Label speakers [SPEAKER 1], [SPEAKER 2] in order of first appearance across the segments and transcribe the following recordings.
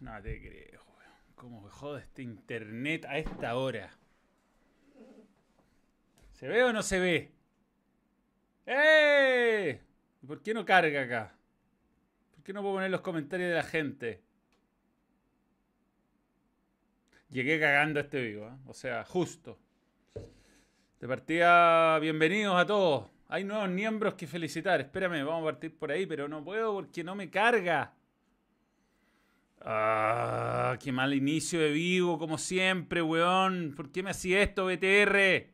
[SPEAKER 1] No te creo, weón. ¿Cómo me jode este internet a esta hora? ¿Se ve o no se ve? ¡Eh! ¿Por qué no carga acá? ¿Por qué no puedo poner los comentarios de la gente? Llegué cagando a este vivo, ¿eh? o sea, justo. De partida, bienvenidos a todos. Hay nuevos miembros que felicitar. Espérame, vamos a partir por ahí, pero no puedo porque no me carga. Ah, qué mal inicio de vivo, como siempre, weón. ¿Por qué me hacía esto, BTR?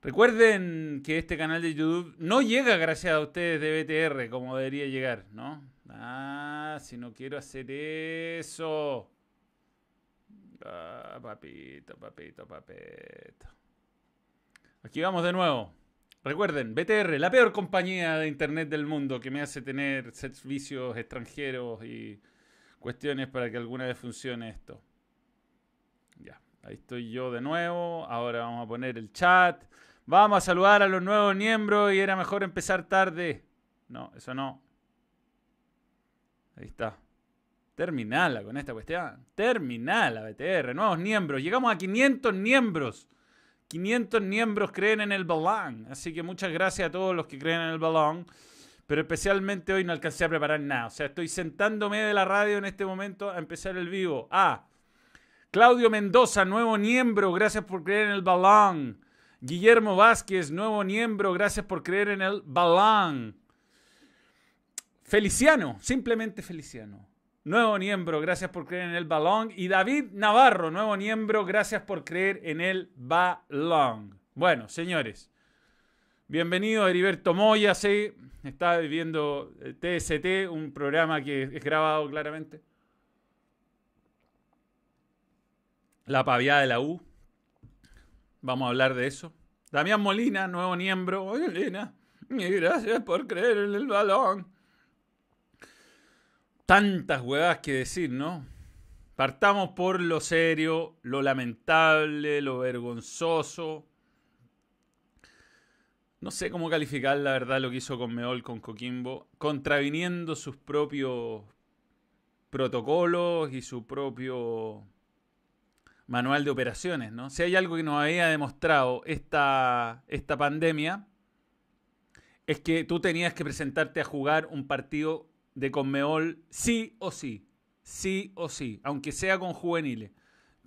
[SPEAKER 1] Recuerden que este canal de YouTube no llega gracias a ustedes de BTR como debería llegar, ¿no? Ah, si no quiero hacer eso. Ah, papito, papito, papito. Aquí vamos de nuevo. Recuerden, BTR, la peor compañía de internet del mundo que me hace tener servicios extranjeros y cuestiones para que alguna vez funcione esto. Ya, ahí estoy yo de nuevo. Ahora vamos a poner el chat. Vamos a saludar a los nuevos miembros y era mejor empezar tarde. No, eso no. Ahí está. Terminala con esta cuestión. Terminala, BTR. Nuevos miembros. Llegamos a 500 miembros. 500 miembros creen en el balón. Así que muchas gracias a todos los que creen en el balón. Pero especialmente hoy no alcancé a preparar nada. O sea, estoy sentándome de la radio en este momento a empezar el vivo. Ah, Claudio Mendoza, nuevo miembro. Gracias por creer en el balón. Guillermo Vázquez, nuevo miembro. Gracias por creer en el balón. Feliciano, simplemente Feliciano. Nuevo miembro, gracias por creer en el balón. Y David Navarro, nuevo miembro, gracias por creer en el balón. Bueno, señores, bienvenido Heriberto Moya, sí, está viviendo TST, un programa que es grabado claramente. La paviada de la U. Vamos a hablar de eso. Damián Molina, nuevo miembro. Oye, Molina, gracias por creer en el balón tantas huevadas que decir, ¿no? Partamos por lo serio, lo lamentable, lo vergonzoso. No sé cómo calificar la verdad lo que hizo con Meol con Coquimbo, contraviniendo sus propios protocolos y su propio manual de operaciones, ¿no? Si hay algo que nos había demostrado esta, esta pandemia, es que tú tenías que presentarte a jugar un partido de Conmebol sí o sí. Sí o sí, aunque sea con juveniles.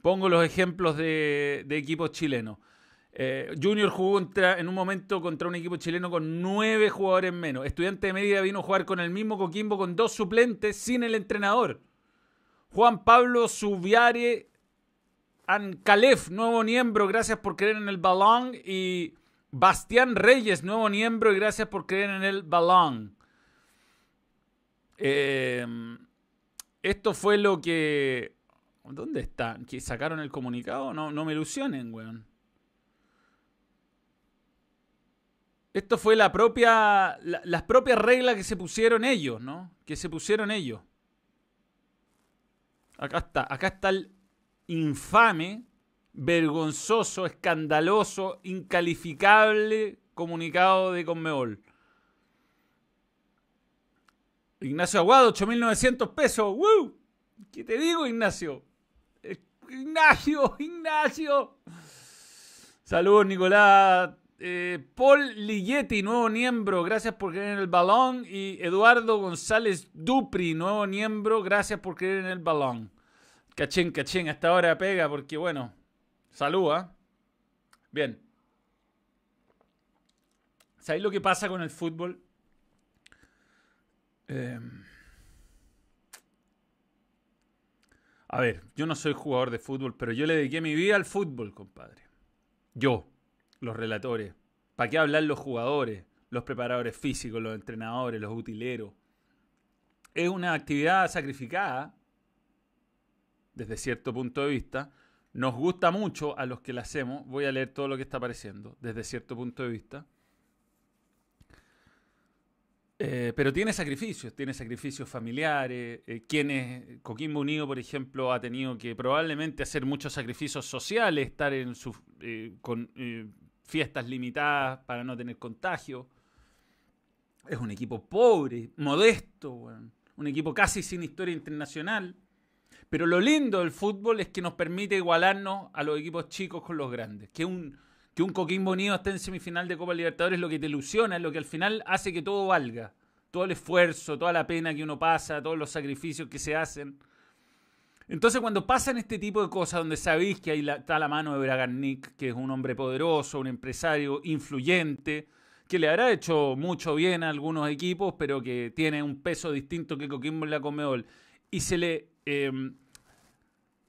[SPEAKER 1] Pongo los ejemplos de, equipos chilenos. Eh, Junior jugó en un momento contra un equipo chileno con nueve jugadores menos. Estudiante de Medida vino a jugar con el mismo Coquimbo con dos suplentes sin el entrenador. Juan Pablo Subiare Ancalef, nuevo miembro, gracias por creer en el balón. Y Bastián Reyes, nuevo miembro, y gracias por creer en el balón. Em, esto fue lo que. ¿Dónde está? ¿Que sacaron el comunicado? No, no me ilusionen, weón. Esto fue la propia, las propias reglas que se pusieron ellos, ¿no? Que se pusieron ellos. Acá está, acá está el infame, vergonzoso, escandaloso, incalificable comunicado de Conmebol. Ignacio Aguado, 8.900 pesos. ¡Woo! ¿Qué te digo, Ignacio? Ignacio, Ignacio. Saludos, Nicolás. Eh, Paul Ligeti, nuevo miembro, gracias por creer en el balón. Y Eduardo González Dupri, nuevo miembro, gracias por creer en el balón. Cachín, cachín, hasta ahora pega porque, bueno, saluda. Bien. ¿Sabéis lo que pasa con el fútbol? Em, a ver, yo no soy jugador de fútbol, pero yo le dediqué mi vida al fútbol, compadre. Yo, los relatores. ¿Para qué hablar los jugadores, los preparadores físicos, los entrenadores, los utileros? Es una actividad sacrificada, desde cierto punto de vista. Nos gusta mucho a los que la hacemos. Voy a leer todo lo que está apareciendo, desde cierto punto de vista. Eh, pero tiene sacrificios, tiene sacrificios familiares. Eh, quienes, Coquimbo Unido, por ejemplo, ha tenido que probablemente hacer muchos sacrificios sociales, estar en su, eh, con fiestas limitadas para no tener contagio. Es un equipo pobre, modesto, un equipo casi sin historia internacional. Pero lo lindo del fútbol es que nos permite igualarnos a los equipos chicos con los grandes. Que un, que un Coquimbo Unido esté en semifinal de Copa Libertadores es lo que te ilusiona, es lo que al final hace que todo valga. Todo el esfuerzo, toda la pena que uno pasa, todos los sacrificios que se hacen. Entonces, cuando pasan este tipo de cosas, donde sabéis que ahí está la mano de Bragarnik, que es un hombre poderoso, un empresario influyente, que le habrá hecho mucho bien a algunos equipos, pero que tiene un peso distinto que Coquimbo en la Comedol, y se le em,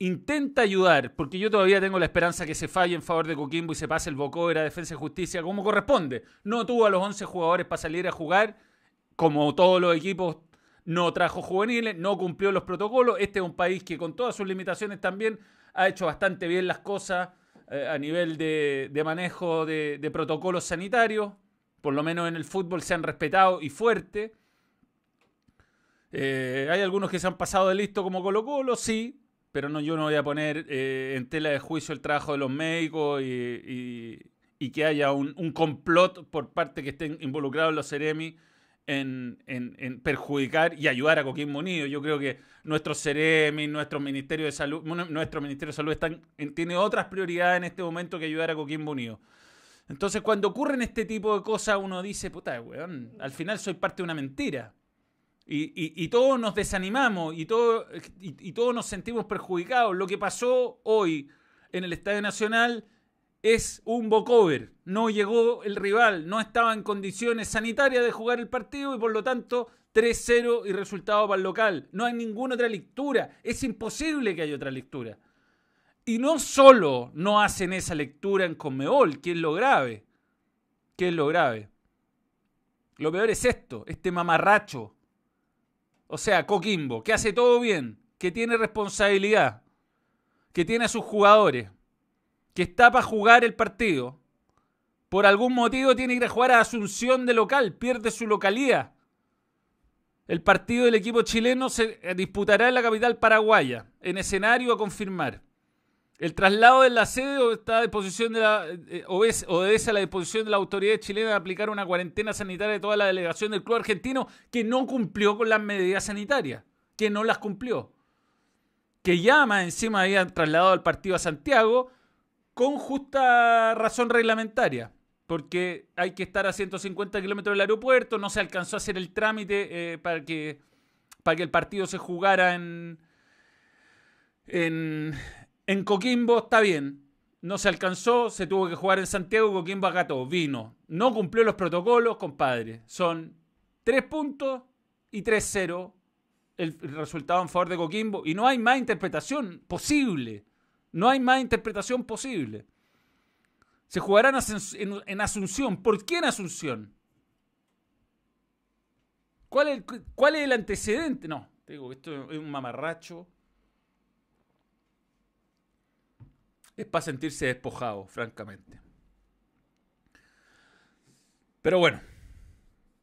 [SPEAKER 1] intenta ayudar, porque yo todavía tengo la esperanza que se falle en favor de Coquimbo y se pase el bocó de Defensa y Justicia como corresponde. No tuvo a los 11 jugadores para salir a jugar, como todos los equipos no trajo juveniles, no cumplió los protocolos. Este es un país que con todas sus limitaciones también ha hecho bastante bien las cosas eh, a nivel de, manejo de, protocolos sanitarios. Por lo menos en el fútbol se han respetado y fuerte. Eh, hay algunos que se han pasado de listo como Colo Colo, sí, pero no, yo no voy a poner eh, en tela de juicio el trabajo de los médicos y, que haya un, un, complot por parte que estén involucrados los Ceremi en, perjudicar y ayudar a Coquimbo Unido. Yo creo que nuestro CEREMI, nuestro Ministerio de Salud, nuestro Ministerio de Salud están, tiene otras prioridades en este momento que ayudar a Coquimbo Unido. Entonces, cuando ocurren este tipo de cosas, uno dice, puta, weón, al final soy parte de una mentira. Y, todos nos desanimamos y, todo, y, y todos nos sentimos perjudicados. Lo que pasó hoy en el Estadio Nacional es un bocover. No llegó el rival, no estaba en condiciones sanitarias de jugar el partido y por lo tanto 3-0 y resultado para el local. No hay ninguna otra lectura. Es imposible que haya otra lectura. Y no solo no hacen esa lectura en Conmebol, que es lo grave. ¿Qué es lo grave? Lo peor es esto, este mamarracho. O sea, Coquimbo, que hace todo bien, que tiene responsabilidad, que tiene a sus jugadores, que está para jugar el partido, por algún motivo tiene que ir a jugar a Asunción de local, pierde su localía. El partido del equipo chileno se disputará en la capital paraguaya, en escenario a confirmar. El traslado de la sede está a disposición de la, eh, obedece a la disposición de la autoridad chilena de aplicar una cuarentena sanitaria de toda la delegación del club argentino que no cumplió con las medidas sanitarias, que no las cumplió. Que llama encima había trasladado al partido a Santiago con justa razón reglamentaria, porque hay que estar a 150 kilómetros del aeropuerto, no se alcanzó a hacer el trámite eh, para, que, para que el partido se jugara en, en, en Coquimbo, está bien. No se alcanzó, se tuvo que jugar en Santiago, Coquimbo acató, vino. No cumplió los protocolos, compadre. Son 3 puntos y 3-0 el resultado en favor de Coquimbo. Y no hay más interpretación posible. No hay más interpretación posible. Se jugarán en Asunción. ¿Por qué en Asunción? ¿Cuál es, el, ¿Cuál es el antecedente? No, te digo esto es un mamarracho. Es para sentirse despojado, francamente. Pero bueno,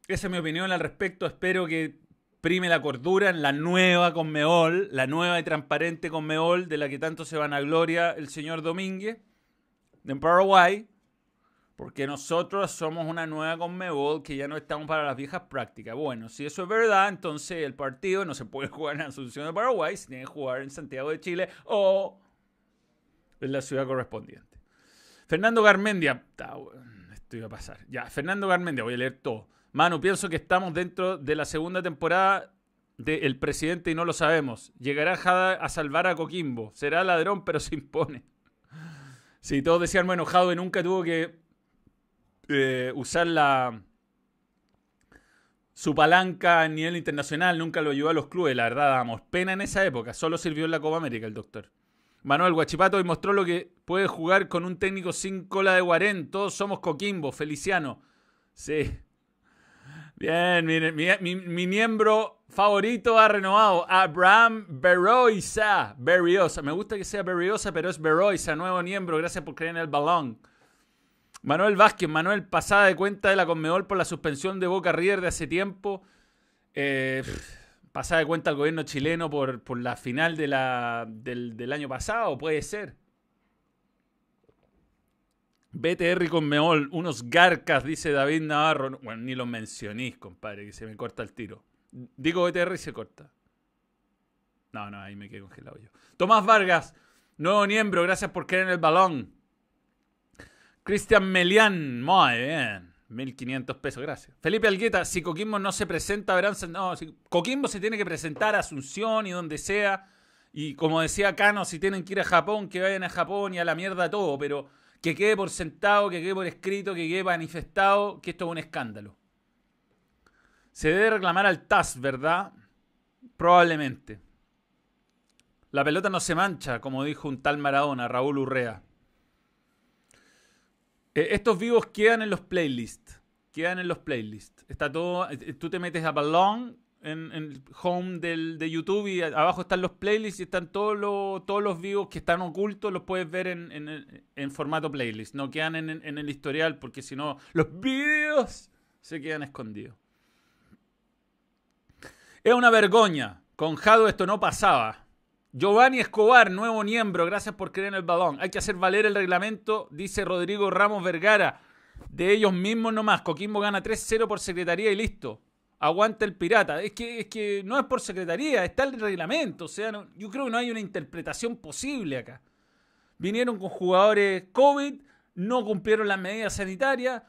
[SPEAKER 1] esa es mi opinión al respecto. Espero que prime la cordura en la nueva Conmebol, la nueva y transparente Conmebol de la que tanto se van a gloria el señor Domínguez de Paraguay, porque nosotros somos una nueva Conmebol que ya no estamos para las viejas prácticas. Bueno, si eso es verdad, entonces el partido no se puede jugar en Asunción de Paraguay, se tiene que jugar en Santiago de Chile o en la ciudad correspondiente. Fernando Garmendia, esto iba a pasar. Ya, Fernando Garmendia, voy a leer todo. Manu, pienso que estamos dentro de la segunda temporada de Presidente y no lo sabemos. Llegará Jada a salvar a Coquimbo. Será ladrón, pero se impone. Sí, todos decían, bueno, Jade nunca tuvo que eh, usar la su palanca a nivel internacional, nunca lo llevó a los clubes. La verdad, damos pena en esa época. Solo sirvió en la Copa América el doctor. Manuel Guachipato hoy mostró lo que puede jugar con un técnico sin cola de Guarén. Todos somos Coquimbo, Feliciano. Sí. Bien, mi, miembro favorito ha renovado. Abraham Berroisa. Berriosa. Me gusta que sea Berriosa, pero es Berroisa, nuevo miembro. Gracias por creer en el balón. Manuel Vázquez. Manuel, pasada de cuenta de la Conmebol por la suspensión de Boca River de hace tiempo. Eh, pasada de cuenta al gobierno chileno por, por la final de la, del, del año pasado, puede ser. BTR con Meol, unos garcas, dice David Navarro. Bueno, ni lo mencionís, compadre, que se me corta el tiro. Digo BTR y se corta. No, no, ahí me quedé congelado yo. Tomás Vargas, nuevo miembro, gracias por en el balón. Cristian Melián, muy bien. 1500 pesos, gracias. Felipe Algueta, si Coquimbo no se presenta, verán. No, si Coquimbo se tiene que presentar a Asunción y donde sea. Y como decía Cano, si tienen que ir a Japón, que vayan a Japón y a la mierda todo. Pero que quede por sentado, que quede por escrito, que quede manifestado que esto es un escándalo. Se debe reclamar al TAS, ¿verdad? Probablemente. La pelota no se mancha, como dijo un tal Maradona, Raúl Urrea. Eh, estos vivos quedan en los playlists. Quedan en los playlists. Está todo. Eh, tú te metes a Balón en, el home de YouTube y abajo están los playlists y están todos los, todos los vivos que están ocultos, los puedes ver en, formato playlist. No quedan en, el historial porque si no, los vídeos se quedan escondidos. Es una vergüenza. Con Jado esto no pasaba. Giovanni Escobar, nuevo miembro, gracias por creer en el balón. Hay que hacer valer el reglamento, dice Rodrigo Ramos Vergara. De ellos mismos nomás. Coquimbo gana 3-0 por secretaría y listo. Aguanta el pirata. Es que, es que no es por secretaría, está el reglamento. O sea, yo creo que no hay una interpretación posible acá. Vinieron con jugadores COVID, no cumplieron las medidas sanitarias,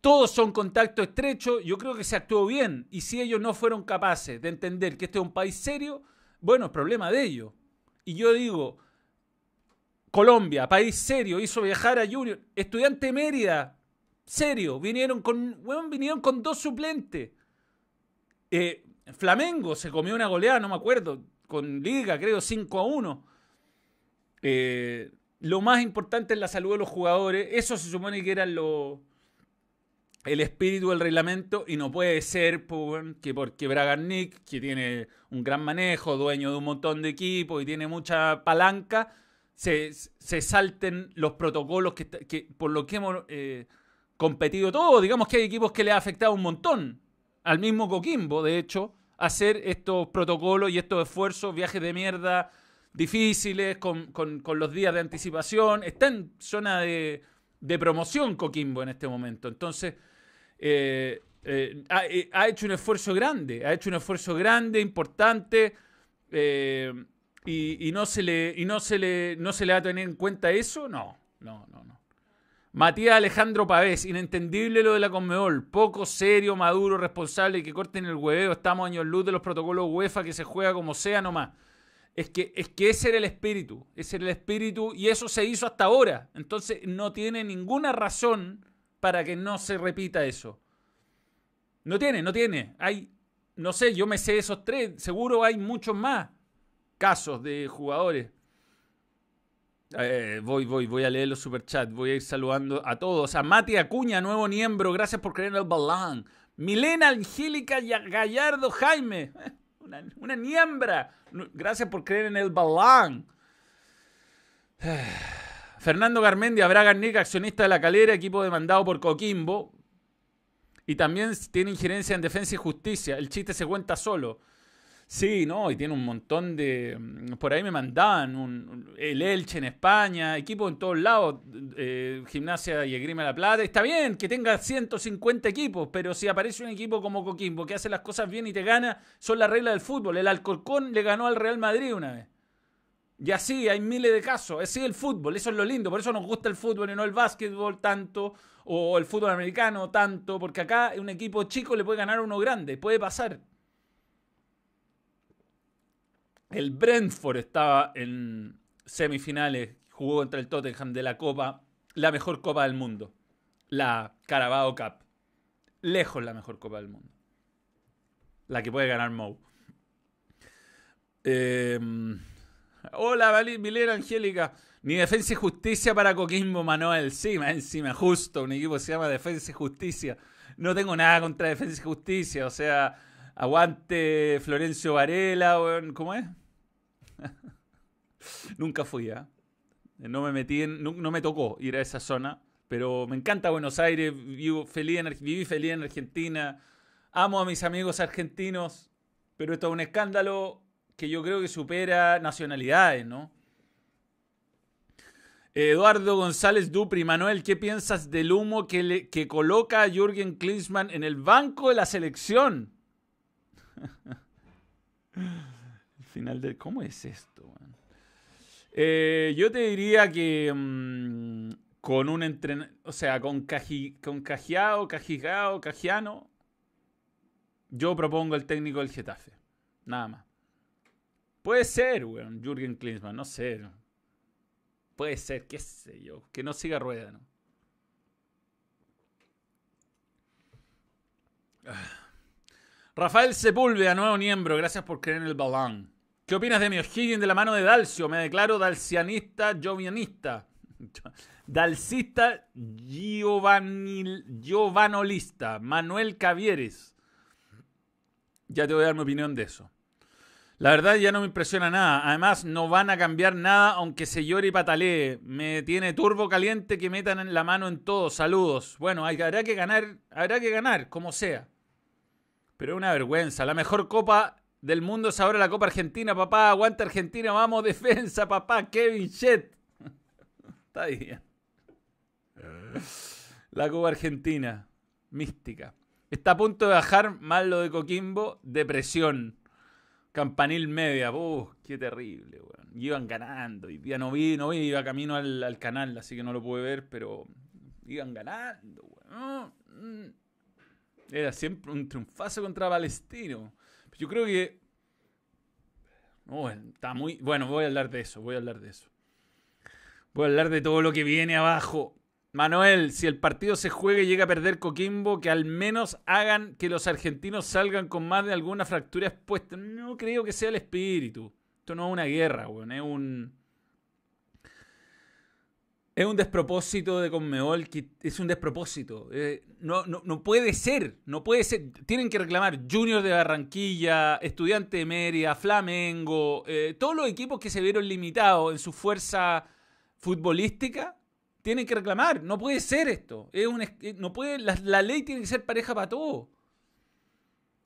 [SPEAKER 1] todos son contacto estrecho, yo creo que se actuó bien. Y si ellos no fueron capaces de entender que este es un país serio, bueno, es problema de ellos. Y yo digo, Colombia, país serio, hizo viajar a Junior. Estudiante Mérida, serio, vinieron con, bueno, vinieron con dos suplentes. Eh, Flamengo se comió una goleada, no me acuerdo, con Liga, creo, 5 a 1. Eh, lo más importante es la salud de los jugadores. Eso se supone que eran los el espíritu del reglamento y no puede ser que porque Bragarnik, que tiene un gran manejo, dueño de un montón de equipos y tiene mucha palanca, se, salten los protocolos que, por lo que hemos eh, competido todos. Digamos que hay equipos que le ha afectado un montón. Al mismo Coquimbo, de hecho, hacer estos protocolos y estos esfuerzos, viajes de mierda difíciles, con, los días de anticipación. Está en zona de, de promoción Coquimbo en este momento. Entonces, eh, eh, eh, ha, hecho un esfuerzo grande, ha hecho un esfuerzo grande, importante, y, no se le, y no se le, no se le va a en cuenta eso, no, no, no, no. Matías Alejandro Pavés, inentendible lo de la Conmebol, poco serio, maduro, responsable, que corten el hueveo, estamos años luz de los protocolos UEFA, que se juega como sea nomás. Es que, es que ese era el espíritu, ese era el espíritu y eso se hizo hasta ahora. Entonces no tiene ninguna razón para que no se repita eso. No tiene, no tiene. Hay, no sé, yo me sé esos tres. Seguro hay muchos más casos de jugadores. Eh, voy, voy, voy a leer los superchats. Voy a ir saludando a todos. A Mati Acuña, nuevo miembro. Gracias por creer en el balón. Milena Angélica Gallardo Jaime. Una, una niembra. Gracias por creer en el balón. Fernando Garmendia, Braga Nick, accionista de la calera, equipo demandado por Coquimbo. Y también tiene injerencia en defensa y justicia. El chiste se cuenta solo. Sí, no, y tiene un montón de. Mm, por ahí me mandaban un, el Elche en España, equipo en todos lados, eh, Gimnasia y Esgrima La Plata. Está bien que tenga 150 equipos, pero si aparece un equipo como Coquimbo que hace las cosas bien y te gana, son las reglas del fútbol. El Alcorcón le ganó al Real Madrid una vez. Y así hay miles de casos. Así el fútbol, eso es lo lindo. Por eso nos gusta el fútbol y no el básquetbol tanto, o el fútbol americano tanto, porque acá un equipo chico le puede ganar a uno grande, puede pasar. El Brentford estaba en semifinales, jugó contra el Tottenham de la Copa, la mejor Copa del mundo, la Carabao Cup. Lejos la mejor Copa del mundo. La que puede ganar Mou. Eh, Hola, Milena Angélica. Ni Defensa y Justicia para Coquimbo Manuel. Sí, encima, justo. Un equipo se llama Defensa y Justicia. No tengo nada contra Defensa y Justicia. O sea, aguante Florencio Varela. ¿Cómo es? Nunca fui, ¿ah? No me metí. No, me tocó ir a esa zona. Pero me encanta Buenos Aires. Vivo feliz en, viví feliz en Argentina. Amo a mis amigos argentinos. Pero esto es un escándalo que yo creo que supera nacionalidades, ¿no? Eduardo González Dupri, Manuel, ¿qué piensas del humo que, le, que coloca a Jürgen Klinsmann en el banco de la selección? Final del. ¿Cómo es esto? weón? Eh, yo te diría que mm, con un entrenador. O sea, con, caji, con Cajiao, Cajigao, Cajiano. Yo propongo el técnico del Getafe. Nada más. Puede ser, weón, Jürgen Klinsmann, no sé. Puede ser, qué sé yo. Que no siga rueda, ¿no? Ah. Rafael Sepúlveda, nuevo miembro, gracias por creer en el balón. ¿Qué opinas de mi O'Higgins de la mano de Dalcio? Me declaro dalcianista, jovianista. Dalcista, giovanolista. Manuel Cavieres. Ya te voy a dar mi opinión de eso. La verdad ya no me impresiona nada. Además, no van a cambiar nada aunque se llore y patalee. Me tiene turbo caliente que metan la mano en todo. Saludos. Bueno, hay- habrá que ganar, habrá que ganar, como sea. Pero es una vergüenza. La mejor copa del mundo es ahora la Copa Argentina, papá. Aguanta Argentina, vamos, defensa, papá. Kevin Shet. Está bien. La Copa Argentina. Mística. Está a punto de bajar mal lo de Coquimbo. Depresión. Campanil media. Uh, qué terrible, weón. Iban ganando. Y ya no vi, no vi, iba camino al, al canal, así que no lo pude ver, pero iban ganando, weón. Era siempre un triunfazo contra Palestino. Yo creo que. Está muy. Bueno, voy a hablar de eso, voy a hablar de eso. Voy a hablar de todo lo que viene abajo. Manuel, si el partido se juega y llega a perder Coquimbo, que al menos hagan que los argentinos salgan con más de alguna fractura expuesta. No creo que sea el espíritu. Esto no es una guerra, weón. Es un. Es un despropósito de Conmebol, es un despropósito. Eh, no, no, no puede ser, no puede ser. Tienen que reclamar Junior de Barranquilla, Estudiante de Mérida, Flamengo, eh, todos los equipos que se vieron limitados en su fuerza futbolística, tienen que reclamar. No puede ser esto. Es un, eh, no puede, la, ley tiene que ser pareja para todo.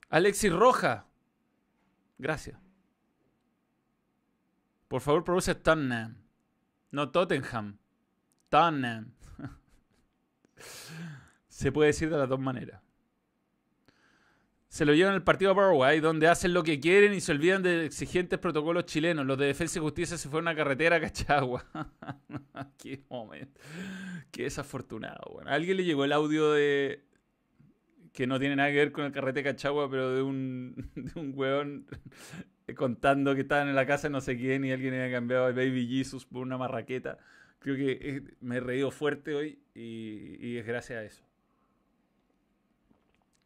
[SPEAKER 1] Alexis Roja. Gracias. Por favor, pronuncia Tottenham. No Tottenham. Tottenham. Se puede decir de las dos maneras. Se lo llevan al partido a Paraguay, donde hacen lo que quieren y se olvidan de exigentes protocolos chilenos. Los de Defensa y Justicia se fueron a carretera a Cachagua. Qué momento. Qué desafortunado. Bueno, a alguien le llegó el audio de. que no tiene nada que ver con el carrete Cachagua, pero de un, de un weón contando que estaban en la casa no sé quién y alguien había cambiado a Baby Jesus por una marraqueta. Creo que eh, me he reído fuerte hoy y, es gracias a eso.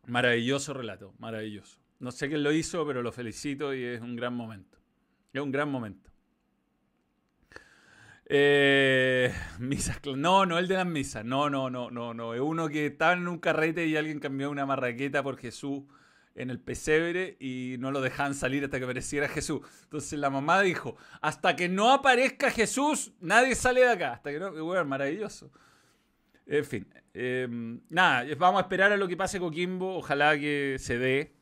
[SPEAKER 1] Maravilloso relato, maravilloso. No sé quién lo hizo, pero lo felicito y es un gran momento. Es un gran momento. Eh, misas, no, no el de las misas. No, no, no, no, no. Es uno que estaba en un carrete y alguien cambió una marraqueta por Jesús en el pesebre y no lo dejaban salir hasta que apareciera Jesús. Entonces la mamá dijo, hasta que no aparezca Jesús, nadie sale de acá. Hasta que no, bueno, maravilloso. En fin, eh, nada, vamos a esperar a lo que pase Coquimbo. Ojalá que se dé,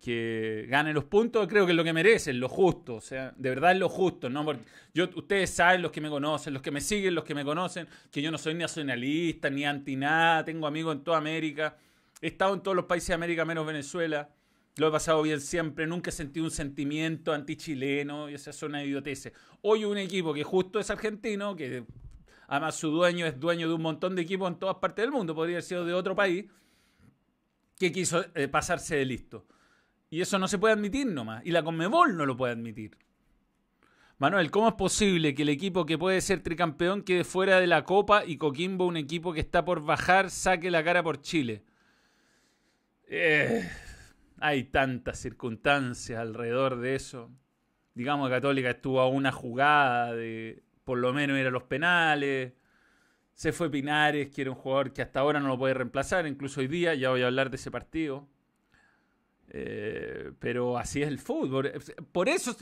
[SPEAKER 1] que gane los puntos. Creo que es lo que merecen, lo justo. O sea, de verdad es lo justo. ¿no? Porque yo, ustedes saben, los que me conocen, los que me siguen, los que me conocen, que yo no soy nacionalista ni anti nada. Tengo amigos en toda América. He estado en todos los países de América menos Venezuela. Lo he pasado bien siempre. Nunca he sentido un sentimiento antichileno. Y esas son una idioteces. Hoy un equipo que justo es argentino, que Además, su dueño es dueño de un montón de equipos en todas partes del mundo. Podría haber sido de otro país que quiso eh, pasarse de listo. Y eso no se puede admitir nomás. Y la Conmebol no lo puede admitir. Manuel, ¿cómo es posible que el equipo que puede ser tricampeón quede fuera de la Copa y Coquimbo, un equipo que está por bajar, saque la cara por Chile? Eh, hay tantas circunstancias alrededor de eso. Digamos que Católica estuvo a una jugada de por lo menos ir a los penales. Se fue Pinares, que era un jugador que hasta ahora no lo puede reemplazar, incluso hoy día, ya voy a hablar de ese partido. Eh, pero así es el fútbol. Por eso,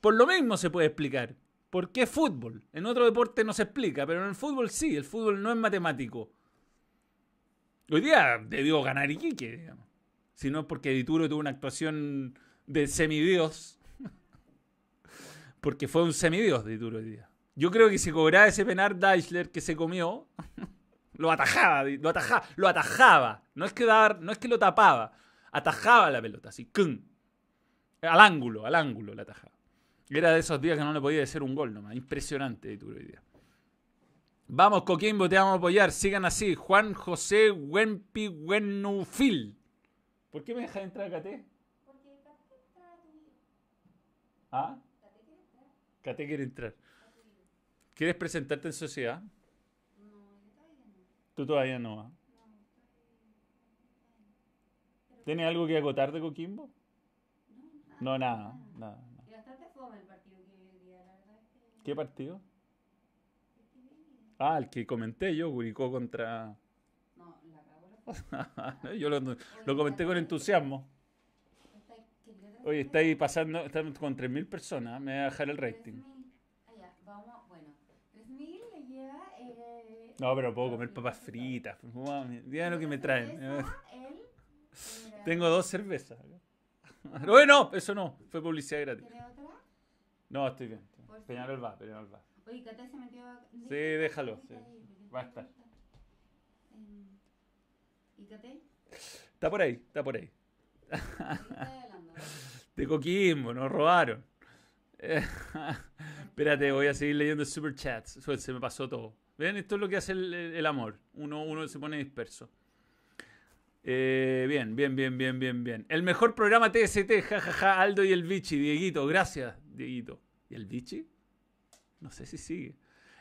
[SPEAKER 1] por lo mismo se puede explicar. ¿Por qué fútbol? En otro deporte no se explica, pero en el fútbol sí. El fútbol no es matemático. Hoy día debió ganar Iquique, digamos. Si no es porque Dituro tuvo una actuación de semidios. porque fue un semidios Dituro hoy día. Yo creo que si cobraba ese penal Deichler que se comió, lo atajaba, lo atajaba, lo atajaba. No es que dar, no es que lo tapaba, atajaba la pelota, así, ¡cum! al ángulo, al ángulo la atajaba. Era de esos días que no le podía decir un gol nomás. Impresionante Dituro hoy día. Vamos, Coquimbo, te vamos a apoyar. Sigan así. Juan José Wempi Wenufil. ¿Por qué me dejas entrar a KT?
[SPEAKER 2] Porque Cate está tuyo.
[SPEAKER 1] ¿Ah?
[SPEAKER 2] Cate quiere entrar.
[SPEAKER 1] KT quiere entrar. ¿Quieres presentarte en sociedad?
[SPEAKER 2] No, yo todavía no.
[SPEAKER 1] Tú todavía no. ¿ah?
[SPEAKER 2] No.
[SPEAKER 1] ¿Tienes algo que acotar de Coquimbo?
[SPEAKER 2] No,
[SPEAKER 1] No, nada. nada, nada.
[SPEAKER 2] Y bastante fome el partido que hoy día, la verdad es que.
[SPEAKER 1] ¿Qué partido? Ah, el que comenté yo, Curicó contra...
[SPEAKER 2] No, la
[SPEAKER 1] yo lo, lo comenté con entusiasmo. Oye, está ahí pasando, estamos con 3.000 personas, me va a bajar el rating.
[SPEAKER 2] 3.000. Ah, ya, vamos, bueno. 3.000 le lleva. Eh,
[SPEAKER 1] No, pero puedo comer papas fritas. Dígame lo que me traen. Tengo dos cervezas. Bueno, eso no, fue publicidad gratis.
[SPEAKER 2] ¿Tiene otra?
[SPEAKER 1] No, estoy bien. Peñarol va, Peñarol va.
[SPEAKER 2] Oye, Cate se metió.
[SPEAKER 1] Sí, déjalo, sí. Va a estar. Está por ahí, está por ahí.
[SPEAKER 2] ¿De
[SPEAKER 1] Coquimbo, nos robaron. Espérate, voy a seguir leyendo super chats. Se me pasó todo. ¿Ven? Esto es lo que hace el, el amor. Uno, uno se pone disperso. Eh, bien, bien, bien, bien, bien, bien. El mejor programa TST, jajaja, Aldo y el Vichy. Dieguito, gracias, Dieguito. ¿Y el Vichy? No sé si sigue.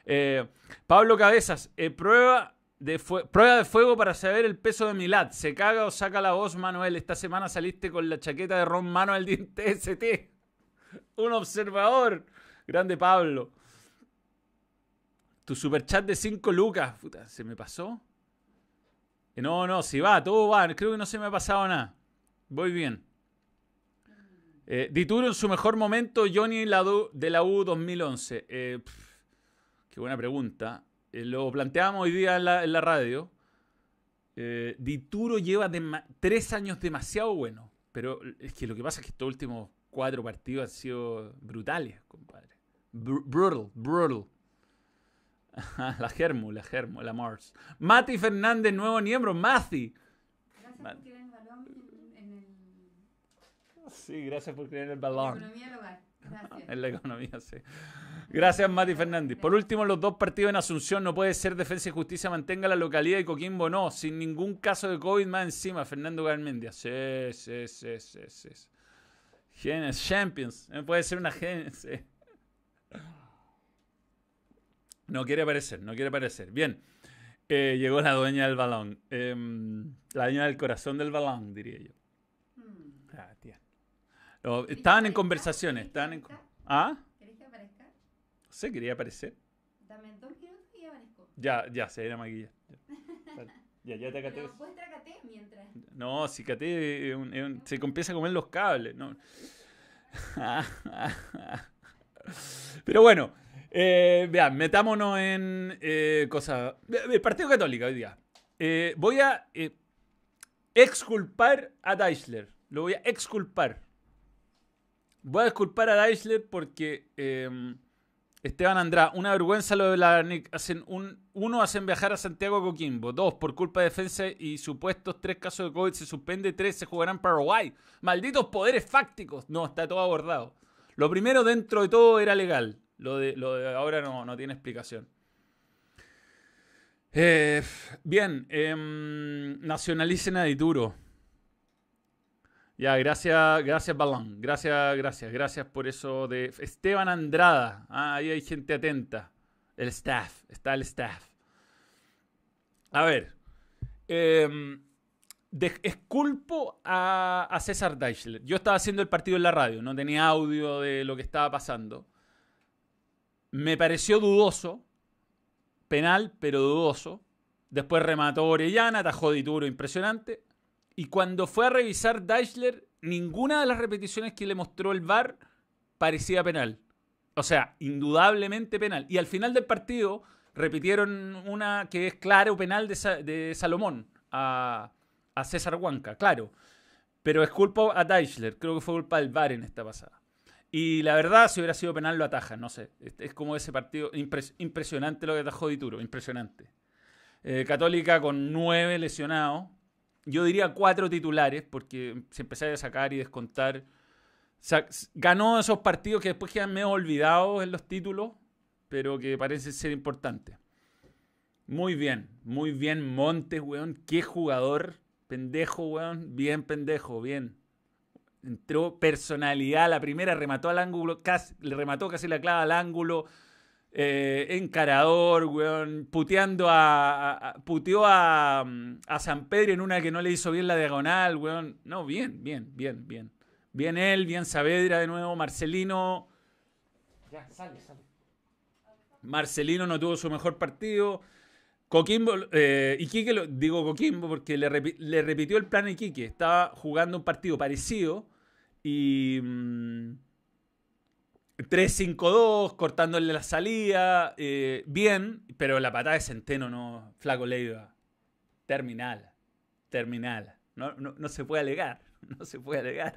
[SPEAKER 1] Eh, Pablo Cabezas, eh, prueba, de prueba de fuego para saber el peso de Milad. ¿Se caga o saca la voz, Manuel? Esta semana saliste con la chaqueta de Ron Manuel del TST. Un observador. Grande Pablo. Tu superchat de 5 lucas. Puta, ¿se me pasó? Eh, No, no, si va, todo va. Creo que no se me ha pasado nada. Voy bien. Eh, Dituro en su mejor momento, Johnny de la U 2011. Eh, pf, qué buena pregunta. Eh, lo planteábamos hoy día en la, en la radio. Eh, Dituro lleva tres años demasiado bueno. Pero es que lo que pasa es que estos últimos cuatro partidos han sido brutales, compadre. Br- brutal, brutal. la Germu, la Germu, la Mars. Mati Fernández, nuevo miembro. Mati.
[SPEAKER 2] Gracias por tirar el balón en, en el.
[SPEAKER 1] Sí, gracias por creer el balón.
[SPEAKER 2] La economía del hogar. Gracias.
[SPEAKER 1] En la economía, sí. Gracias, Mati Fernández. Por último, los dos partidos en Asunción no puede ser Defensa y Justicia mantenga la localidad y Coquimbo no, sin ningún caso de COVID más encima. Fernando Garmendia. Sí, sí, sí, sí, sí. Genes, Champions. Eh, Puede ser una Genes. sí. No quiere aparecer, no quiere aparecer. Bien. Eh, llegó la dueña del balón. Em, la dueña del corazón del balón, diría yo.
[SPEAKER 2] Hmm.
[SPEAKER 1] Ah, tía. No,
[SPEAKER 2] ¿Querés que
[SPEAKER 1] estaban en conversaciones.
[SPEAKER 2] ¿Querés que
[SPEAKER 1] Estaban en... ¿Ah?
[SPEAKER 2] ¿Querés que aparezca?
[SPEAKER 1] No sé, quería aparecer.
[SPEAKER 2] Dame dos minutos y aparezco.
[SPEAKER 1] Ya, ya, se era maquilla. Ya, ya, ya te.
[SPEAKER 2] Pero puedes tracate mientras.
[SPEAKER 1] No, si caté, se empieza a comer los cables. No. Pero bueno, eh, vean, metámonos en eh, cosas. El Partido Católico hoy día. Eh, voy a eh, exculpar a Deichler. Lo voy a exculpar. Voy a exculpar a Deichler porque eh, Esteban Andrá, una vergüenza lo de la. Hacen un, uno, hacen viajar a Santiago Coquimbo. Dos, por culpa de defensa y supuestos tres casos de COVID se suspende. Tres, se jugarán para Paraguay. Malditos poderes fácticos. No, está todo abordado. Lo primero, dentro de todo, era legal. Lo de, lo de ahora no, no tiene explicación. Eh, bien, em, nacionalicen a Dituro. Ya, gracias, gracias Balón. Gracias, gracias, gracias por eso de Esteban Andrada. Ah, ahí hay gente atenta. El staff, está el staff. A ver. de- esculpo a, César Deichler. Yo estaba haciendo el partido en la radio, no tenía audio de lo que estaba pasando. Me pareció dudoso, penal, pero dudoso. Después remató Orellana, atajó Dituro, impresionante. Y cuando fue a revisar Deichler, ninguna de las repeticiones que le mostró el VAR parecía penal. O sea, indudablemente penal. Y al final del partido repitieron una que es claro penal de, Sa- de Salomón a, César Huanca, claro. Pero es culpa a Deichler, creo que fue culpa del VAR en esta pasada. Y la verdad, si hubiera sido penal, lo ataja, no sé. Es, como ese partido, impres- impresionante lo que atajó Dituro, impresionante. Eh, Católica con nueve lesionados. Yo diría cuatro titulares, porque si empezáis a sacar y descontar, ganó esos partidos que después quedan medio olvidados en los títulos, pero que parecen ser importantes. Muy bien, muy bien Montes, weón. Qué jugador. Pendejo, weón. Bien pendejo, bien. Entró personalidad. La primera remató al ángulo, casi, le remató casi la clava al ángulo. Eh, encarador, weón. Puteando a. a- puteó a, mm, a San Pedro en una que no le hizo bien la diagonal, weón. No, bien, bien, bien, bien. Bien él, bien Saavedra de nuevo. Marcelino. Ya, sale, sale. Marcelino no tuvo su mejor partido. Coquimbo, eh, Iquique, lo- digo Coquimbo porque le repitió el plan a Iquique. Estaba jugando un partido parecido y mm, 3-5-2, cortándole la salida, eh, bien, pero la patada de Centeno no, flaco Leiva, terminal, terminal. No, no, no se puede alegar, no se puede alegar.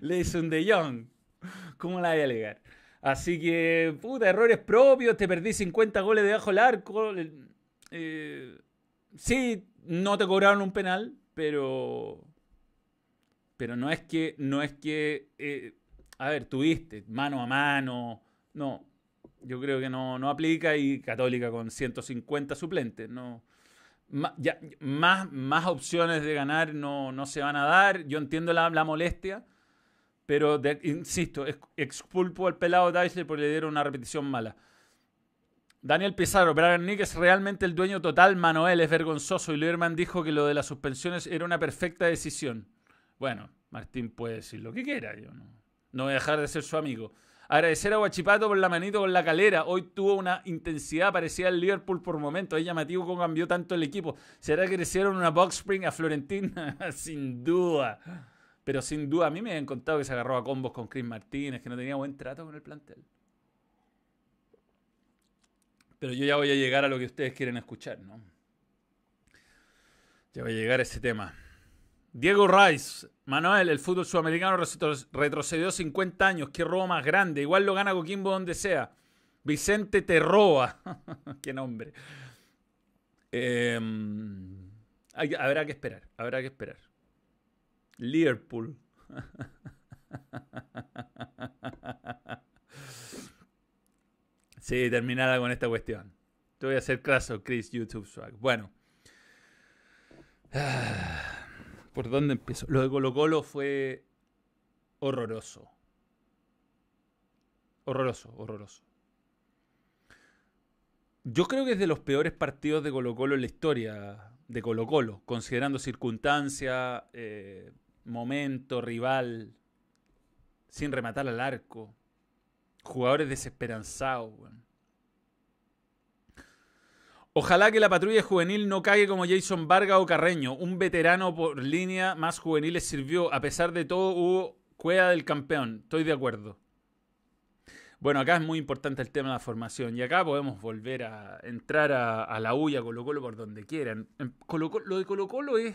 [SPEAKER 1] Le un de Jong. ¿Cómo la voy a alegar? Así que, puta, errores propios, te perdí 50 goles debajo del arco. eh, sí, no te cobraron un penal, pero. Pero no es que. No es que. eh, a ver, tuviste mano a mano. No. Yo creo que no, no aplica y Católica con 150 suplentes. No. Más, más opciones de ganar no, no se van a dar. Yo entiendo la, la molestia. Pero, insisto, ex- expulpo al pelado Deichler porque le dieron una repetición mala. Daniel Pizarro, Brian Nick es realmente el dueño total. Manuel es vergonzoso. Y Lieberman dijo que lo de las suspensiones era una perfecta decisión. Bueno, Martín puede decir lo que quiera. Yo no, no voy a dejar de ser su amigo. Agradecer a Guachipato por la manito con la calera. Hoy tuvo una intensidad parecida al Liverpool por momentos. Es llamativo cómo cambió tanto el equipo. ¿Será que le hicieron una box spring a Florentín? sin duda. Pero sin duda, a mí me habían contado que se agarró a combos con Chris Martínez, que no tenía buen trato con el plantel. Pero yo ya voy a llegar a lo que ustedes quieren escuchar, ¿no? Ya voy a llegar a ese tema. Diego Rice, Manuel, el fútbol sudamericano retro- retrocedió 50 años. Qué robo más grande. Igual lo gana Coquimbo donde sea. Vicente Terroa. Qué nombre. Eh, hay- habrá que esperar. Habrá que esperar. Liverpool. Sí, terminada con esta cuestión. Te voy a hacer caso, Chris, YouTube Swag. Bueno. ¿Por dónde empiezo? Lo de Colo Colo fue horroroso. Horroroso, horroroso. Yo creo que es de los peores partidos de Colo Colo en la historia de Colo Colo, considerando circunstancia, eh, momento, rival, sin rematar al arco, jugadores desesperanzados. weón. Ojalá que la patrulla juvenil no caiga como Jason Vargas o Carreño. Un veterano por línea más juvenil les sirvió. A pesar de todo, hubo cueva del campeón. Estoy de acuerdo. Bueno, acá es muy importante el tema de la formación. Y acá podemos volver a entrar a, la huya Colo Colo por donde quieran. Colo- lo de Colo Colo es...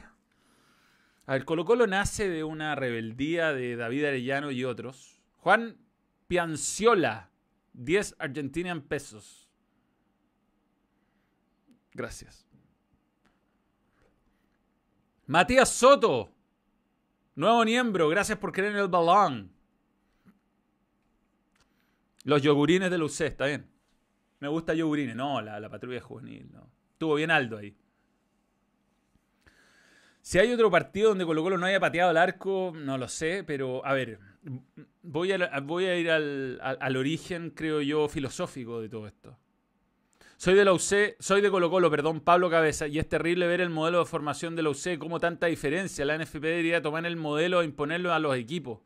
[SPEAKER 1] A ver, Colo Colo nace de una rebeldía de David Arellano y otros. Juan Pianciola, 10 Argentinian pesos. Gracias. Matías Soto, nuevo miembro, gracias por creer en el balón. Los yogurines de la UC, está bien. Me gusta yogurines, no, la, la patrulla juvenil, no. Estuvo bien Aldo ahí. Si hay otro partido donde Colo Colo no haya pateado el arco, no lo sé, pero a ver, voy a, voy a ir al- al origen, creo yo, filosófico de todo esto. Soy de la UC, soy de Colo Colo, perdón, Pablo Cabeza, y es terrible ver el modelo de formación de la UC, cómo tanta diferencia. La NFP debería tomar el modelo e imponerlo a los equipos.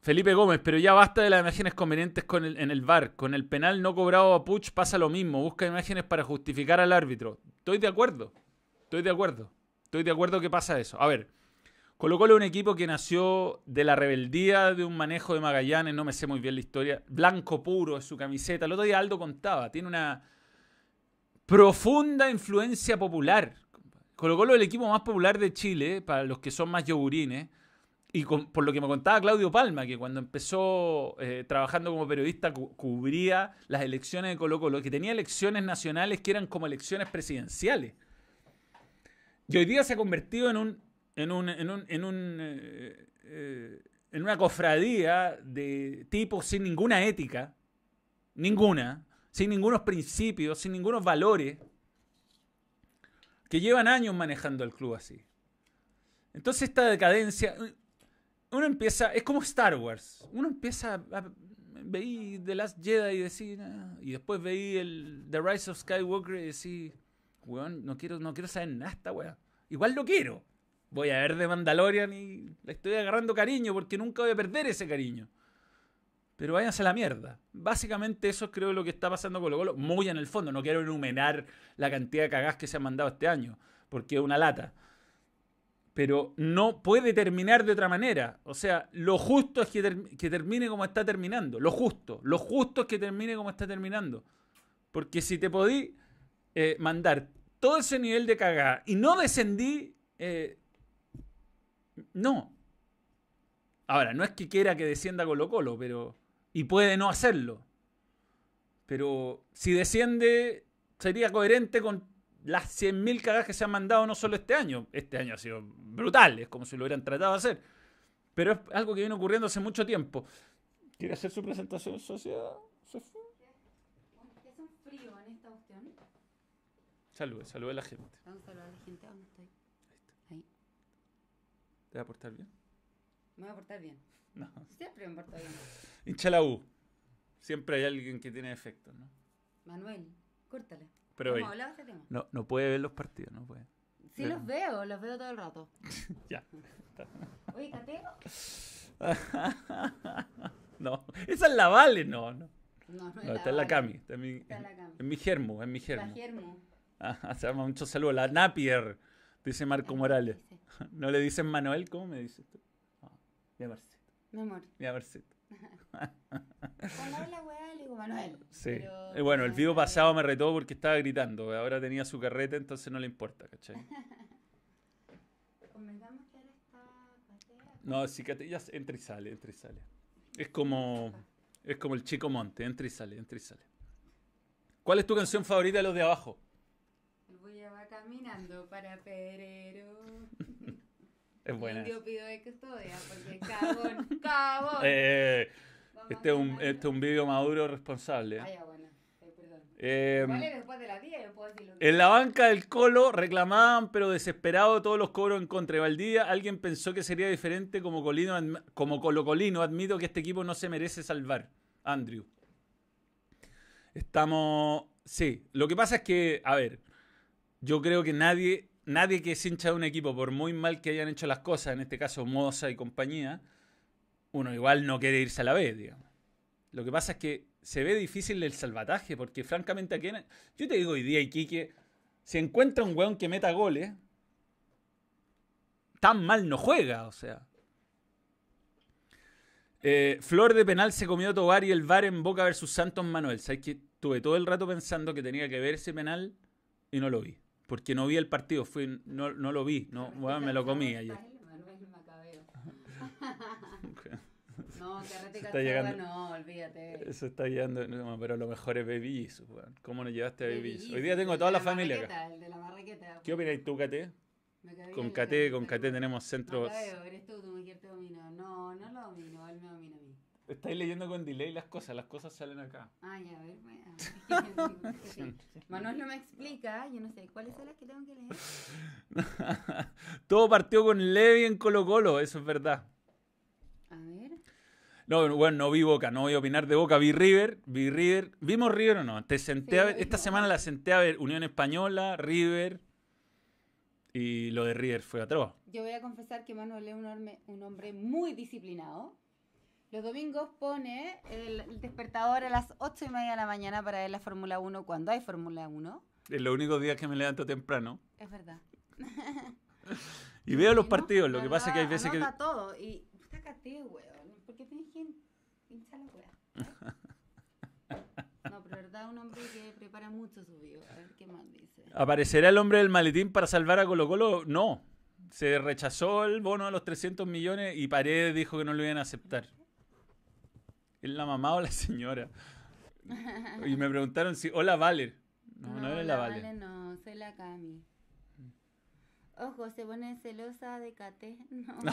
[SPEAKER 1] Felipe Gómez, pero ya basta de las imágenes convenientes con el, en el VAR. Con el penal no cobrado a Puch pasa lo mismo. Busca imágenes para justificar al árbitro. Estoy de acuerdo. Estoy de acuerdo. Estoy de acuerdo que pasa eso. A ver, Colo es un equipo que nació de la rebeldía de un manejo de Magallanes, no me sé muy bien la historia. Blanco puro es su camiseta. El otro día Aldo contaba, tiene una profunda influencia popular. Colo Colo es el equipo más popular de Chile, para los que son más yogurines. Y por lo que me contaba Claudio Palma, que cuando empezó eh, trabajando como periodista cu- cubría las elecciones de Colo Colo, que tenía elecciones nacionales que eran como elecciones presidenciales. Y hoy día se ha convertido en un, en un, en un, en un, eh, eh, en una cofradía de tipos sin ninguna ética, ninguna, sin ningunos principios, sin ningunos valores, que llevan años manejando el club así. Entonces esta decadencia, uno empieza, es como Star Wars, uno empieza a, veí The Last Jedi y decir, ah", y después veí el The Rise of Skywalker y decir, weón, no quiero, no quiero saber nada esta. Igual lo quiero. Voy a ver de Mandalorian y le estoy agarrando cariño porque nunca voy a perder ese cariño. Pero váyanse a la mierda. Básicamente eso creo lo que está pasando con Colo Muy en el fondo. No quiero enumerar la cantidad de cagás que se han mandado este año. Porque es una lata. Pero no puede terminar de otra manera. O sea, lo justo es que, termine como está terminando. Lo justo. Lo justo es que termine como está terminando. Porque si te podí eh, mandar todo ese nivel de cagada y no descendí, eh, no. Ahora, no es que quiera que descienda Colo Colo, pero y puede no hacerlo. Pero si desciende, sería coherente con las 100.000 cagadas que se han mandado no solo este año. Este año ha sido brutal, es como si lo hubieran tratado de hacer. Pero es algo que viene ocurriendo hace mucho tiempo. ¿Quiere hacer su presentación sociedad?
[SPEAKER 2] ¿Es un frío en esta opción?
[SPEAKER 1] Salude, salude a la gente.
[SPEAKER 2] A la gente. ¿Dónde estoy?
[SPEAKER 1] ¿Te va a portar bien?
[SPEAKER 2] Me voy a portar bien.
[SPEAKER 1] No.
[SPEAKER 2] Siempre me porto bien.
[SPEAKER 1] Hincha la U. Siempre hay alguien que tiene efectos, ¿no?
[SPEAKER 2] Manuel, córtale.
[SPEAKER 1] Pero
[SPEAKER 2] ¿Cómo
[SPEAKER 1] oye,
[SPEAKER 2] hablaba este tema?
[SPEAKER 1] no, no puede ver los partidos, no puede.
[SPEAKER 2] Sí,
[SPEAKER 1] Pero-
[SPEAKER 2] los veo, los veo todo el rato.
[SPEAKER 1] Ya.
[SPEAKER 2] Oye, Cateo.
[SPEAKER 1] no, esa es la Vale, no, no.
[SPEAKER 2] No, no,
[SPEAKER 1] No, está en la. Cami. Está en mi,
[SPEAKER 2] Está en la Cami.
[SPEAKER 1] en mi germo, en mi
[SPEAKER 2] La
[SPEAKER 1] germo.
[SPEAKER 2] Germo.
[SPEAKER 1] Ajá, se llama mucho saludo. La Napier, dice Marco Morales. ¿No le dicen Manuel? ¿Cómo me dices tú? Ah, mi amorcito,
[SPEAKER 2] Mi amor.
[SPEAKER 1] mi amorcito.
[SPEAKER 2] Cuando habla weá, le digo Manuel.
[SPEAKER 1] Sí.
[SPEAKER 2] pero-
[SPEAKER 1] Eh, bueno, el vivo pasado me retó porque estaba gritando. Ahora tenía su carreta, entonces no le importa, ¿cachai? No, sí, que ya entra y sale, entra y sale. Es como, es como el chico monte, entra y sale, entra y sale. ¿Cuál es tu canción favorita de los de abajo?
[SPEAKER 2] Caminando para Pedrero.
[SPEAKER 1] Es buena.
[SPEAKER 2] Indio pido de custodia porque cagón, cagón.
[SPEAKER 1] Eh, este es un, este es un video maduro responsable.
[SPEAKER 2] Ah, ya, bueno. Eh, perdón.
[SPEAKER 1] Eh,
[SPEAKER 2] Igual es después de las 10, puedo decir lo que
[SPEAKER 1] en la banca del Colo reclamaban, pero desesperado, todos los cobros en contra de Valdía. Alguien pensó que sería diferente como, colino, como colocolino. Admito que este equipo no se merece salvar. Andrew. Estamos... Sí, lo que pasa es que, a ver, yo creo que nadie, nadie que es hincha de un equipo, por muy mal que hayan hecho las cosas, en este caso Moza y compañía, uno igual no quiere irse a la B, digamos. Lo que pasa es que se ve difícil el salvataje, porque francamente aquí... Yo te digo hoy día, Iquique, si encuentra un weón que meta goles, tan mal no juega, o sea. Eh, Flor de penal se comió Tobar y el VAR en Boca versus Santos Manuel. ¿Sabes que Tuve todo el rato pensando que tenía que ver ese penal y no lo vi. Porque no vi el partido, fui, no, no lo vi. No, weón, me lo comí ayer.
[SPEAKER 2] No, carrete
[SPEAKER 1] está llegando-
[SPEAKER 2] no, olvídate.
[SPEAKER 1] Eso está llegando, no, pero lo mejor es Baby Jesus. ¿Cómo no llevaste a Baby Jesus? Hoy día tengo toda
[SPEAKER 2] de
[SPEAKER 1] la familia acá.
[SPEAKER 2] El de la marraqueta.
[SPEAKER 1] ¿Qué opináis tú, Cate? Con Cate, con Cate tenemos centros.
[SPEAKER 2] Macabeo, eres tú, tu mujer te domina. No, no lo domino, él me mí.
[SPEAKER 1] Estáis leyendo con delay las cosas, las cosas salen acá.
[SPEAKER 2] Ay, a ver, bueno. Sí. Manuel no me explica, yo no sé cuáles son las que tengo que leer.
[SPEAKER 1] Todo partió con Levi en Colo Colo, eso es verdad.
[SPEAKER 2] A ver.
[SPEAKER 1] No, bueno, no vi Boca, no voy a opinar de Boca, vi River, vi River. ¿Vimos River o no? Te senté
[SPEAKER 2] Sí,
[SPEAKER 1] a ver, esta semana la senté a ver Unión Española, River y lo de River fue atroz.
[SPEAKER 2] Yo voy a confesar que Manuel es un hombre, un hombre muy disciplinado. Los domingos pone el, despertador a las 8 y media de la mañana para ver la Fórmula 1 cuando hay Fórmula 1.
[SPEAKER 1] Es los únicos días que me levanto temprano.
[SPEAKER 2] Es verdad.
[SPEAKER 1] Y veo los partidos, lo que pasa es que hay veces que...
[SPEAKER 2] todo y sácate, weón. ¿Por qué tienes que hinchar la weá? No, pero verdad, un hombre que prepara mucho su video. A ver qué más dice.
[SPEAKER 1] ¿Aparecerá el hombre del maletín para salvar a Colo Colo? No. Se rechazó el bono de los 300 millones y Paredes dijo que no lo iban a aceptar. ¿Es la mamá o la señora? Y me preguntaron si... Hola, Valer. No, no, era la Valer.
[SPEAKER 2] no, soy la Cami. Ojo, se pone celosa de Cate. No,
[SPEAKER 1] No,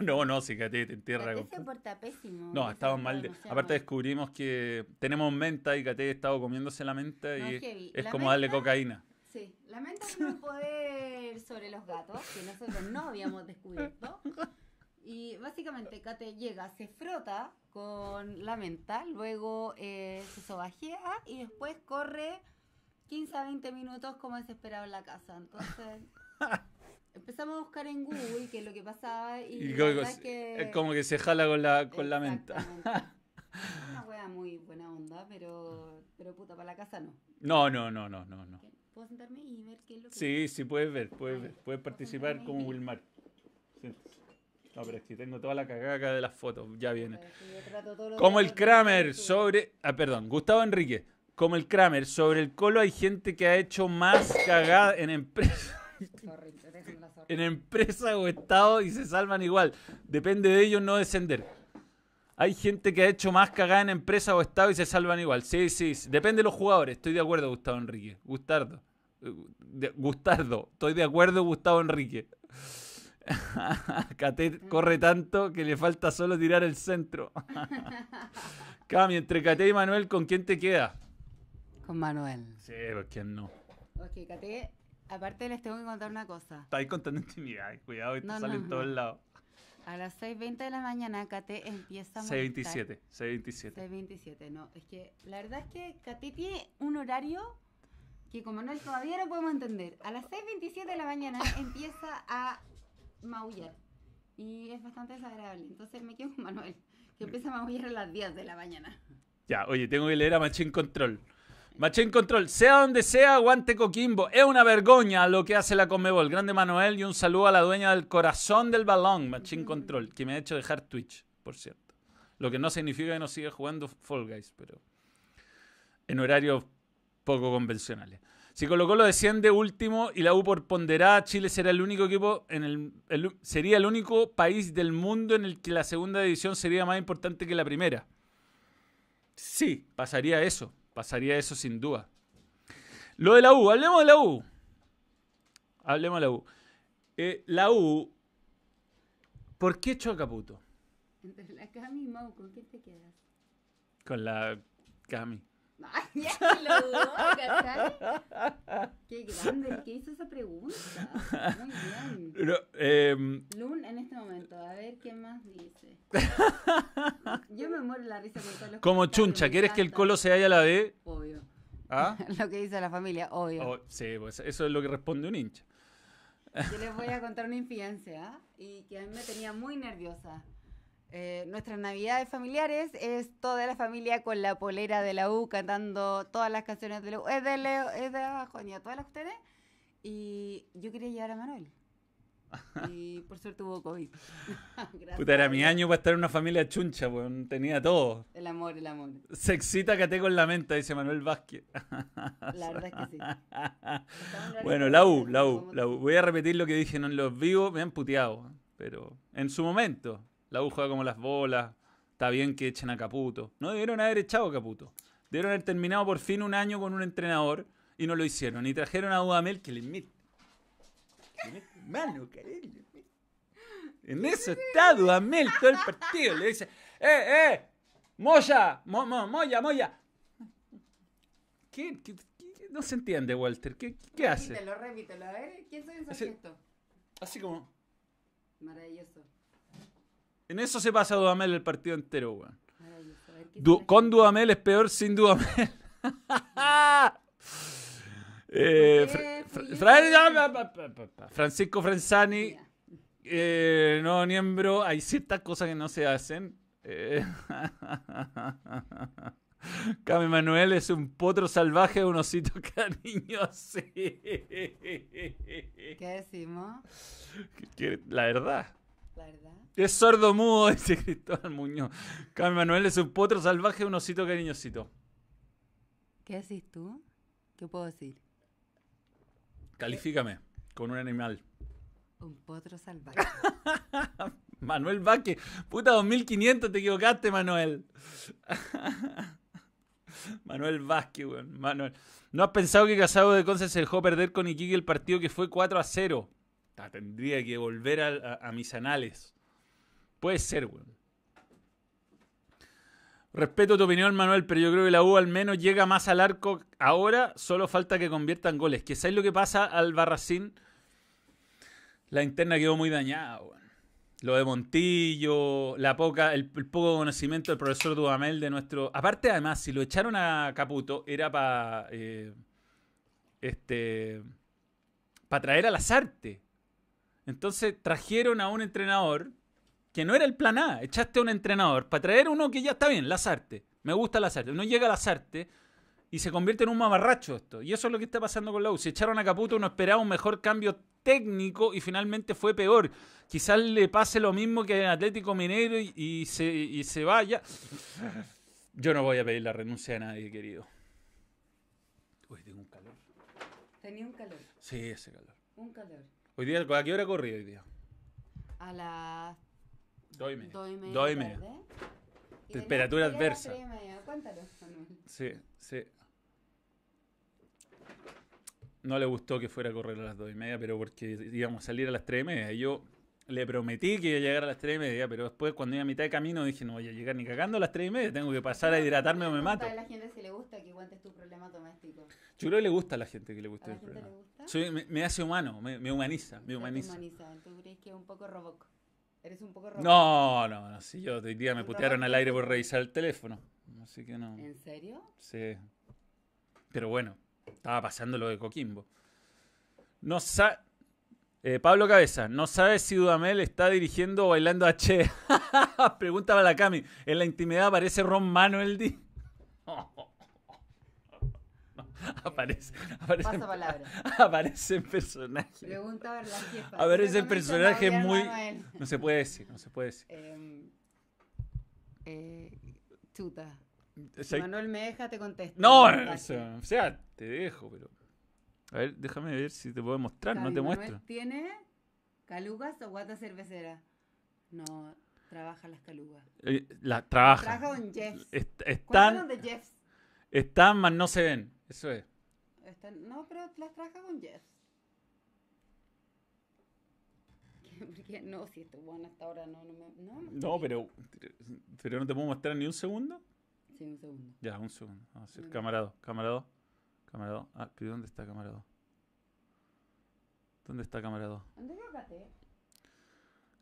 [SPEAKER 2] no,
[SPEAKER 1] No, no, Cate te entierra.
[SPEAKER 2] Cate se porta pésimo.
[SPEAKER 1] No, estamos
[SPEAKER 2] es
[SPEAKER 1] mal. de- Aparte descubrimos que tenemos menta y Cate ha estado comiéndose la menta
[SPEAKER 2] No,
[SPEAKER 1] y
[SPEAKER 2] es heavy.
[SPEAKER 1] es
[SPEAKER 2] La
[SPEAKER 1] como darle
[SPEAKER 2] menta-
[SPEAKER 1] cocaína.
[SPEAKER 2] Sí, lamenta un poder sobre los gatos que nosotros no habíamos descubierto. Y básicamente Kate llega, se frota con la menta, luego eh, se sobajea y después corre 15 a 20 minutos como desesperado en la casa. Entonces empezamos a buscar en Google qué es lo que pasaba y,
[SPEAKER 1] Y
[SPEAKER 2] la
[SPEAKER 1] como,
[SPEAKER 2] es que...
[SPEAKER 1] es como que se jala con la, con la menta.
[SPEAKER 2] Una wea muy buena onda, pero, pero puta, para la casa no.
[SPEAKER 1] No, no, no, no, no, no.
[SPEAKER 2] ¿Puedo sentarme y ver qué es lo que
[SPEAKER 1] Sí, sí, puedes ver, puedes ver. Puedes participar como. Wilmar. Sí. No, pero es que tengo toda la cagada acá de las fotos. Ya viene. Como el Kramer sobre. Ah, perdón, Gustavo Enrique. Como el Kramer sobre el colo hay gente que ha hecho más cagada en empresa. En empresa o estado y se salvan igual. Depende de ellos no descender. Hay gente que ha hecho más cagada en empresa o estado y se salvan igual. Sí, sí, sí. depende de los jugadores. Estoy de acuerdo, Gustavo Enrique. Gustardo. Eh, Gustardo. Estoy de acuerdo, Gustavo Enrique. Catet corre tanto que le falta solo tirar el centro. Cami, entre Cate y Manuel, ¿con quién te queda?
[SPEAKER 2] Con Manuel.
[SPEAKER 1] Sí, pues quién no.
[SPEAKER 2] Ok, Kate, aparte les tengo que contar una cosa.
[SPEAKER 1] Está ahí contando intimidad. Cuidado, esto
[SPEAKER 2] No,
[SPEAKER 1] sale
[SPEAKER 2] no,
[SPEAKER 1] en todos
[SPEAKER 2] no.
[SPEAKER 1] lados.
[SPEAKER 2] A las 6.20 de la mañana, Kate empieza a
[SPEAKER 1] C27.
[SPEAKER 2] molestar.
[SPEAKER 1] C27.
[SPEAKER 2] 6.27, no. Es que la verdad es que Kate tiene un horario que con Manuel todavía no podemos entender. A las 6.27 de la mañana empieza a maullar. Y es bastante desagradable. Entonces me quedo con Manuel, que empieza a maullar a las 10 de la mañana.
[SPEAKER 1] Ya, oye, tengo que leer a Machine Control. Machine Control, sea donde sea, aguante Coquimbo. Es una vergoña lo que hace la Conmebol. Grande Manuel y un saludo a la dueña del corazón del balón, Machine Control, que me ha hecho dejar Twitch, por cierto. Lo que no significa que no siga jugando Fall Guys, pero en horarios poco convencionales. Si Colo Colo desciende último y la U por ponderada, Chile será el único equipo en el, el- sería el único país del mundo en el que la segunda división sería más importante que la primera. Sí, pasaría eso. Pasaría eso sin duda. Lo de la U, hablemos de la U. Hablemos de la U. Eh, la U, ¿por qué echó a Caputo?
[SPEAKER 2] Entre la Cami y Mau, ¿con quién te quedas?
[SPEAKER 1] Con la Cami.
[SPEAKER 2] Ay, lo dudó, ¿cachai? Qué grande el que hizo esa pregunta. Muy bien.
[SPEAKER 1] Pero, em,
[SPEAKER 2] Lun en este momento, a ver qué más dice. Yo me muero la risa con todos los
[SPEAKER 1] como chuncha, ¿quieres que el. Colo se vaya a la B?
[SPEAKER 2] Obvio.
[SPEAKER 1] ¿Ah?
[SPEAKER 2] Lo que dice la familia, obvio.
[SPEAKER 1] Oh, sí, pues eso es lo que responde un hincha.
[SPEAKER 2] Yo les voy a contar una infidencia ¿ah? y que a mí me tenía muy nerviosa. Eh, nuestras navidades familiares es toda la familia con la polera de la U cantando todas las canciones de la U. Es de Leo, es de abajo, ni a todas las ustedes. Y yo quería llevar a Manuel. Y por suerte hubo COVID.
[SPEAKER 1] Puta, era mi año para estar en una familia chuncha, pues tenía todo.
[SPEAKER 2] El amor, el amor.
[SPEAKER 1] Se excita Cate con la menta, dice Manuel Vázquez.
[SPEAKER 2] La verdad es que sí.
[SPEAKER 1] Bueno, la U, la U, la U. Voy a repetir lo que dije en los vivos, me han puteado, pero en su momento, la U juega como las bolas, está bien que echen a Caputo. No debieron haber echado a Caputo. Debieron haber terminado por fin un año con un entrenador y no lo hicieron. Y trajeron a Dudamel que le mete. que le mete mano, cariño. En eso está Dudamel todo el partido. Le dice, ¡eh, eh! ¡Moya! Mo, mo- ¡Moya, moya! ¿Qué, qué- qué- No se entiende, Walter. ¿Qué, qué hace?
[SPEAKER 2] Repítelo, repítelo. A ver, ¿quién soy en su gesto?
[SPEAKER 1] Así como.
[SPEAKER 2] Maravilloso.
[SPEAKER 1] En eso se pasa Dudamel el partido entero, weón.
[SPEAKER 2] Maravilloso. A ver, ¿qué
[SPEAKER 1] Du-
[SPEAKER 2] dice la
[SPEAKER 1] con? Dudamel es peor sin Dudamel. Eh, Francisco Frenzani, eh, nuevo miembro. Hay ciertas cosas que no se hacen. Eh, Cami Manuel es un potro salvaje, un osito cariñoso.
[SPEAKER 2] ¿Qué decimos?
[SPEAKER 1] La verdad.
[SPEAKER 2] Verdad.
[SPEAKER 1] Es sordo mudo, dice Cristóbal Muñoz. Cami Manuel es un potro salvaje, un osito cariñosito.
[SPEAKER 2] ¿Qué decís tú? ¿Qué puedo decir?
[SPEAKER 1] Califícame con un animal.
[SPEAKER 2] Un potro salvaje.
[SPEAKER 1] Manuel Vázquez. Puta, 2500, te equivocaste, Manuel. Manuel Vázquez, weón. Manuel. ¿No has pensado que Casado de Conce se dejó perder con Iquique el partido que fue 4 a 0? Tendría que volver a, mis anales. Puede ser, weón. Respeto tu opinión, Manuel, pero yo creo que la U al menos llega más al arco ahora. Solo falta que conviertan goles. Que ¿sabes lo que pasa al Barracín? La interna quedó muy dañada, weón. Lo de Montillo, la poca, el, poco conocimiento del profesor Dudamel de nuestro. Aparte, además, si lo echaron a Caputo, era para. este. Para traer a Lazarte. Entonces trajeron a un entrenador que no era el plan A. Echaste a un entrenador para traer uno que ya está bien, Lazarte. Me gusta Lazarte. Uno llega a Lazarte y se convierte en un mamarracho esto. Y eso es lo que está pasando con la U. Se echaron a Caputo, uno esperaba un mejor cambio técnico y finalmente fue peor. Quizás le pase lo mismo que en Atlético Mineiro y, y se, y se vaya. Yo no voy a pedir la renuncia de nadie, querido. Uy, tengo un calor.
[SPEAKER 2] Tenía un calor,
[SPEAKER 1] Sí, ese calor.
[SPEAKER 2] un calor.
[SPEAKER 1] Hoy día, ¿a qué hora corrí hoy día?
[SPEAKER 2] A las
[SPEAKER 1] Dos y media.
[SPEAKER 2] dos y media.
[SPEAKER 1] Dos y
[SPEAKER 2] de la
[SPEAKER 1] media.
[SPEAKER 2] tarde. Y
[SPEAKER 1] Temperatura adversa.
[SPEAKER 2] tres y media. Cuéntalo, Manuel.
[SPEAKER 1] Sí, sí. No le gustó que fuera a correr a las dos y media, pero porque íbamos a salir a las tres y media. Y yo le prometí que iba a llegar a las tres y media, pero después cuando iba a mitad de camino dije, no voy a llegar ni cagando a las tres y media, tengo que pasar a hidratarme o me mato.
[SPEAKER 2] A la gente si le gusta que cuentes tu problema doméstico.
[SPEAKER 1] Yo creo que le gusta a la gente que le
[SPEAKER 2] ¿A
[SPEAKER 1] guste
[SPEAKER 2] la
[SPEAKER 1] el
[SPEAKER 2] gente le gusta?
[SPEAKER 1] Soy- me, me hace humano, me, me humaniza, me humaniza.
[SPEAKER 2] humaniza. ¿Tú crees que es un poco roboc? Eres un poco roboc.
[SPEAKER 1] No, no, no, si yo hoy día me putearon al aire por revisar el teléfono. Así que no.
[SPEAKER 2] ¿En serio?
[SPEAKER 1] Sí. Pero bueno, estaba pasando lo de Coquimbo. No sa Eh, Pablo Cabeza, no sabes si Dudamel está dirigiendo o bailando a Che. Pregúntale a la Cami. En la intimidad aparece Ron Manuel Di. aparece, aparece,
[SPEAKER 2] Paso palabra.
[SPEAKER 1] aparece en personaje.
[SPEAKER 2] Pregunta a ver la jefa.
[SPEAKER 1] Aparece
[SPEAKER 2] Si te
[SPEAKER 1] el personaje
[SPEAKER 2] comenta
[SPEAKER 1] muy.
[SPEAKER 2] Manuel.
[SPEAKER 1] No se puede decir, no se puede decir.
[SPEAKER 2] Em, eh, chuta. Si Manuel me deja, te contesto.
[SPEAKER 1] No, o sea, te dejo, pero. A ver, déjame ver si te puedo mostrar, no te
[SPEAKER 2] Manuel
[SPEAKER 1] muestro.
[SPEAKER 2] ¿Tiene calugas o guata cervecera? No, trabaja las calugas.
[SPEAKER 1] Eh, la trabaja.
[SPEAKER 2] Trabaja con Jeffs.
[SPEAKER 1] Est-
[SPEAKER 2] ¿Cuántas
[SPEAKER 1] están,
[SPEAKER 2] son de Jeffs?
[SPEAKER 1] están, más no se ven. Eso es.
[SPEAKER 2] Están- no, pero las trabaja con Jeffs. Porque no, si esto bueno hasta ahora no, no me. No,
[SPEAKER 1] No, pero, pero no te puedo mostrar ni un segundo.
[SPEAKER 2] Sí, un segundo.
[SPEAKER 1] Ya, un segundo. Vamos a hacer cámara 2. Cámara 2. Cámara 2. Ah, pero ¿dónde está cámara 2? ¿Dónde está cámara 2?
[SPEAKER 2] ¿Dónde?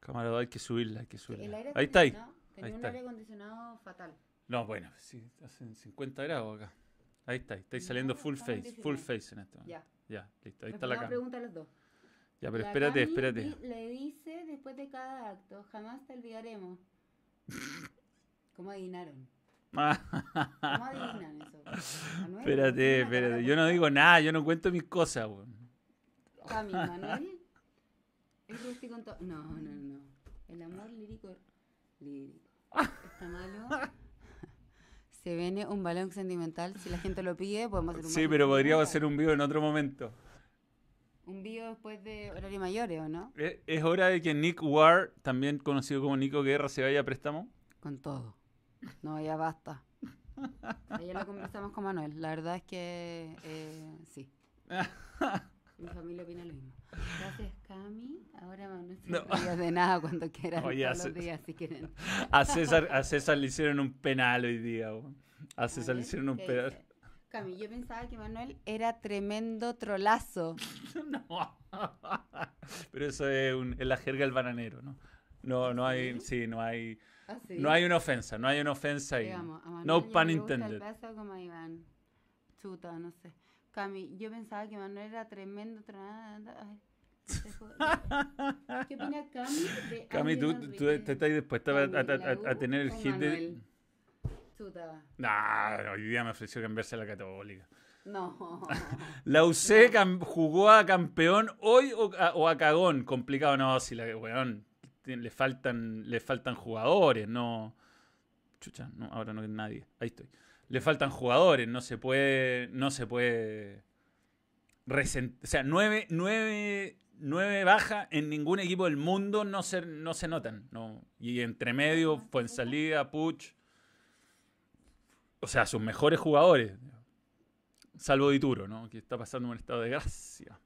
[SPEAKER 1] Cámara 2 hay que subirla, hay que
[SPEAKER 2] El
[SPEAKER 1] subirla.
[SPEAKER 2] aire
[SPEAKER 1] Ahí está ahí.
[SPEAKER 2] Tenía
[SPEAKER 1] Ahí
[SPEAKER 2] un aire acondicionado fatal.
[SPEAKER 1] No, bueno, sí, hacen 50 grados acá. Ahí está, estáis
[SPEAKER 2] No,
[SPEAKER 1] saliendo full face, full
[SPEAKER 2] 19.
[SPEAKER 1] face en este momento.
[SPEAKER 2] Ya.
[SPEAKER 1] Ya, listo, ahí está la cámara.
[SPEAKER 2] preguntar a los dos.
[SPEAKER 1] Ya, pero
[SPEAKER 2] La
[SPEAKER 1] espérate,
[SPEAKER 2] Cami
[SPEAKER 1] espérate.
[SPEAKER 2] le dice después de cada acto, jamás te olvidaremos. ¿Cómo adivinaron? ¿Cómo adivinan eso? Manuel,
[SPEAKER 1] espérate, Yo no digo nada, yo no cuento mis cosas, weón.
[SPEAKER 2] Cami, Manuel. Es rústico en todo. No, no, no. El amor lírico. Lírico. Está malo. Se viene un balón sentimental. Si la gente lo pide, podemos hacer un
[SPEAKER 1] Sí, pero podríamos hacer un video en otro momento.
[SPEAKER 2] Un video después de horario mayores, ¿o no?
[SPEAKER 1] Es, es hora de que Nick Ward, también conocido como Nico Guerra, se vaya a préstamo.
[SPEAKER 2] Con todo. No, ya basta. Ayer lo conversamos con Manuel. La verdad es que eh, sí. Mi familia opina lo mismo. Gracias, Cami. Ahora Manuel se
[SPEAKER 1] No.
[SPEAKER 2] ríe de nada cuando quieran.
[SPEAKER 1] Oye,
[SPEAKER 2] todos los días si quieren.
[SPEAKER 1] A César, a César le hicieron un penal hoy día, weón. A César le
[SPEAKER 2] ver,
[SPEAKER 1] hicieron un
[SPEAKER 2] ¿qué
[SPEAKER 1] penal.
[SPEAKER 2] dice? Cami, yo pensaba que Manuel era tremendo trolazo.
[SPEAKER 1] No. Pero eso es, un- es la jerga del bananero, ¿no? No, no hay,
[SPEAKER 2] ¿Sí?
[SPEAKER 1] sí, no hay,
[SPEAKER 2] ¿Ah, sí?
[SPEAKER 1] no hay una ofensa, no hay una ofensa ahí.
[SPEAKER 2] Digamos, a Manuel
[SPEAKER 1] No
[SPEAKER 2] gusta el
[SPEAKER 1] intended.
[SPEAKER 2] beso como a Iván. Chuta, no sé. Cami, yo pensaba que Manuel era tremendo. Ay. ¿Qué opina Cami de
[SPEAKER 1] Cami, ¿tú, tú te estás dispuesta a, a-
[SPEAKER 2] Cami,
[SPEAKER 1] a-
[SPEAKER 2] ¿la
[SPEAKER 1] a tener el hit de...
[SPEAKER 2] Chuta.
[SPEAKER 1] Nah, hoy día me ofreció cambiarse a la católica.
[SPEAKER 2] No.
[SPEAKER 1] La UC jugó a campeón hoy o a, o a cagón. Complicado, no, si la weón, le faltan, le faltan jugadores, no. Chucha, no, ahora no hay nadie. Ahí estoy. Le faltan jugadores, no se puede. No se puede. resen- o sea, nueve, nueve, nueve bajas en ningún equipo del mundo no se, no se notan. No. Y entre medio, Fuensalida, Puch. O sea, sus mejores jugadores. Salvo Dituro, ¿no? Que está pasando un estado de gracia.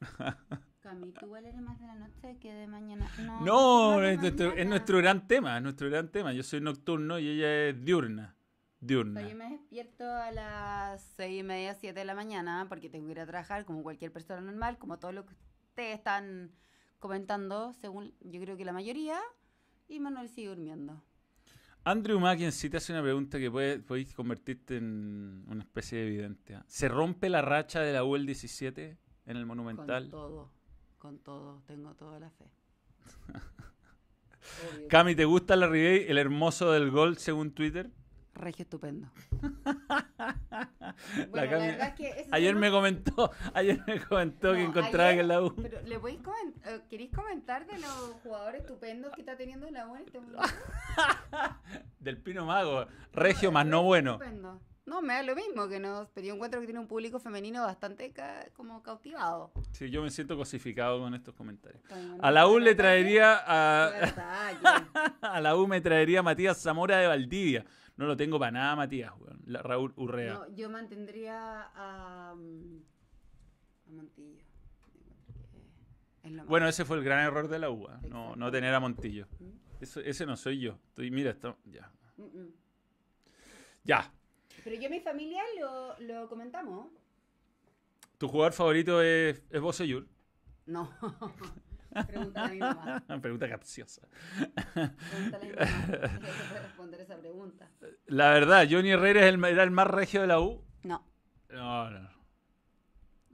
[SPEAKER 2] Cami, tú eres más de la noche que de mañana. No,
[SPEAKER 1] No,
[SPEAKER 2] más de
[SPEAKER 1] es nuestro, es
[SPEAKER 2] mañana.
[SPEAKER 1] nuestro gran tema, es nuestro gran tema. Yo soy nocturno y ella es diurna. Diurna.
[SPEAKER 2] yo me despierto a las seis y media, siete de la mañana porque tengo que ir a trabajar como cualquier persona normal, como todo lo que ustedes están comentando, según yo creo que la mayoría, y Manuel sigue durmiendo.
[SPEAKER 1] Andrew Mackenzie te hace una pregunta que puede, podéis convertirte en una especie de evidente. ¿Se rompe la racha de la UL 17 en el Monumental?
[SPEAKER 2] Con todo, con todo, tengo toda la fe.
[SPEAKER 1] Cami, ¿te gusta la Ribey, el hermoso del gol según Twitter?
[SPEAKER 2] Regio estupendo.
[SPEAKER 1] La
[SPEAKER 2] Bueno, la,
[SPEAKER 1] Cami-
[SPEAKER 2] verdad es que ese
[SPEAKER 1] Ayer
[SPEAKER 2] tema-
[SPEAKER 1] me comentó, ayer me comentó que encontraba
[SPEAKER 2] ayer-
[SPEAKER 1] que en la U.
[SPEAKER 2] Pero, ¿le podéis comen- eh, ¿queréis comentar de los jugadores estupendos que está teniendo la U en este momento?
[SPEAKER 1] Del Pino Mago, regio más no bueno.
[SPEAKER 2] Estupendo. No, me da lo mismo que nos, pero yo encuentro que tiene un público femenino bastante ca- como cautivado.
[SPEAKER 1] Sí, yo me siento cosificado con estos comentarios. A la U le traería a, a la U me traería a Matías Zamora de Valdivia. No lo tengo para nada, Matías, weón. La- Raúl Urrea.
[SPEAKER 2] No, yo mantendría a, mm, a Montillo. Es lo.
[SPEAKER 1] Bueno, ese fue el gran error de la U, ¿ah? no, no tener a Montillo.
[SPEAKER 2] ¿Mm?
[SPEAKER 1] Eso- ese no soy yo. Estoy, mira, está, ya.
[SPEAKER 2] Mm.
[SPEAKER 1] Ya.
[SPEAKER 2] Pero yo mi familia lo, lo comentamos.
[SPEAKER 1] ¿Tu jugador favorito es, es Boseyur?
[SPEAKER 2] No. Pregúntale a mi mamá.
[SPEAKER 1] Pregunta capciosa.
[SPEAKER 2] Pregúntale a mi mamá. Responder esa pregunta.
[SPEAKER 1] La verdad, Johnny Herrera es el- era el más regio de la U.
[SPEAKER 2] No.
[SPEAKER 1] No, no.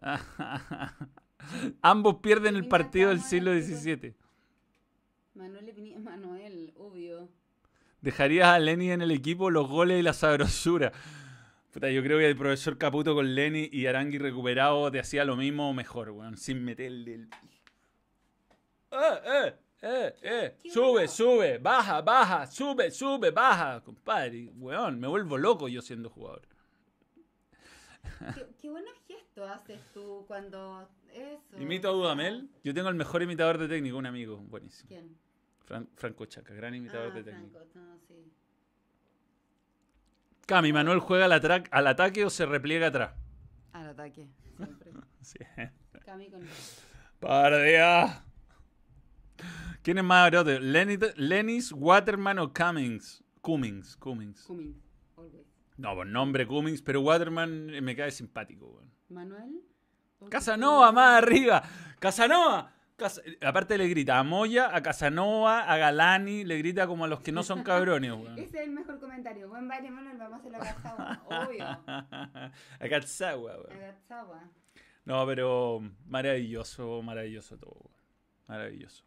[SPEAKER 1] Ambos pierden el partido del siglo XVII.
[SPEAKER 2] Manuel Manuel, obvio.
[SPEAKER 1] ¿Dejarías a Lenny en el equipo los goles y la sabrosura? Puta, yo creo que el profesor Caputo con Lenny y Arangui recuperado te hacía lo mismo o mejor, weón. Sin meterle el... ¡Eh, eh! ¡Eh, eh! ¡Sube, sube! ¡Baja, baja! ¡Sube, sube, baja! Compadre, weón, me vuelvo loco yo siendo jugador.
[SPEAKER 2] Qué, qué buenos gestos haces tú cuando eso.
[SPEAKER 1] Imito a Dudamel. Yo tengo el mejor imitador de técnico, un amigo, buenísimo.
[SPEAKER 2] ¿Quién?
[SPEAKER 1] Fran- Franco Chaca, gran imitador
[SPEAKER 2] ah,
[SPEAKER 1] de técnico.
[SPEAKER 2] Franco, no, sí.
[SPEAKER 1] Cami, ¿Manuel juega al, atra- al ataque o se repliega atrás?
[SPEAKER 2] Al ataque, siempre. Cami con
[SPEAKER 1] ¡Pardea! ¿Quién es más? Lenny- ¿Lennis, Waterman o Cummings? Cummings, Cummings.
[SPEAKER 2] Cummings, always.
[SPEAKER 1] No, por nombre Cummings, pero Waterman eh, me cae simpático, weón.
[SPEAKER 2] Manuel. ¿O
[SPEAKER 1] Casanova, más arriba. ¡Casanova! Aparte le grita a Moya, a Casanova, a Galani, le grita como a los que no son cabrones, weón.
[SPEAKER 2] Ese es el mejor comentario. Buen baile, Manuel, vamos a la Gatzawa. Obvio.
[SPEAKER 1] a Katsawa, weón.
[SPEAKER 2] Gatzawa.
[SPEAKER 1] No, pero maravilloso, maravilloso todo. weón. Maravilloso.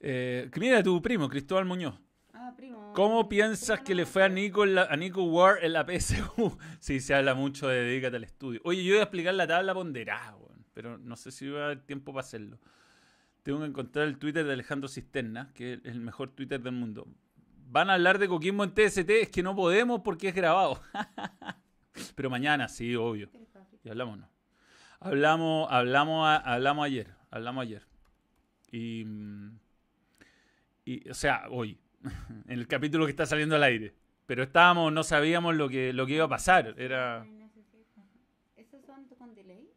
[SPEAKER 1] Eh, mira tu primo, Cristóbal Muñoz.
[SPEAKER 2] Ah, primo.
[SPEAKER 1] ¿Cómo piensas
[SPEAKER 2] Primo
[SPEAKER 1] que le fue a Nico, la- a Nico Ward en la PSU? sí, se habla mucho de dedícate al estudio. Oye, yo voy a explicar la tabla ponderada, weón, pero no sé si va a haber tiempo para hacerlo. Tengo que encontrar el Twitter de Alejandro Cisterna, que es el mejor Twitter del mundo. Van a hablar de Coquimbo en TST, es que no podemos porque es grabado. pero mañana, sí, obvio. Y hablamos, ¿no? Hablamos, hablamos, a- hablamos ayer, hablamos ayer. Y, y, o sea, hoy, en el capítulo que está saliendo al aire. Pero estábamos, no sabíamos lo que, lo que iba a pasar. Era,
[SPEAKER 2] Ay, necesito. ¿Esos son con delay?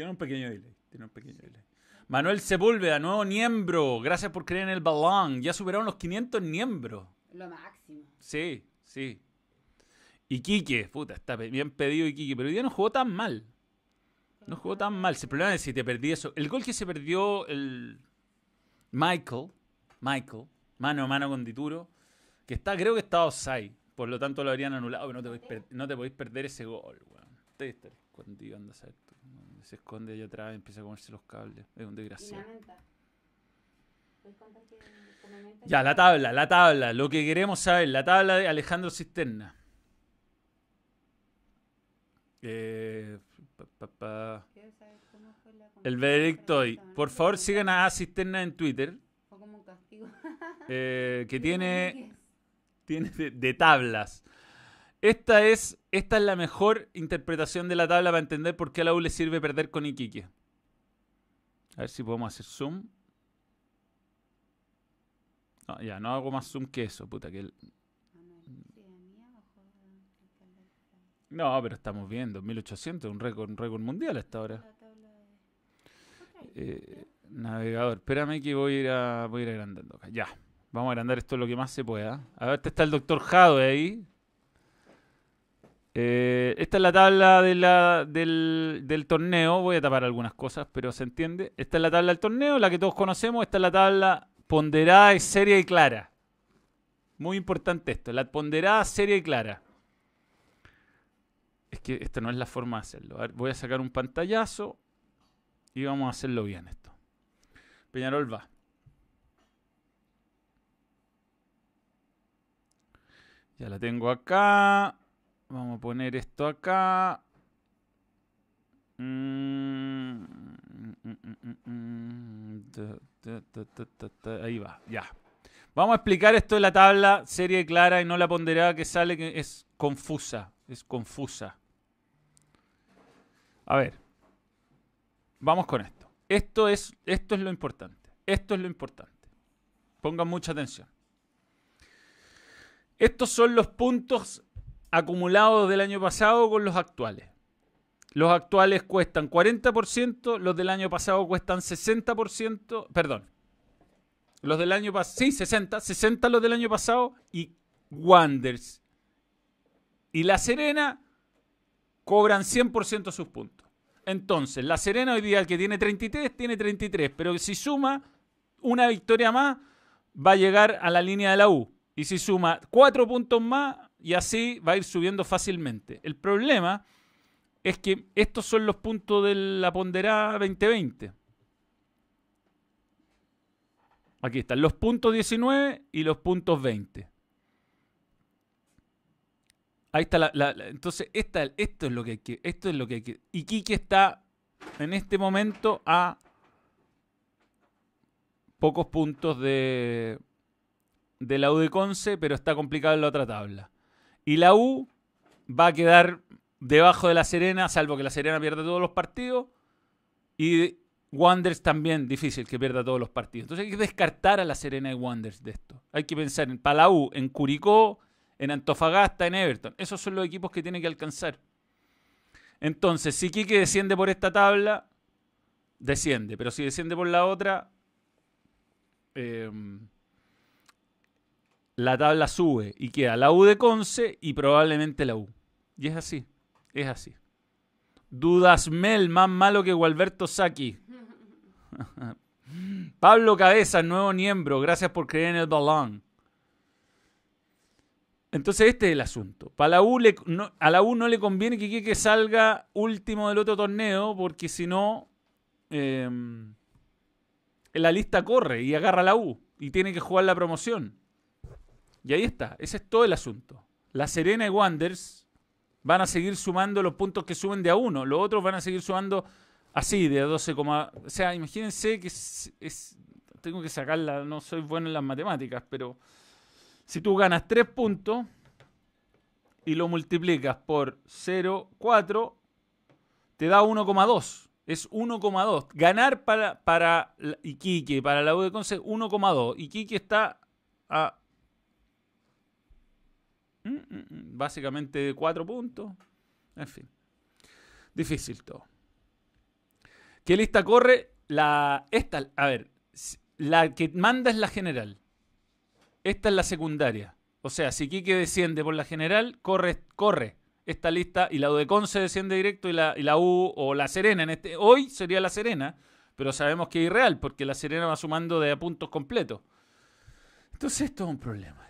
[SPEAKER 1] Tiene un pequeño delay, tiene un pequeño delay. Manuel Sepúlveda, nuevo miembro. Gracias por creer en el balón. Ya superaron los 500 miembros.
[SPEAKER 2] Lo máximo.
[SPEAKER 1] Sí, sí. Y Quique, puta, está bien pedido Iquique, pero hoy día no jugó tan mal. No jugó tan mal. El problema es si te perdí eso. El gol que se perdió el Michael, Michael, mano a mano con Dituro, que está, creo que está offside. Por lo tanto lo habrían anulado, pero no te podéis, per- no te podéis perder ese gol, weón. Debe estar escondido, a. Se esconde allá atrás y empieza a comerse los cables. Es un desgraciado. Ya, la tabla, la tabla. Lo que queremos saber, la tabla de Alejandro Cisterna. Eh, pa, pa, pa. El veredicto hoy. Por favor, sigan a Cisterna en Twitter, eh, que tiene, tiene de, de tablas. Esta es, esta es la mejor interpretación de la tabla para entender por qué a la U le sirve perder con Iquique. A ver si podemos hacer zoom. No, ya, no hago más zoom que eso, puta, que el- No, pero estamos viendo, 1800, un récord, un récord mundial hasta ahora. Eh, navegador. Espérame que voy a ir, a, voy a ir agrandando acá. Ya. Vamos a agrandar esto lo que más se pueda. A ver, este está el doctor Jadwe ahí. Eh, esta es la tabla de la- del, del torneo. Voy a tapar algunas cosas, pero se entiende. Esta es la tabla del torneo, la que todos conocemos. Esta es la tabla ponderada, y seria y clara. Muy importante esto. La ponderada, seria y clara. Es que esta no es la forma de hacerlo. Voy a sacar un pantallazo y vamos a hacerlo bien esto. Peñarol va. Ya la tengo acá. Vamos a poner esto acá. Mm, mm, mm. Ahí va, ya. Vamos a explicar esto de la tabla seria y clara y no la ponderada que sale, que es confusa. Es confusa. A ver. Vamos con esto. Esto es, esto es lo importante. Esto es lo importante. Pongan mucha atención. Estos son los puntos acumulados del año pasado con los actuales. Los actuales cuestan 40%, los del año pasado cuestan 60%, perdón. Los del año pasado, sí, 60, 60 los del año pasado y Wanders y La Serena cobran 100% sus puntos. Entonces, La Serena hoy día, el que tiene 33, tiene 33, pero si suma una victoria más, va a llegar a la línea de la U. Y si suma cuatro puntos más, y así va a ir subiendo fácilmente. El problema es que estos son los puntos de la ponderada 2020. Aquí están los puntos 19 y los puntos 20. Ahí está la, entonces esto es lo que hay que, esto es lo que está en este momento a pocos puntos de de la U de Conce, pero está complicado en la otra tabla. Y la U va a quedar debajo de la Serena, salvo que la Serena pierda todos los partidos. Y Wanderers también difícil que pierda todos los partidos. Entonces hay que descartar a la Serena y Wanderers de esto. Hay que pensar en Palau, en Curicó, en Antofagasta, en Everton. Esos son los equipos que tiene que alcanzar. Entonces, si Quique desciende por esta tabla, desciende. Pero si desciende por la otra, eh, la tabla sube y queda la U de Conce y probablemente la U. Y es así, es así. Dudasmel, más malo que Gualberto Saki. Pablo Cabeza, nuevo miembro, gracias por creer en el balón. Entonces este es el asunto. Para la U no- a la U no le conviene que Iquique salga último del otro torneo porque si no eh, la lista corre y agarra la U y tiene que jugar la promoción. Y ahí está, ese es todo el asunto. La Serena y Wanderers van a seguir sumando los puntos que suben de a uno. Los otros van a seguir sumando así, de a 12, o sea, imagínense que es, tengo que sacarla, no soy bueno en las matemáticas, pero si tú ganas 3 puntos y lo multiplicas por 0,4, te da 1,2. Es 1,2. Ganar para, para Iquique, para la U de Conce, 1,2. Iquique está a Básicamente cuatro puntos. En fin. Difícil todo. ¿Qué lista corre? La. Esta, a ver. La que manda es la general. Esta es la secundaria. O sea, si Quique desciende por la general, corre, corre esta lista y la U de Conce desciende directo y la, y la U o la Serena. En este, hoy sería la Serena, pero sabemos que es irreal porque la Serena va sumando de a puntos completos. Entonces esto es un problema.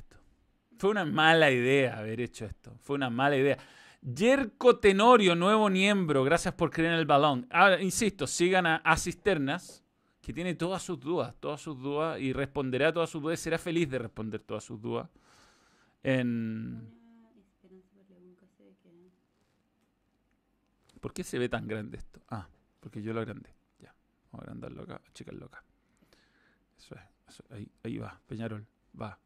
[SPEAKER 1] Fue una mala idea haber hecho esto. Fue una mala idea. Yerko Tenorio, nuevo miembro, gracias por creer en el balón. Ahora, insisto, sigan a, a Cisternas, que tiene todas sus dudas, todas sus dudas, y responderá todas sus dudas, será feliz de responder todas sus dudas. En... ¿Por qué se ve tan grande esto? Ah, porque yo lo agrandé. Ya, vamos a agrandarlo acá, achicarlo acá. Eso es, eso, ahí, ahí va, Peñarol, va.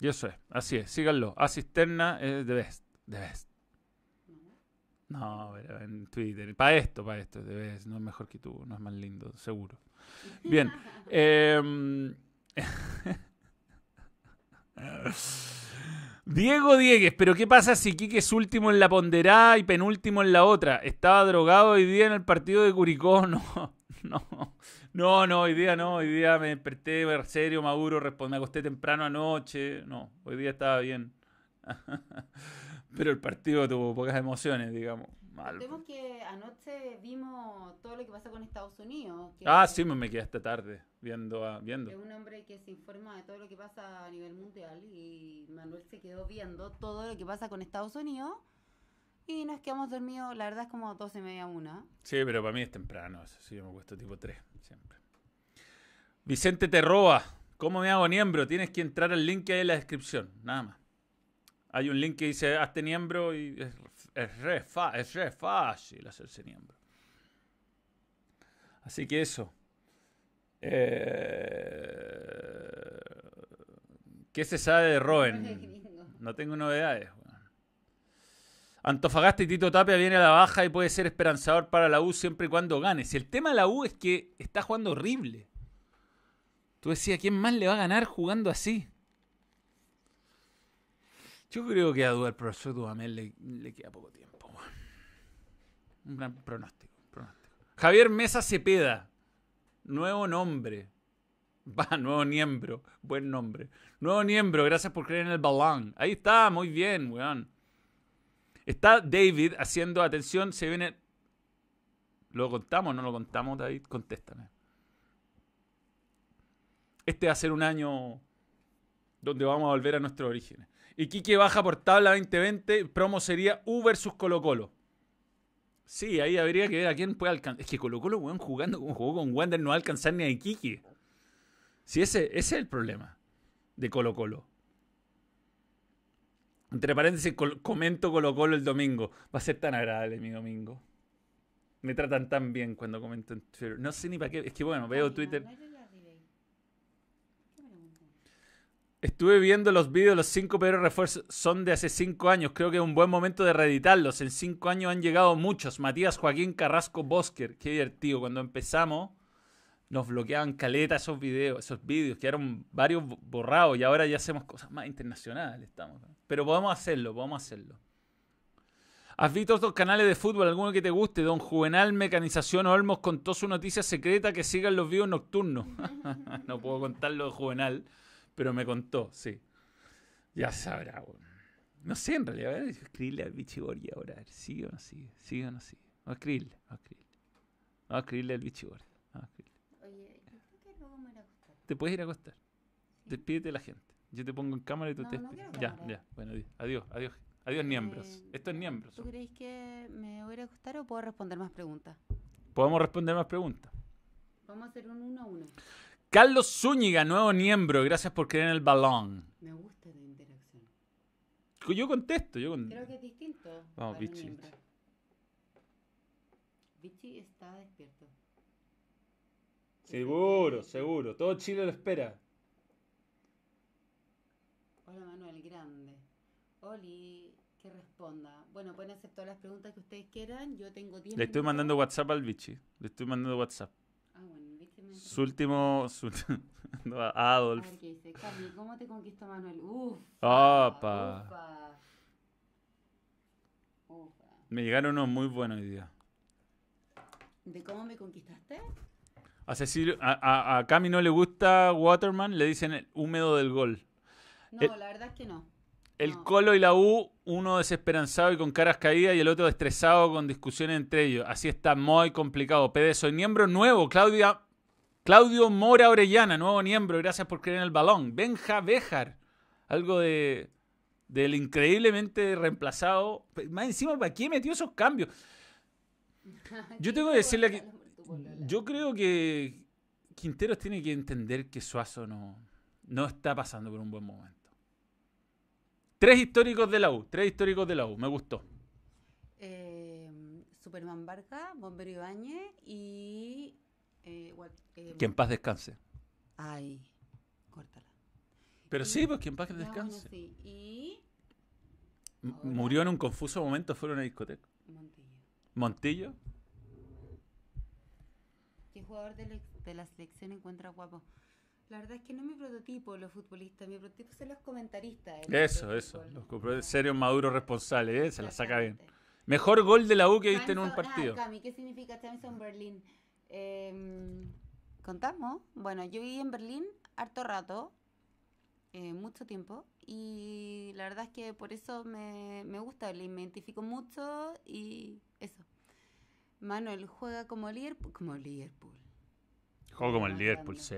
[SPEAKER 1] Y eso es, así es, síganlo. A Cisterna es the best, the best. No, pero en Twitter, para esto, para esto, the best, no es mejor que tú, no es más lindo, seguro. Bien. em, Diego Diegues, pero ¿qué pasa si Quique es último en la ponderada y penúltimo en la otra? Estaba drogado hoy día en el partido de Curicó. No, no, no, no, hoy día no. Hoy día me desperté serio, maduro, me acosté temprano anoche. No, hoy día estaba bien. Pero el partido tuvo pocas emociones, digamos.
[SPEAKER 2] Vemos que anoche vimos todo lo que pasa con Estados Unidos.
[SPEAKER 1] ah, sí, me quedé esta tarde viendo. viendo.
[SPEAKER 2] Es un hombre que se informa de todo lo que pasa a nivel mundial y Manuel se quedó viendo todo lo que pasa con Estados Unidos y nos quedamos dormidos, la verdad es como 12 y media una.
[SPEAKER 1] Sí, pero para mí es temprano, eso sí, yo me acuesto tipo 3 siempre. Vicente Terroa, ¿cómo me hago miembro? Tienes que entrar al link que hay en la descripción, nada más. Hay un link que dice hazte miembro y es re, es re fácil hacerse miembro. Así que eso. Eh, ¿Qué se sabe de Roen? No tengo novedades. Antofagasta y Tito Tapia viene a la baja y puede ser esperanzador para la U siempre y cuando gane. Si el tema de la U es que está jugando horrible. Tú decías, ¿quién más le va a ganar jugando así? Yo creo que a al profesor Dudamel le, le, queda poco tiempo. Un gran pronóstico, Javier Mesa Cepeda. Nuevo nombre. Va, nuevo miembro. Buen nombre. Nuevo miembro. Gracias por creer en el balón. Ahí está, muy bien, weón. Está David haciendo atención. Se viene. ¿Lo contamos o no lo contamos, David? Contéstame. Este va a ser un año donde vamos a volver a nuestros orígenes. Y Quique baja por tabla 2020. Promo sería U versus Colo Colo. Sí, ahí habría que ver a quién puede alcanzar. Es que Colo Colo, weón, jugando como jugó con Wander, no va a alcanzar ni a Iquique. Sí, ese, ese es el problema de Colo Colo. Entre paréntesis, comento Colo Colo el domingo. Va a ser tan agradable mi domingo. Me tratan tan bien cuando comento en Twitter. No sé ni para qué. Es que bueno, veo Twitter. Estuve viendo los vídeos, los cinco peores refuerzos son de hace cinco años. Creo que es un buen momento de reeditarlos. En cinco años han llegado muchos. Matías Joaquín Carrasco Bosker. Qué divertido. Cuando empezamos, nos bloqueaban caleta esos videos, esos vídeos. Quedaron varios borrados y ahora ya hacemos cosas más internacionales. Estamos. Pero podemos hacerlo, podemos hacerlo. ¿Has visto otros canales de fútbol? ¿Alguno que te guste? Don Juvenal Mecanización Olmos contó su noticia secreta que sigan los videos nocturnos. no puedo contarlo de Juvenal. Pero me contó, sí. Ya sabrá, No sé, en realidad. A ver, escribirle a Bichigori ahora. A ver, ¿sigue o no sigue? ¿Sigue o no sigue? Vamos a escribirle. Vamos a escribirle. Vamos a escribirle al Bichigori. Vamos a escribirle. Oye, yo creo que luego me iré a acostar. Te puedes ir a acostar. Despídete de la gente. Yo te pongo en cámara y tú te despides. ya, ya. Bueno, adiós, adiós. Adiós, miembros. Eh, Esto es miembros.
[SPEAKER 2] ¿Tú creéis que me voy a acostar o puedo responder más preguntas?
[SPEAKER 1] Podemos responder más preguntas.
[SPEAKER 2] Vamos a hacer un uno a uno.
[SPEAKER 1] Carlos Zúñiga, nuevo miembro. Gracias por creer en el balón.
[SPEAKER 2] Me gusta la interacción.
[SPEAKER 1] Yo contesto. Yo
[SPEAKER 2] Creo que es distinto.
[SPEAKER 1] Vamos, Vichy.
[SPEAKER 2] Vichy está despierto.
[SPEAKER 1] Seguro, seguro. Todo Chile lo espera.
[SPEAKER 2] Hola Manuel, grande. Oli, que responda. Bueno, pueden hacer todas las preguntas que ustedes quieran. Yo tengo tiempo.
[SPEAKER 1] Le estoy mandando WhatsApp al Vichy. Le estoy mandando WhatsApp. Su último. Su, Adolf.
[SPEAKER 2] A ver qué dice. Cami, ¿cómo te conquistó Manuel? Uf.
[SPEAKER 1] Opa. Me llegaron unos muy buenos hoy día.
[SPEAKER 2] ¿De cómo me conquistaste?
[SPEAKER 1] A, Cecilio, a, a, Cami no le gusta Waterman, le dicen el húmedo del gol.
[SPEAKER 2] No, la verdad es que no.
[SPEAKER 1] El Colo y la U, uno desesperanzado y con caras caídas y el otro estresado con discusiones entre ellos. Así está muy complicado. Pede, soy miembro nuevo, Claudia Claudio Mora Orellana, nuevo miembro, gracias por creer en el balón. Benja Bejar, algo de del increíblemente reemplazado. Más encima, ¿para qué metió esos cambios? Yo tengo que decirle que yo creo que Quinteros tiene que entender que Suazo no, no está pasando por un buen momento. Tres históricos de la U, tres históricos de la U, me gustó.
[SPEAKER 2] Eh, Superman Barca, Bombero Ibáñez y eh,
[SPEAKER 1] eh, que en paz descanse.
[SPEAKER 2] Ay, córtala.
[SPEAKER 1] Pero sí, pues que en paz descanse. Y... Murió en un confuso momento fuera de una discoteca.
[SPEAKER 2] Montillo.
[SPEAKER 1] ¿Montillo?
[SPEAKER 2] ¿Qué jugador de, la selección encuentra guapo? La verdad es que no es mi prototipo los futbolistas, mi prototipo son los comentaristas.
[SPEAKER 1] Eso, eso. Los serios, maduros, responsables. ¿eh? Se la saca bien. Mejor gol de la U que viste en un partido.
[SPEAKER 2] Ah, Cami, ¿qué significa Times on Berlin? Em, ¿Contamos? Bueno, yo viví en Berlín harto rato, eh, mucho tiempo, y la verdad es que por eso me, me gusta Berlín, me identifico mucho y eso. Manuel juega como Liverpool. Como Liverpool.
[SPEAKER 1] Juego como el Liverpool, sí.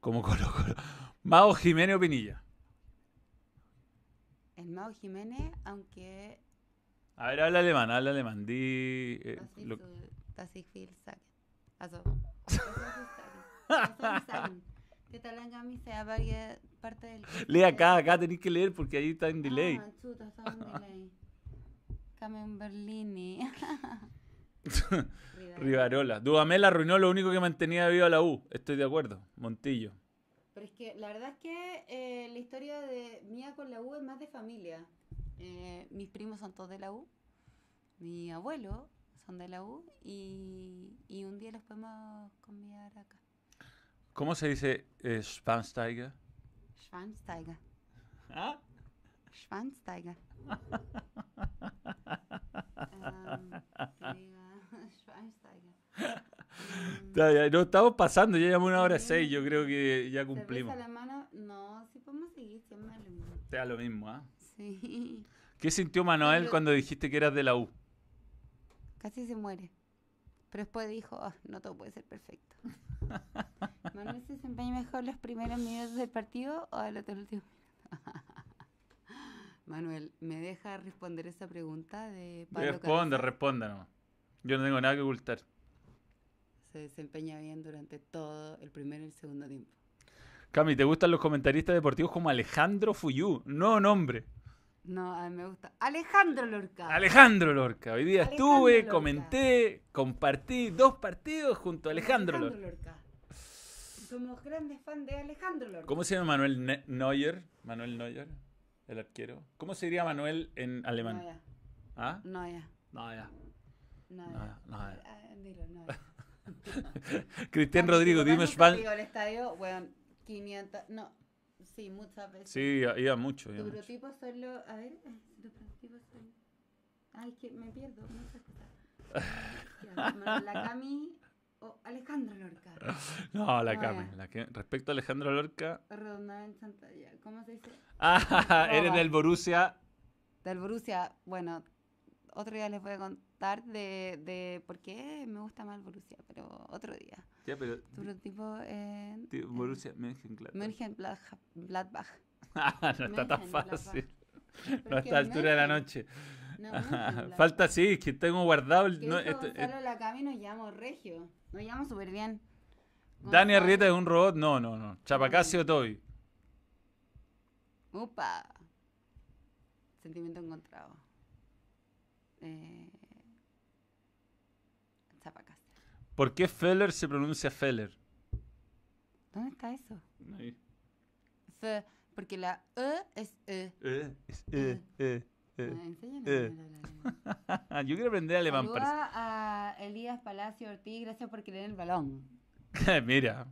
[SPEAKER 1] Como Colo Colo. Mago Jiménez o Pinilla.
[SPEAKER 2] El Mao Jiménez, aunque
[SPEAKER 1] A ver, habla alemán, habla alemán. Di. eh, lo-
[SPEAKER 2] das ich will sagen. Also, was soll ich sagen? Was soll ich sagen? ¿Qué tal en Gami sea parte del...
[SPEAKER 1] Lee acá, acá tenéis que leer porque ahí está en delay.
[SPEAKER 2] Ah, chuta, está en delay. Camen Berlini.
[SPEAKER 1] Rivarola. Dudamel arruinó lo único que mantenía viva la U. Estoy de acuerdo. Montillo.
[SPEAKER 2] Pero es que la verdad es que eh, la historia de mía con la U es más de familia. Eh, mis primos son todos de la U. Mi abuelo son de la U. Y, y un día los podemos convidar acá.
[SPEAKER 1] ¿Cómo se dice eh, Schwansteiger?
[SPEAKER 2] Schwansteiger.
[SPEAKER 1] ¿Ah?
[SPEAKER 2] Schwansteiger. Ähm,
[SPEAKER 1] Ya, ya, no, estamos pasando, ya llevamos una hora seis, yo creo que ya cumplimos.
[SPEAKER 2] No, sí podemos seguir, es lo mismo.
[SPEAKER 1] Te da lo mismo, ¿ah?
[SPEAKER 2] Sí.
[SPEAKER 1] ¿Qué sintió Manuel
[SPEAKER 2] Pero-
[SPEAKER 1] cuando dijiste que eras de la U?
[SPEAKER 2] Casi se muere. Pero después dijo, "Ah, no todo puede ser perfecto. Manuel se desempeña mejor los primeros minutos del partido o los últimos minutos. Manuel, ¿me deja responder esa pregunta de Pablo
[SPEAKER 1] Responda,
[SPEAKER 2] Cabezas?
[SPEAKER 1] responda nomás. Yo no tengo nada que ocultar.
[SPEAKER 2] Se desempeña bien durante todo el primer y el segundo tiempo.
[SPEAKER 1] Cami, ¿te gustan los comentaristas deportivos como Alejandro Fuyú? No nombre.
[SPEAKER 2] No, a mí me gusta. Alejandro Lorca.
[SPEAKER 1] Alejandro Lorca. Hoy día
[SPEAKER 2] Alejandro
[SPEAKER 1] estuve,
[SPEAKER 2] Lorca.
[SPEAKER 1] comenté, compartí dos partidos junto a Alejandro, Lorca.
[SPEAKER 2] Lorca. Somos grandes fans de Alejandro Lorca.
[SPEAKER 1] ¿Cómo se llama Manuel Ne- Neuer? Manuel Neuer, el arquero. ¿Cómo se diría Manuel en alemán?
[SPEAKER 2] Ya.
[SPEAKER 1] ¿Ah?
[SPEAKER 2] No, ya.
[SPEAKER 1] No, ya.
[SPEAKER 2] No,
[SPEAKER 1] No,
[SPEAKER 2] ya.
[SPEAKER 1] no, ya.
[SPEAKER 2] Ah, dilo, no, ya.
[SPEAKER 1] Cristian Rodrigo, dime
[SPEAKER 2] llevó al estadio, weón, 500, no, sí, muchas veces.
[SPEAKER 1] Sí, iba mucho. iba
[SPEAKER 2] Tu
[SPEAKER 1] mucho.
[SPEAKER 2] los, a ver, eh, tu prototipo son, ay, que me pierdo, muchas cosas. La Cami o Alejandro Lorca.
[SPEAKER 1] No, la
[SPEAKER 2] No,
[SPEAKER 1] Cami. la que- Respecto a Alejandro Lorca.
[SPEAKER 2] Redondada en Santalla, ¿cómo se dice?
[SPEAKER 1] Ah, eres del Borussia.
[SPEAKER 2] Del Borussia, bueno, otro día les voy a contar de, de por qué me gusta más el Borussia, pero otro día.
[SPEAKER 1] Ya, pero.
[SPEAKER 2] Tu prototipo en
[SPEAKER 1] tío, Borussia Mönchengladbach.
[SPEAKER 2] Mönchengladbach. Gladbach.
[SPEAKER 1] Ah, no está tan fácil. No a esta altura de la noche.
[SPEAKER 2] No.
[SPEAKER 1] Falta sí, es que tengo guardado el. No, esto- eh,
[SPEAKER 2] Gonzalo Lacami nos llama regio. Nos llama súper bien.
[SPEAKER 1] Dani Arrieta es un robot. No, no, no. Chapacasio Toby.
[SPEAKER 2] Upa. Sentimiento encontrado. Eh...
[SPEAKER 1] ¿Por qué Feller se pronuncia Feller?
[SPEAKER 2] ¿Dónde está eso?
[SPEAKER 1] Ahí.
[SPEAKER 2] Porque la E es E.
[SPEAKER 1] Eh, es- eh.
[SPEAKER 2] a hablar alemán.
[SPEAKER 1] Yo quiero aprender alemán.
[SPEAKER 2] Saluda a Elías Palacio Ortiz, gracias por creer en el balón.
[SPEAKER 1] parece. Mira.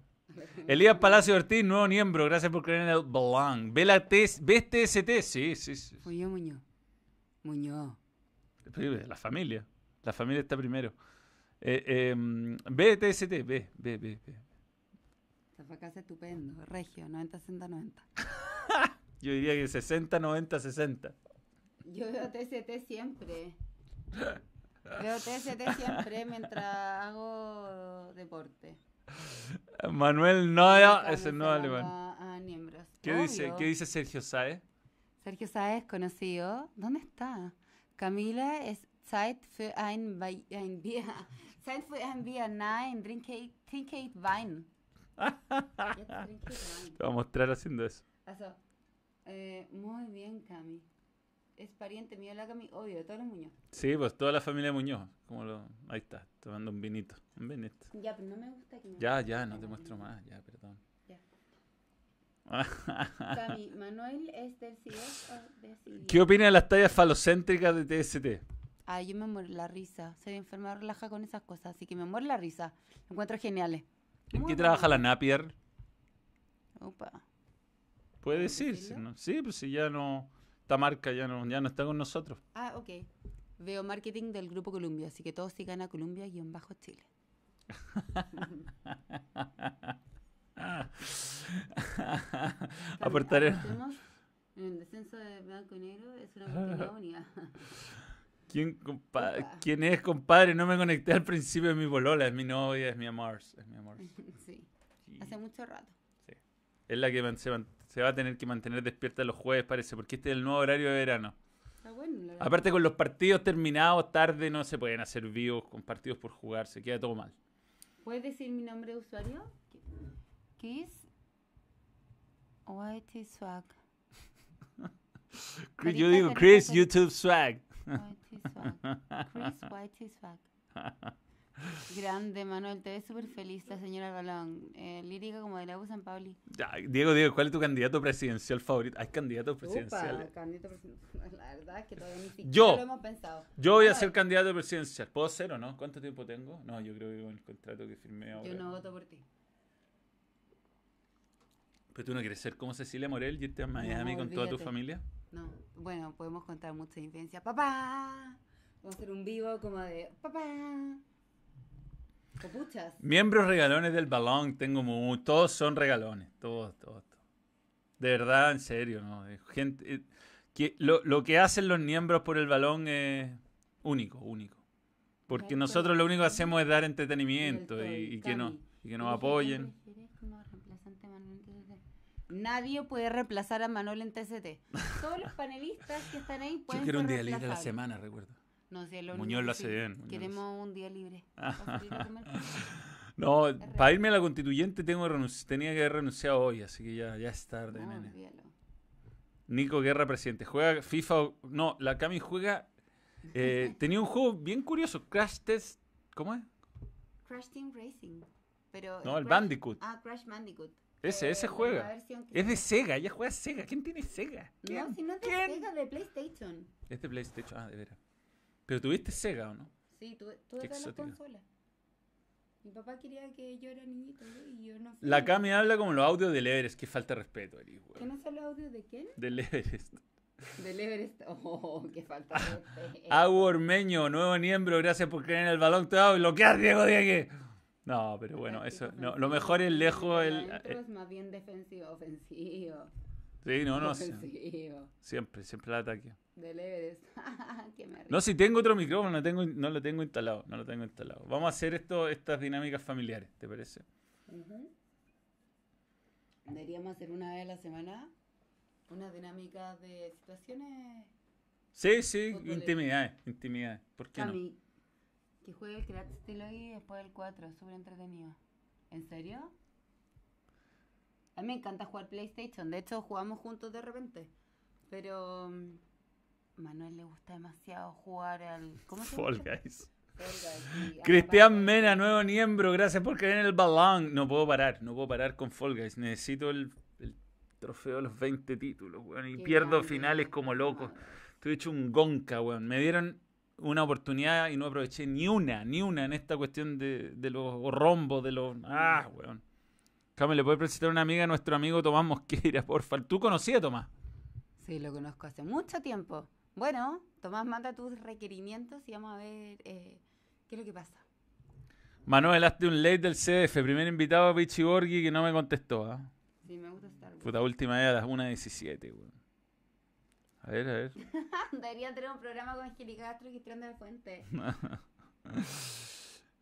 [SPEAKER 1] Elías Palacio Ortiz, nuevo miembro. Gracias por creer en el balón. ¿Ve la TS ¿Ves TST? Sí, sí, sí.
[SPEAKER 2] Fui yo, Muñoz. Muñoz.
[SPEAKER 1] La familia. La familia está primero. Eh, eh, ve TST, ve, ve, ve, ve.
[SPEAKER 2] Zapacase estupendo. Regio, 90, 60, 90.
[SPEAKER 1] Yo diría que 60, 90, 60.
[SPEAKER 2] Yo veo TST siempre. Veo TST siempre mientras hago deporte.
[SPEAKER 1] Manuel Noya es el nuevo alemán.
[SPEAKER 2] A, a.
[SPEAKER 1] ¿Qué dice. ¿Qué dice Sergio Saez?
[SPEAKER 2] Sergio Sáez, conocido. ¿Dónde está? Camila es Zeit für ein, ein Bier. Zeit für ein Bier. Nein, trinke, trinke Wein. Jetzt trinke Wein.
[SPEAKER 1] Te voy a mostrar haciendo eso.
[SPEAKER 2] Also, eh, muy bien, Cami. Es pariente mío la Cami, obvio, de todos los Muñoz.
[SPEAKER 1] Sí, pues toda la familia Muñoz. Como lo... Ahí está, tomando un vinito. Un vinito.
[SPEAKER 2] Ya, pero no me gusta que me
[SPEAKER 1] Ya, ya, no te muestro más. Ya, perdón.
[SPEAKER 2] Cami, ¿Manuel es del CIES o de CIES?
[SPEAKER 1] ¿Qué opina de las tallas falocéntricas de TST?
[SPEAKER 2] Ah, yo me muero la risa. Soy enferma relaja con esas cosas, así que me muero la risa. Lo encuentro geniales.
[SPEAKER 1] ¿En
[SPEAKER 2] Muy
[SPEAKER 1] qué trabaja la. Napier?
[SPEAKER 2] Opa.
[SPEAKER 1] Puede
[SPEAKER 2] ¿Puedes
[SPEAKER 1] decirse? ¿no? Sí, pues si ya no. Esta marca ya no, ya no está con nosotros.
[SPEAKER 2] Ah, ok. Veo marketing del Grupo Columbia, así que todos sigan a Columbia-Chile. En el descenso de blanco y negro es una unida.
[SPEAKER 1] ¿Quién, compa-. ¿Quién es, compadre? No me conecté al principio de mi polola. Es mi novia, es mi amor. Es mi amor.
[SPEAKER 2] sí,
[SPEAKER 1] Sí.
[SPEAKER 2] hace mucho rato.
[SPEAKER 1] Es la que se, se va a tener que mantener despierta los jueves, parece, porque este es el nuevo horario de verano.
[SPEAKER 2] Está bueno.
[SPEAKER 1] Aparte, con los partidos terminados tarde, no se pueden hacer vivos con partidos por jugar. Se queda todo mal.
[SPEAKER 2] ¿Puedes decir mi nombre de usuario? ¿Qué es? Whitey Swag.
[SPEAKER 1] Yo digo, Chris,
[SPEAKER 2] carita.
[SPEAKER 1] YouTube swag.
[SPEAKER 2] Whitey Swag. Chris Whitey Swag. Grande, Manuel. Te ves súper feliz, la señora Balón. Eh, lírica como de la U San Pauli.
[SPEAKER 1] Ya, Diego, Diego, ¿cuál es tu candidato presidencial favorito? Hay candidatos
[SPEAKER 2] Upa,
[SPEAKER 1] presidenciales.
[SPEAKER 2] candidato presidencial. La verdad es que todavía ni siquiera
[SPEAKER 1] Yo.
[SPEAKER 2] lo hemos pensado.
[SPEAKER 1] Yo voy a ser candidato presidencial. ¿Puedo ser o no? ¿Cuánto tiempo tengo? No, yo creo que con el contrato que firmé ahora.
[SPEAKER 2] Yo no voto por ti.
[SPEAKER 1] ¿Pero tú no quieres ser como Cecilia Morel y irte a Miami con toda tu familia?
[SPEAKER 2] No, bueno, podemos contar mucha infancia. ¡Papá! Vamos a hacer un vivo como de ¡Papá! Copuchas.
[SPEAKER 1] Miembros regalones del balón, tengo muy, todos son regalones, todos, todos, todos. De verdad, en serio, ¿no? Gente, eh, que lo, lo que hacen los miembros por el balón es único, único. Porque nosotros lo único que hacemos es dar entretenimiento y, que, y nos
[SPEAKER 2] Oye,
[SPEAKER 1] apoyen.
[SPEAKER 2] ¿quién prefieres como reemplazante a Manuel en TCT? Nadie puede reemplazar a Manuel en TCT. Todos los panelistas que están ahí
[SPEAKER 1] Yo
[SPEAKER 2] pueden
[SPEAKER 1] quiero un
[SPEAKER 2] ser
[SPEAKER 1] día libre a la semana, recuerdo.
[SPEAKER 2] No sé, lo
[SPEAKER 1] Muñoz lo hace
[SPEAKER 2] sí,
[SPEAKER 1] bien, Muñoz
[SPEAKER 2] Queremos un día libre.
[SPEAKER 1] No, para irme a la constituyente tengo tenía que haber renunciado hoy, así que ya, ya es tarde,
[SPEAKER 2] No,
[SPEAKER 1] nene. Nico Guerra, presidente. Juega FIFA. o- No, la Cami juega. eh, tenía un juego bien curioso. Crash Test. ¿Cómo es?
[SPEAKER 2] Crash Team Racing. Pero
[SPEAKER 1] No, el
[SPEAKER 2] Crash-
[SPEAKER 1] Bandicoot.
[SPEAKER 2] Ah, Crash Bandicoot.
[SPEAKER 1] Ese, ese juega.
[SPEAKER 2] que
[SPEAKER 1] Es de. Sega, ella juega Sega. ¿Quién tiene Sega? ¿Quién?
[SPEAKER 2] No, si no es de
[SPEAKER 1] ¿Quién?
[SPEAKER 2] Sega, de PlayStation.
[SPEAKER 1] Es de PlayStation. Ah, de veras. Pero tuviste Sega, ¿o no?
[SPEAKER 2] Sí, tuve, todas las consolas. Mi papá quería que yo era niñito ¿eh? y yo no sé.
[SPEAKER 1] La Cami habla como los audios del Everest. Qué falta de respeto, Eri,
[SPEAKER 2] ¿Qué no son los audios de quién?
[SPEAKER 1] Del Everest.
[SPEAKER 2] Del Everest. Oh, qué falta de respeto.
[SPEAKER 1] Agua Ormeño, nuevo miembro. Gracias por creer en el balón. Te va a bloquear, Diego Diegue. No, pero bueno, eso. No, lo mejor es lejos
[SPEAKER 2] El
[SPEAKER 1] eh,
[SPEAKER 2] es más bien defensivo, ofensivo.
[SPEAKER 1] Sí, no, no.
[SPEAKER 2] ofensivo.
[SPEAKER 1] Siempre, siempre el ataque.
[SPEAKER 2] Del Everest.
[SPEAKER 1] No, si tengo otro micrófono, no, tengo, no lo tengo instalado, no lo tengo instalado. Vamos a hacer esto, estas dinámicas familiares, ¿te parece?
[SPEAKER 2] Ujú. Deberíamos hacer una vez a la semana una dinámica de situaciones.
[SPEAKER 1] Sí, sí, intimidades, intimidades. ¿Por qué no?
[SPEAKER 2] Que juegue el Steel hoy después del 4, súper entretenido. ¿En serio? A mí me encanta jugar PlayStation, de hecho jugamos juntos de repente. Pero mm, Manuel le gusta demasiado jugar al. ¿Cómo se
[SPEAKER 1] Fall
[SPEAKER 2] llama?
[SPEAKER 1] Guys.
[SPEAKER 2] Sí,
[SPEAKER 1] Cristian Mena, nuevo miembro, gracias por creer en el balón. No puedo parar, no puedo parar con Fall Guys. Necesito el, el trofeo de los 20 títulos, weón. Y
[SPEAKER 2] Qué
[SPEAKER 1] pierdo
[SPEAKER 2] grande,
[SPEAKER 1] finales como loco. Estoy hecho un gonca, weón. Me dieron una oportunidad y no aproveché ni una, ni una en esta cuestión de, de los rombos, de los... Ah, weón. Cami, ¿le puedes presentar a una amiga a nuestro amigo Tomás Mosqueira, porfa? ¿Tú conocías a Tomás?
[SPEAKER 2] Sí, lo conozco hace mucho tiempo. Bueno, Tomás, manda tus requerimientos y vamos a ver eh, qué es lo que pasa.
[SPEAKER 1] Manuel, hazte un late del CDF. Primer invitado a Pichi Borghi que no me contestó. ¿ah?
[SPEAKER 2] Sí, me gusta Star Wars.
[SPEAKER 1] Puta, última vez a las 1.17, weón. A ver, a ver.
[SPEAKER 2] Debería tener un programa con Angélica Castro y Cristian de la Fuente.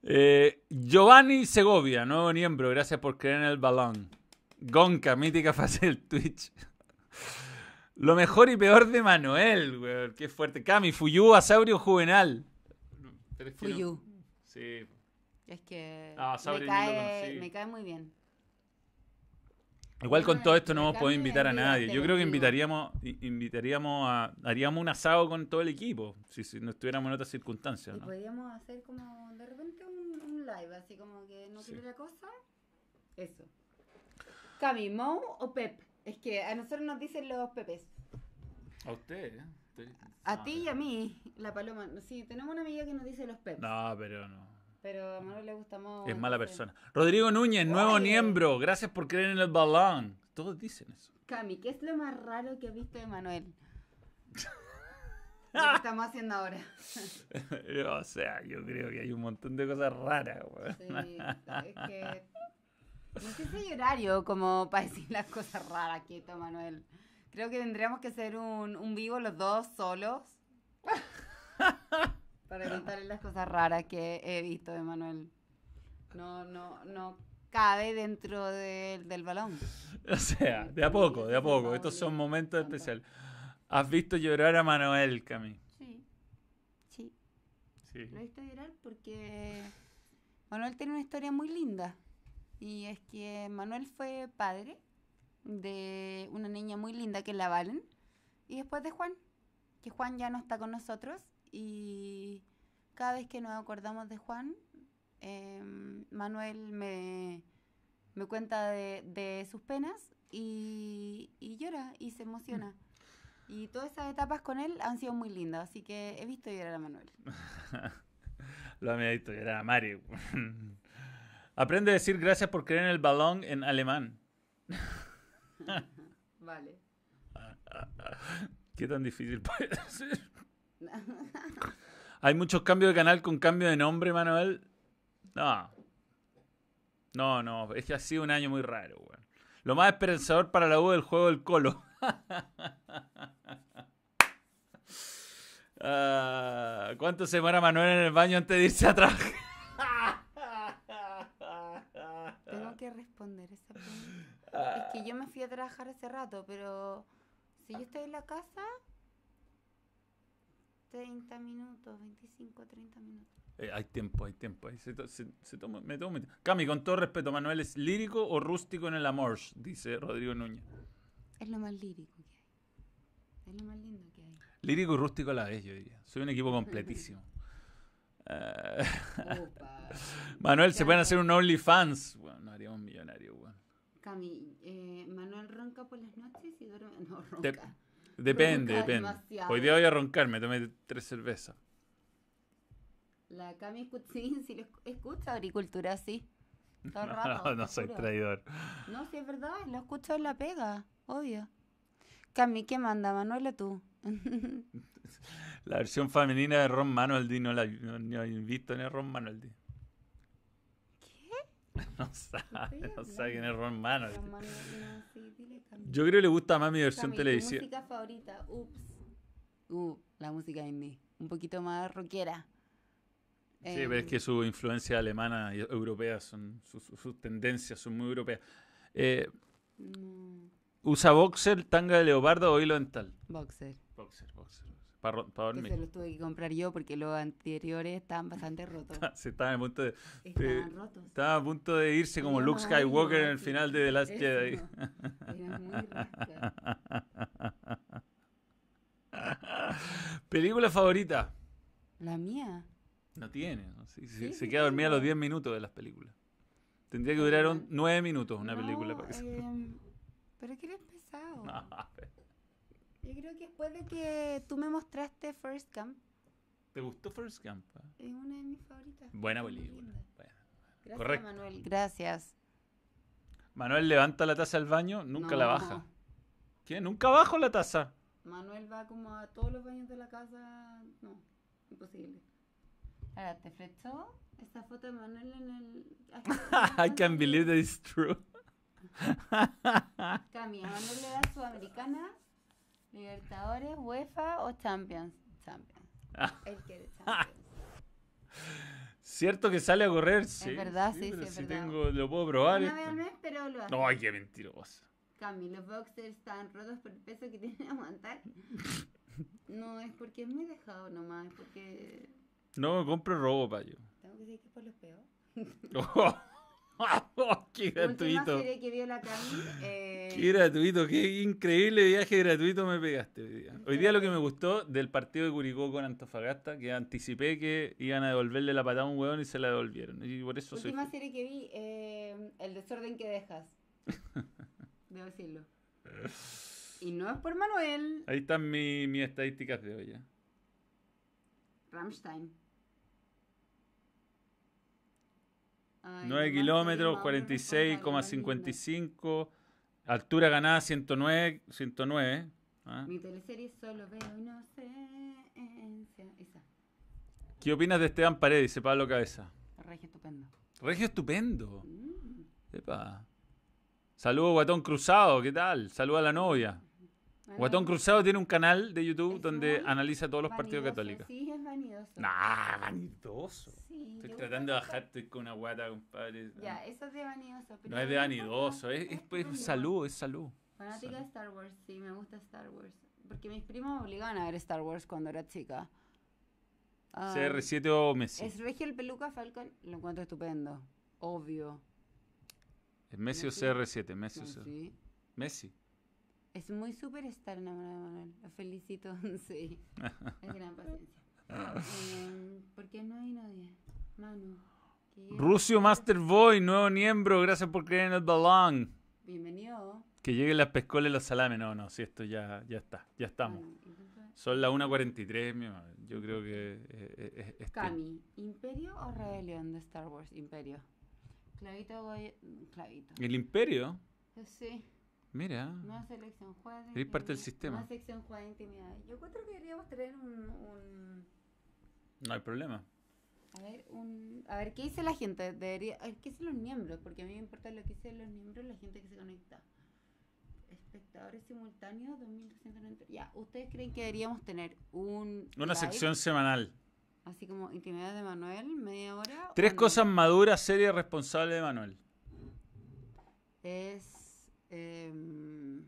[SPEAKER 1] Eh, Giovanni Segovia, nuevo miembro. Gracias por creer en el balón. Gonca, mítica fase del Twitch. Lo mejor y peor de Manuel, weón. Qué fuerte. Cami, Fuyu, Asaurio Juvenal. No-
[SPEAKER 2] Fuyu.
[SPEAKER 1] Sí.
[SPEAKER 2] Es que
[SPEAKER 1] Ah,
[SPEAKER 2] cae, me cae muy bien.
[SPEAKER 1] Igual con
[SPEAKER 2] Ah,
[SPEAKER 1] todo esto no hemos podido invitar a nadie. Yo creo que invitaríamos, invitaríamos a, haríamos un asado con todo el equipo, si, si no estuviéramos en otras circunstancias,
[SPEAKER 2] Y
[SPEAKER 1] ¿no?
[SPEAKER 2] podríamos hacer como de repente un, un live, así como que no
[SPEAKER 1] Sí.
[SPEAKER 2] quiere la cosa. Eso. Cami, Mo o Pep. Es que a nosotros nos dicen los Pepes.
[SPEAKER 1] A usted, ¿eh? Usted-
[SPEAKER 2] A
[SPEAKER 1] no,
[SPEAKER 2] ti y a mí, la paloma. Sí, tenemos una amiga que nos dice los Pep.
[SPEAKER 1] No, pero no.
[SPEAKER 2] Pero a Manuel le gusta más.
[SPEAKER 1] Es mala persona. Rodrigo Núñez, nuevo miembro. Gracias por creer en el balón. Todos dicen eso.
[SPEAKER 2] Cami, ¿qué es lo más raro que has visto de Manuel? Que estamos haciendo ahora.
[SPEAKER 1] o sea, yo creo que hay un montón de cosas raras, weón.
[SPEAKER 2] Sí, es que. No sé si hay horario como para decir las cosas raras que está Manuel. Creo que tendríamos que hacer un, un vivo los dos solos. para contarle las cosas raras que he visto de Manuel. No, no, no cabe dentro del- del balón.
[SPEAKER 1] O sea, de a poco, de a poco. Estos son momentos especiales. ¿Has visto llorar a Manuel, Cami?
[SPEAKER 2] Sí. Sí.
[SPEAKER 1] Sí.
[SPEAKER 2] Lo he visto llorar porque Manuel tiene una historia muy linda. Y es que Manuel fue padre de una niña muy linda que es la Valen. Y después de Juan, que Juan ya no está con nosotros. Y cada vez que nos acordamos de Juan, em, Manuel me, me cuenta de, de sus penas y, y llora y se emociona. Y todas esas etapas con él han sido muy lindas, así que he visto llorar a Manuel.
[SPEAKER 1] Lo había visto llorar a Mario. Aprende a decir gracias por creer en el balón en alemán.
[SPEAKER 2] Vale.
[SPEAKER 1] ¿Qué tan difícil puede ser? ¿Hay muchos cambios de canal con cambio de nombre, Manuel? No. No, no. Es que ha sido un año muy raro, weón. Lo más esperanzador para la U del juego del Colo. Ah, ¿Cuánto se demora Manuel en el baño antes de irse a trabajar?
[SPEAKER 2] Tengo que responder esa pregunta. Es que yo me fui a trabajar hace rato, pero si yo estoy en la casa, 30 minutos, 25, 30 minutos.
[SPEAKER 1] Eh, hay tiempo, hay tiempo. ahí se to- se- se toma- me tomo. Cami, con todo respeto, ¿Manuel es lírico o rústico en el amor? Dice Rodrigo Núñez.
[SPEAKER 2] Es lo más lírico que hay. Es lo más lindo que hay.
[SPEAKER 1] Lírico y rústico a la vez, yo diría. Soy un equipo completísimo. Eh. Manuel, ¿se pueden hacer un OnlyFans? Bueno, no haríamos millonarios, weón.
[SPEAKER 2] Cami, eh, Manuel ronca por las noches y duerme. No, ronca.
[SPEAKER 1] Depende,
[SPEAKER 2] Ronca
[SPEAKER 1] depende.
[SPEAKER 2] demasiado.
[SPEAKER 1] Hoy día voy a roncar, me tomé tres cervezas.
[SPEAKER 2] La Cami escucha, sí, sí lo escu- escucha agricultura, sí. Todo el rato.
[SPEAKER 1] No, no soy
[SPEAKER 2] juro.
[SPEAKER 1] traidor.
[SPEAKER 2] No, sí es verdad, lo escucho en la pega, obvio. Cami, ¿qué manda, Manuel o tú?
[SPEAKER 1] La versión femenina de Ron Manuel no la no, no he visto ni a Ron Manuel. No sabe, no sabe quién es Ron Manuel.
[SPEAKER 2] Pero Manuel, no, sí, dile, Cami.
[SPEAKER 1] Yo creo que le gusta más mi versión televisiva.
[SPEAKER 2] música favorita, ups. Uh, la música indie, un poquito más rockera.
[SPEAKER 1] Sí, pero es
[SPEAKER 2] Em,
[SPEAKER 1] que su influencia alemana y europea son, sus, tendencias son muy europeas. Eh,
[SPEAKER 2] no,
[SPEAKER 1] ¿Usa boxer, tanga de leopardo o hilo dental?
[SPEAKER 2] boxer.
[SPEAKER 1] Boxer, boxer. Para dormir.
[SPEAKER 2] se los tuve que comprar yo porque los anteriores estaban bastante rotos.
[SPEAKER 1] Se estaba a punto de,
[SPEAKER 2] Estaban rotos.
[SPEAKER 1] estaba a punto de irse como Luke Skywalker en el final de The Last
[SPEAKER 2] Eso.
[SPEAKER 1] Jedi.
[SPEAKER 2] Eran muy.
[SPEAKER 1] ¿Película favorita?
[SPEAKER 2] La mía.
[SPEAKER 1] No tiene. ¿no? Sí, sí, se queda dormida a los
[SPEAKER 2] tengo.
[SPEAKER 1] 10 minutos de las películas. Tendría que durar un-
[SPEAKER 2] Ah.
[SPEAKER 1] 9 minutos una
[SPEAKER 2] No,
[SPEAKER 1] película. para que se-
[SPEAKER 2] em, pero que eres pesado.
[SPEAKER 1] No.
[SPEAKER 2] Yo creo que después de que tú me mostraste First Camp,
[SPEAKER 1] ¿Te gustó First Camp?
[SPEAKER 2] es una de mis favoritas.
[SPEAKER 1] Buena película.
[SPEAKER 2] Gracias,
[SPEAKER 1] Correcto.
[SPEAKER 2] Manuel. Gracias.
[SPEAKER 1] Manuel levanta la taza al baño, nunca la
[SPEAKER 2] No.
[SPEAKER 1] baja. ¿Qué? ¿Nunca bajo la taza?
[SPEAKER 2] Manuel va como a todos los baños de la casa. No, imposible. Ahora, ¿te flechó esa foto de Manuel en el.
[SPEAKER 1] I can't believe that it's true.
[SPEAKER 2] Cami, a Manuel le da Sudamericana, Libertadores, UEFA o Champions. Champions. Él quiere Champions.
[SPEAKER 1] ¿Cierto que sale a correr? Sí.
[SPEAKER 2] verdad, sí,
[SPEAKER 1] pero
[SPEAKER 2] sí, es
[SPEAKER 1] si
[SPEAKER 2] verdad.
[SPEAKER 1] tengo, lo puedo probar.
[SPEAKER 2] Una vez al mes, pero lo hace.
[SPEAKER 1] No, ay, qué mentirosa.
[SPEAKER 2] Cami, los boxers están rotos por el peso que tienen que aguantar. No, es porque es muy dejado nomás, es porque
[SPEAKER 1] No, compro ropa yo.
[SPEAKER 2] tengo que decir que es por los peos.
[SPEAKER 1] qué gratuito.
[SPEAKER 2] serie que vio la Cami. eh,
[SPEAKER 1] Qué gratuito, qué increíble viaje gratuito me pegaste hoy día. Hoy día lo que me gustó del partido de Curicó con Antofagasta, que anticipé que iban a devolverle la patada a un hueón y se la devolvieron. Y por eso soy...
[SPEAKER 2] Última serie que vi, eh, El desorden que dejas. Debo decirlo. Y no es por Manuel.
[SPEAKER 1] Ahí están mi- mis estadísticas de hoy. ¿eh?
[SPEAKER 2] Rammstein.
[SPEAKER 1] 9
[SPEAKER 2] nomás
[SPEAKER 1] kilómetros,
[SPEAKER 2] soy más responsable, más linda.
[SPEAKER 1] 46,55. Altura ganada 109. 109 ¿ah?
[SPEAKER 2] Mi teleserie solo veo inocencia. Esa.
[SPEAKER 1] ¿Qué opinas de Esteban Paredes? Dice Pablo Cabeza.
[SPEAKER 2] Regio estupendo.
[SPEAKER 1] Regio estupendo.
[SPEAKER 2] Mm.
[SPEAKER 1] Epa. Saludos, Guatón Cruzado. ¿Qué tal? Saludos a la novia. Guatón Cruzado tiene un canal de YouTube
[SPEAKER 2] Es
[SPEAKER 1] donde analiza todos los partidos católicos.
[SPEAKER 2] Sí, es vanidoso.
[SPEAKER 1] Nah, vanidoso.
[SPEAKER 2] Sí,
[SPEAKER 1] Estoy tratando de
[SPEAKER 2] gusta
[SPEAKER 1] bajar, estoy con una guata, compadre.
[SPEAKER 2] Ya, eso es de vanidoso. pero
[SPEAKER 1] No es de vanidoso,
[SPEAKER 2] gusta,
[SPEAKER 1] es, es, pues, salud, es salud.
[SPEAKER 2] Fanática
[SPEAKER 1] Salud.
[SPEAKER 2] de Star Wars, sí, me gusta Star Wars. Porque mis primos me obligaban a ver Star Wars cuando era chica. Ah,
[SPEAKER 1] CR7 o Messi.
[SPEAKER 2] Es Regio el Peluca Falcon, lo encuentro estupendo. Obvio.
[SPEAKER 1] ¿Es Messi o
[SPEAKER 2] Messi.
[SPEAKER 1] CR7? Messi o
[SPEAKER 2] No,
[SPEAKER 1] CR7.
[SPEAKER 2] sí.
[SPEAKER 1] Messi.
[SPEAKER 2] Es muy superstar enamorado de Manuel. Lo felicito, sí. Es gran paciencia. Em, ¿Por qué no hay nadie? Manu.
[SPEAKER 1] Rusio Master Boy, nuevo miembro, gracias por creer en el balón.
[SPEAKER 2] Bienvenido.
[SPEAKER 1] Que lleguen las pescolas y los salames. No, no, si esto ya, ya está, ya estamos. Son las 1.43, mi madre. Yo creo que eh, eh, eh, es tiempo.
[SPEAKER 2] Cami, ¿Imperio o Rebelión de Star Wars? Imperio. Clavito Goya... Clavito.
[SPEAKER 1] El Imperio,
[SPEAKER 2] Sí.
[SPEAKER 1] Mira.
[SPEAKER 2] Nueva selección, juega de
[SPEAKER 1] Eres parte del sistema.
[SPEAKER 2] Nueva sección, juega de intimidad. Yo creo que deberíamos tener un, un-
[SPEAKER 1] No hay problema.
[SPEAKER 2] A ver, un... A ver, ¿qué dice la gente? Debería... a ver, ¿Qué dicen los miembros? Porque a mí me importa lo que dicen los miembros, la gente que se conecta. Espectadores simultáneos, 2290. Ya, ¿ustedes creen que deberíamos tener un...
[SPEAKER 1] Una
[SPEAKER 2] live,
[SPEAKER 1] sección semanal.
[SPEAKER 2] Así como intimidad de Manuel, media hora.
[SPEAKER 1] Tres
[SPEAKER 2] o no?
[SPEAKER 1] cosas maduras, serias responsables de Manuel.
[SPEAKER 2] Es... em,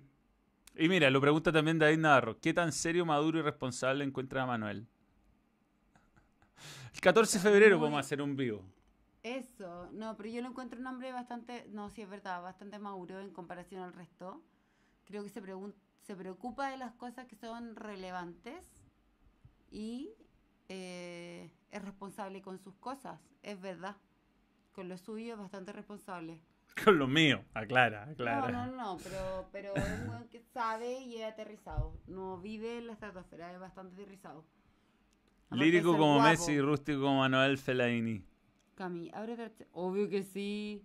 [SPEAKER 1] Y mira, lo pregunta también David Navarro. ¿Qué tan serio, maduro y responsable encuentra a Manuel? El 14 de febrero vamos a hacer un vivo.
[SPEAKER 2] Eso, no, pero yo lo encuentro un hombre bastante, no, sí es verdad, bastante maduro en comparación al resto. Creo que se preocupa de las cosas que son relevantes y eh, es responsable con sus cosas, es verdad. Con lo suyo es bastante responsable.
[SPEAKER 1] Con lo mío, aclara, aclara.
[SPEAKER 2] No, no, no, pero, pero es un weón que sabe y es aterrizado. No vive en la estratosfera, es bastante aterrizado.
[SPEAKER 1] Lírico como
[SPEAKER 2] guapo.
[SPEAKER 1] Messi, rústico como Manuel Fellaini.
[SPEAKER 2] Cami, abre Obvio que sí.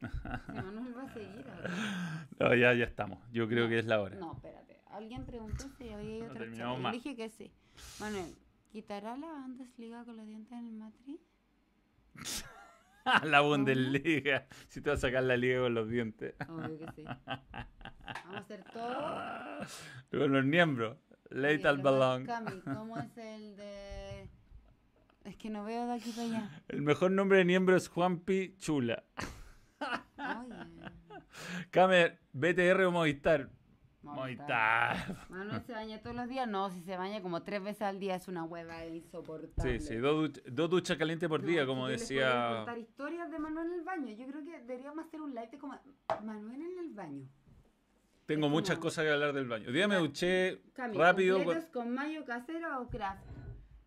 [SPEAKER 2] Si Manuel va a seguir. ahora.
[SPEAKER 1] No, ya, ya estamos. Yo creo
[SPEAKER 2] No,
[SPEAKER 1] que es la hora.
[SPEAKER 2] No, espérate. Alguien preguntó si había otra dije que sí. Manuel, ¿quitará la Bundesliga con los dientes en el Madrid?
[SPEAKER 1] la Bundesliga. Si te vas a sacar la liga con los dientes.
[SPEAKER 2] Obvio que sí. Vamos a hacer todo.
[SPEAKER 1] Con los miembros. Late al balón.
[SPEAKER 2] Cami, ¿cómo es el de...? Es que no veo de aquí para allá.
[SPEAKER 1] El mejor nombre de miembro es Juanpi Chula.
[SPEAKER 2] Oye.
[SPEAKER 1] Camer, BTR o Movistar.
[SPEAKER 2] Manuel se baña todos los días. No, si se baña como tres veces al día es una hueva insoportable.
[SPEAKER 1] Sí, sí, dos, duch- dos duchas calientes por
[SPEAKER 2] No,
[SPEAKER 1] día, como decía.
[SPEAKER 2] contar historias de Manuel en el baño. Yo creo que deberíamos hacer un live de como Manuel en el baño.
[SPEAKER 1] Tengo
[SPEAKER 2] es
[SPEAKER 1] muchas
[SPEAKER 2] como-
[SPEAKER 1] cosas que hablar del baño. Hoy día me duché
[SPEAKER 2] Cami,
[SPEAKER 1] rápido.
[SPEAKER 2] ¿completos con mayo casera o craft?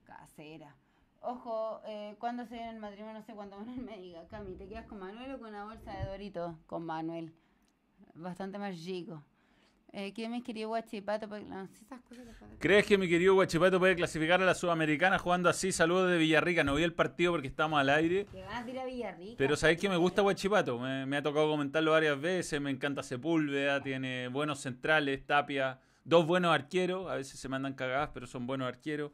[SPEAKER 2] Casera. Ojo, eh, cuando se viene el matrimonio, no sé cuándo Manuel me diga. Cami, ¿te quedas con Manuel o con una bolsa de Dorito? Con Manuel. Bastante más chico. Eh, ¿Quién me querido guachipato? No, esas cosas
[SPEAKER 1] ¿Crees que mi querido Guachipato puede clasificar a la Sudamericana jugando así? Saludos de Villarrica. No vi el partido porque estamos al aire.
[SPEAKER 2] Que ganas de ir a Villarrica.
[SPEAKER 1] Pero sabéis que me gusta Guachipato. Me, me ha tocado comentarlo varias veces. Me encanta Sepúlveda. Tiene buenos centrales, Tapia. Dos buenos arqueros. A veces se mandan cagadas, pero son buenos arqueros.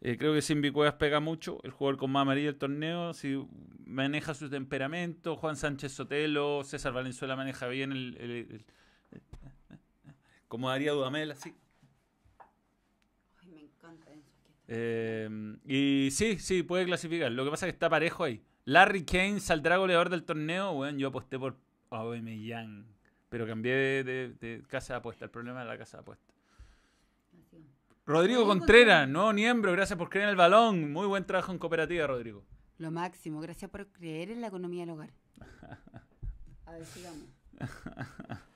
[SPEAKER 1] Eh, creo que Simbi Cuevas pega mucho. El jugador con más amarilla del torneo. Si maneja su temperamento. Juan Sánchez Sotelo. César Valenzuela maneja bien el. el- el- como daría Dudamel, así.
[SPEAKER 2] Ay, me encanta eso.
[SPEAKER 1] Eh, y sí, sí, puede clasificar. Lo que pasa es que está parejo ahí. Larry Kane saldrá goleador del torneo. Bueno, yo aposté por Aubameyang. Pero cambié de, de- de casa de apuesta. El problema es la casa de apuesta. Rodrigo Contreras. nuevo miembro. Gracias por creer en el balón. Muy buen trabajo en cooperativa, Rodrigo.
[SPEAKER 2] Lo máximo. Gracias por creer en la economía del hogar. A ver, sigamos.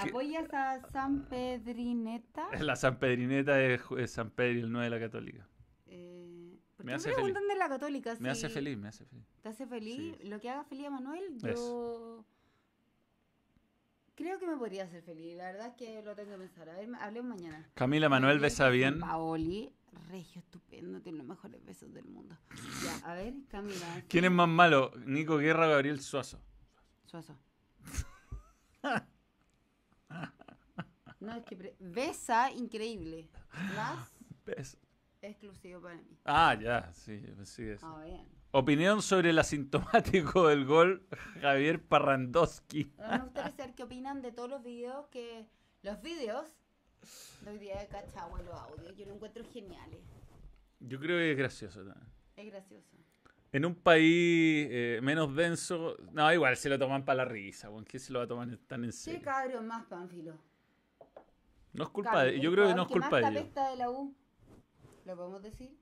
[SPEAKER 2] ¿Apoyas a San Pedrineta?
[SPEAKER 1] la San Pedrineta es, es San Pedro y el 9 de la Católica.
[SPEAKER 2] Eh, ¿Por
[SPEAKER 1] Me
[SPEAKER 2] qué
[SPEAKER 1] hace
[SPEAKER 2] preguntan de la católica?
[SPEAKER 1] Me hace feliz, me hace feliz.
[SPEAKER 2] ¿Te hace feliz?
[SPEAKER 1] Sí.
[SPEAKER 2] Lo que haga feliz a Manuel, yo...
[SPEAKER 1] Eso.
[SPEAKER 2] Creo que me podría hacer feliz. La verdad es que lo tengo que pensar. A ver, hablemos mañana.
[SPEAKER 1] Camila Manuel besa bien.
[SPEAKER 2] Paoli, regio, estupendo, tiene los mejores besos del mundo. Ya, a ver, Camila.
[SPEAKER 1] ¿Quién es más malo? ¿Nico Guerra o Gabriel Suazo?
[SPEAKER 2] Suazo. No, es que besa increíble. Más
[SPEAKER 1] Beso.
[SPEAKER 2] exclusivo para mí.
[SPEAKER 1] Ah, ya, sí, sí eso.
[SPEAKER 2] Ah, bien.
[SPEAKER 1] Opinión sobre el asintomático del gol Javier Parrandowski.
[SPEAKER 2] Ahora me gustaría saber qué opinan de todos los videos que. Los videos de hoy día de Cachagua, los audios. Yo los encuentro geniales.
[SPEAKER 1] Yo creo que es gracioso también.
[SPEAKER 2] Es gracioso.
[SPEAKER 1] En un país eh, menos denso, no, igual se lo toman para la risa, ¿con qué se lo va a tomar tan en serio?
[SPEAKER 2] cabrón, más Pánfilo.
[SPEAKER 1] No es culpa de, yo creo que no es culpa de ellos.
[SPEAKER 2] capesta de la U. ¿Lo podemos decir?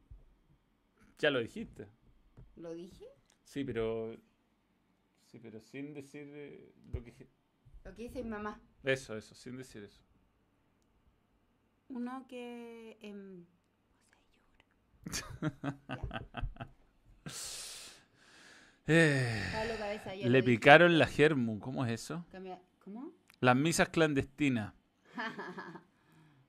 [SPEAKER 1] Ya lo dijiste.
[SPEAKER 2] ¿Lo dije?
[SPEAKER 1] Sí, pero sí, pero sin decir eh, lo que
[SPEAKER 2] Lo que dice mi mamá.
[SPEAKER 1] eso, eso, sin decir eso.
[SPEAKER 2] Uno que. em.
[SPEAKER 1] Eh,
[SPEAKER 2] ya
[SPEAKER 1] le picaron la germu, ¿cómo es eso?
[SPEAKER 2] ¿Cómo?
[SPEAKER 1] Las misas clandestinas.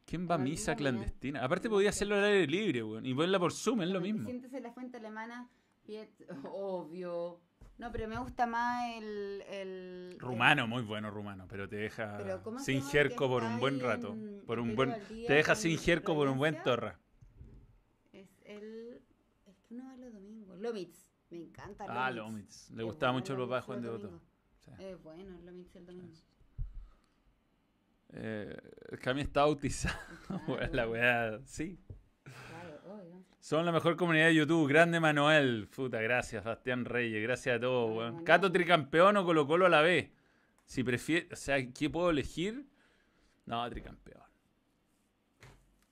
[SPEAKER 1] ¿Quién va a misa clandestina? Aparte podía hacerlo al aire libre, weón. Y verla por Zoom, es lo mismo.
[SPEAKER 2] Sientes en la fuente alemana, obvio. No, pero me gusta más el. el
[SPEAKER 1] Rumano, muy bueno rumano, pero te deja
[SPEAKER 2] Pero ¿cómo se
[SPEAKER 1] sin jerco por un buen rato.
[SPEAKER 2] en-
[SPEAKER 1] Por un buen, te deja sin jerco por un buen torra.
[SPEAKER 2] Es el. Es que uno va los domingos. Lomitz. Me encanta
[SPEAKER 1] Ah,
[SPEAKER 2] Lomitz.
[SPEAKER 1] Lomitz. Le
[SPEAKER 2] Es
[SPEAKER 1] gustaba
[SPEAKER 2] bueno
[SPEAKER 1] mucho el papá de
[SPEAKER 2] Lomitz
[SPEAKER 1] Juan de Otto. Sí.
[SPEAKER 2] Es bueno, Lomitz el domingo.
[SPEAKER 1] Eh, Cami está bautizado.
[SPEAKER 2] Claro,
[SPEAKER 1] la weá, sí.
[SPEAKER 2] Claro, obvio.
[SPEAKER 1] Son la mejor comunidad de YouTube. Grande Manuel. Puta, gracias, Bastián Reyes. Gracias a todos, weón. Cato tricampeón o Colo Colo a la vez. Si prefiere, o sea, ¿qué puedo elegir? No, tricampeón.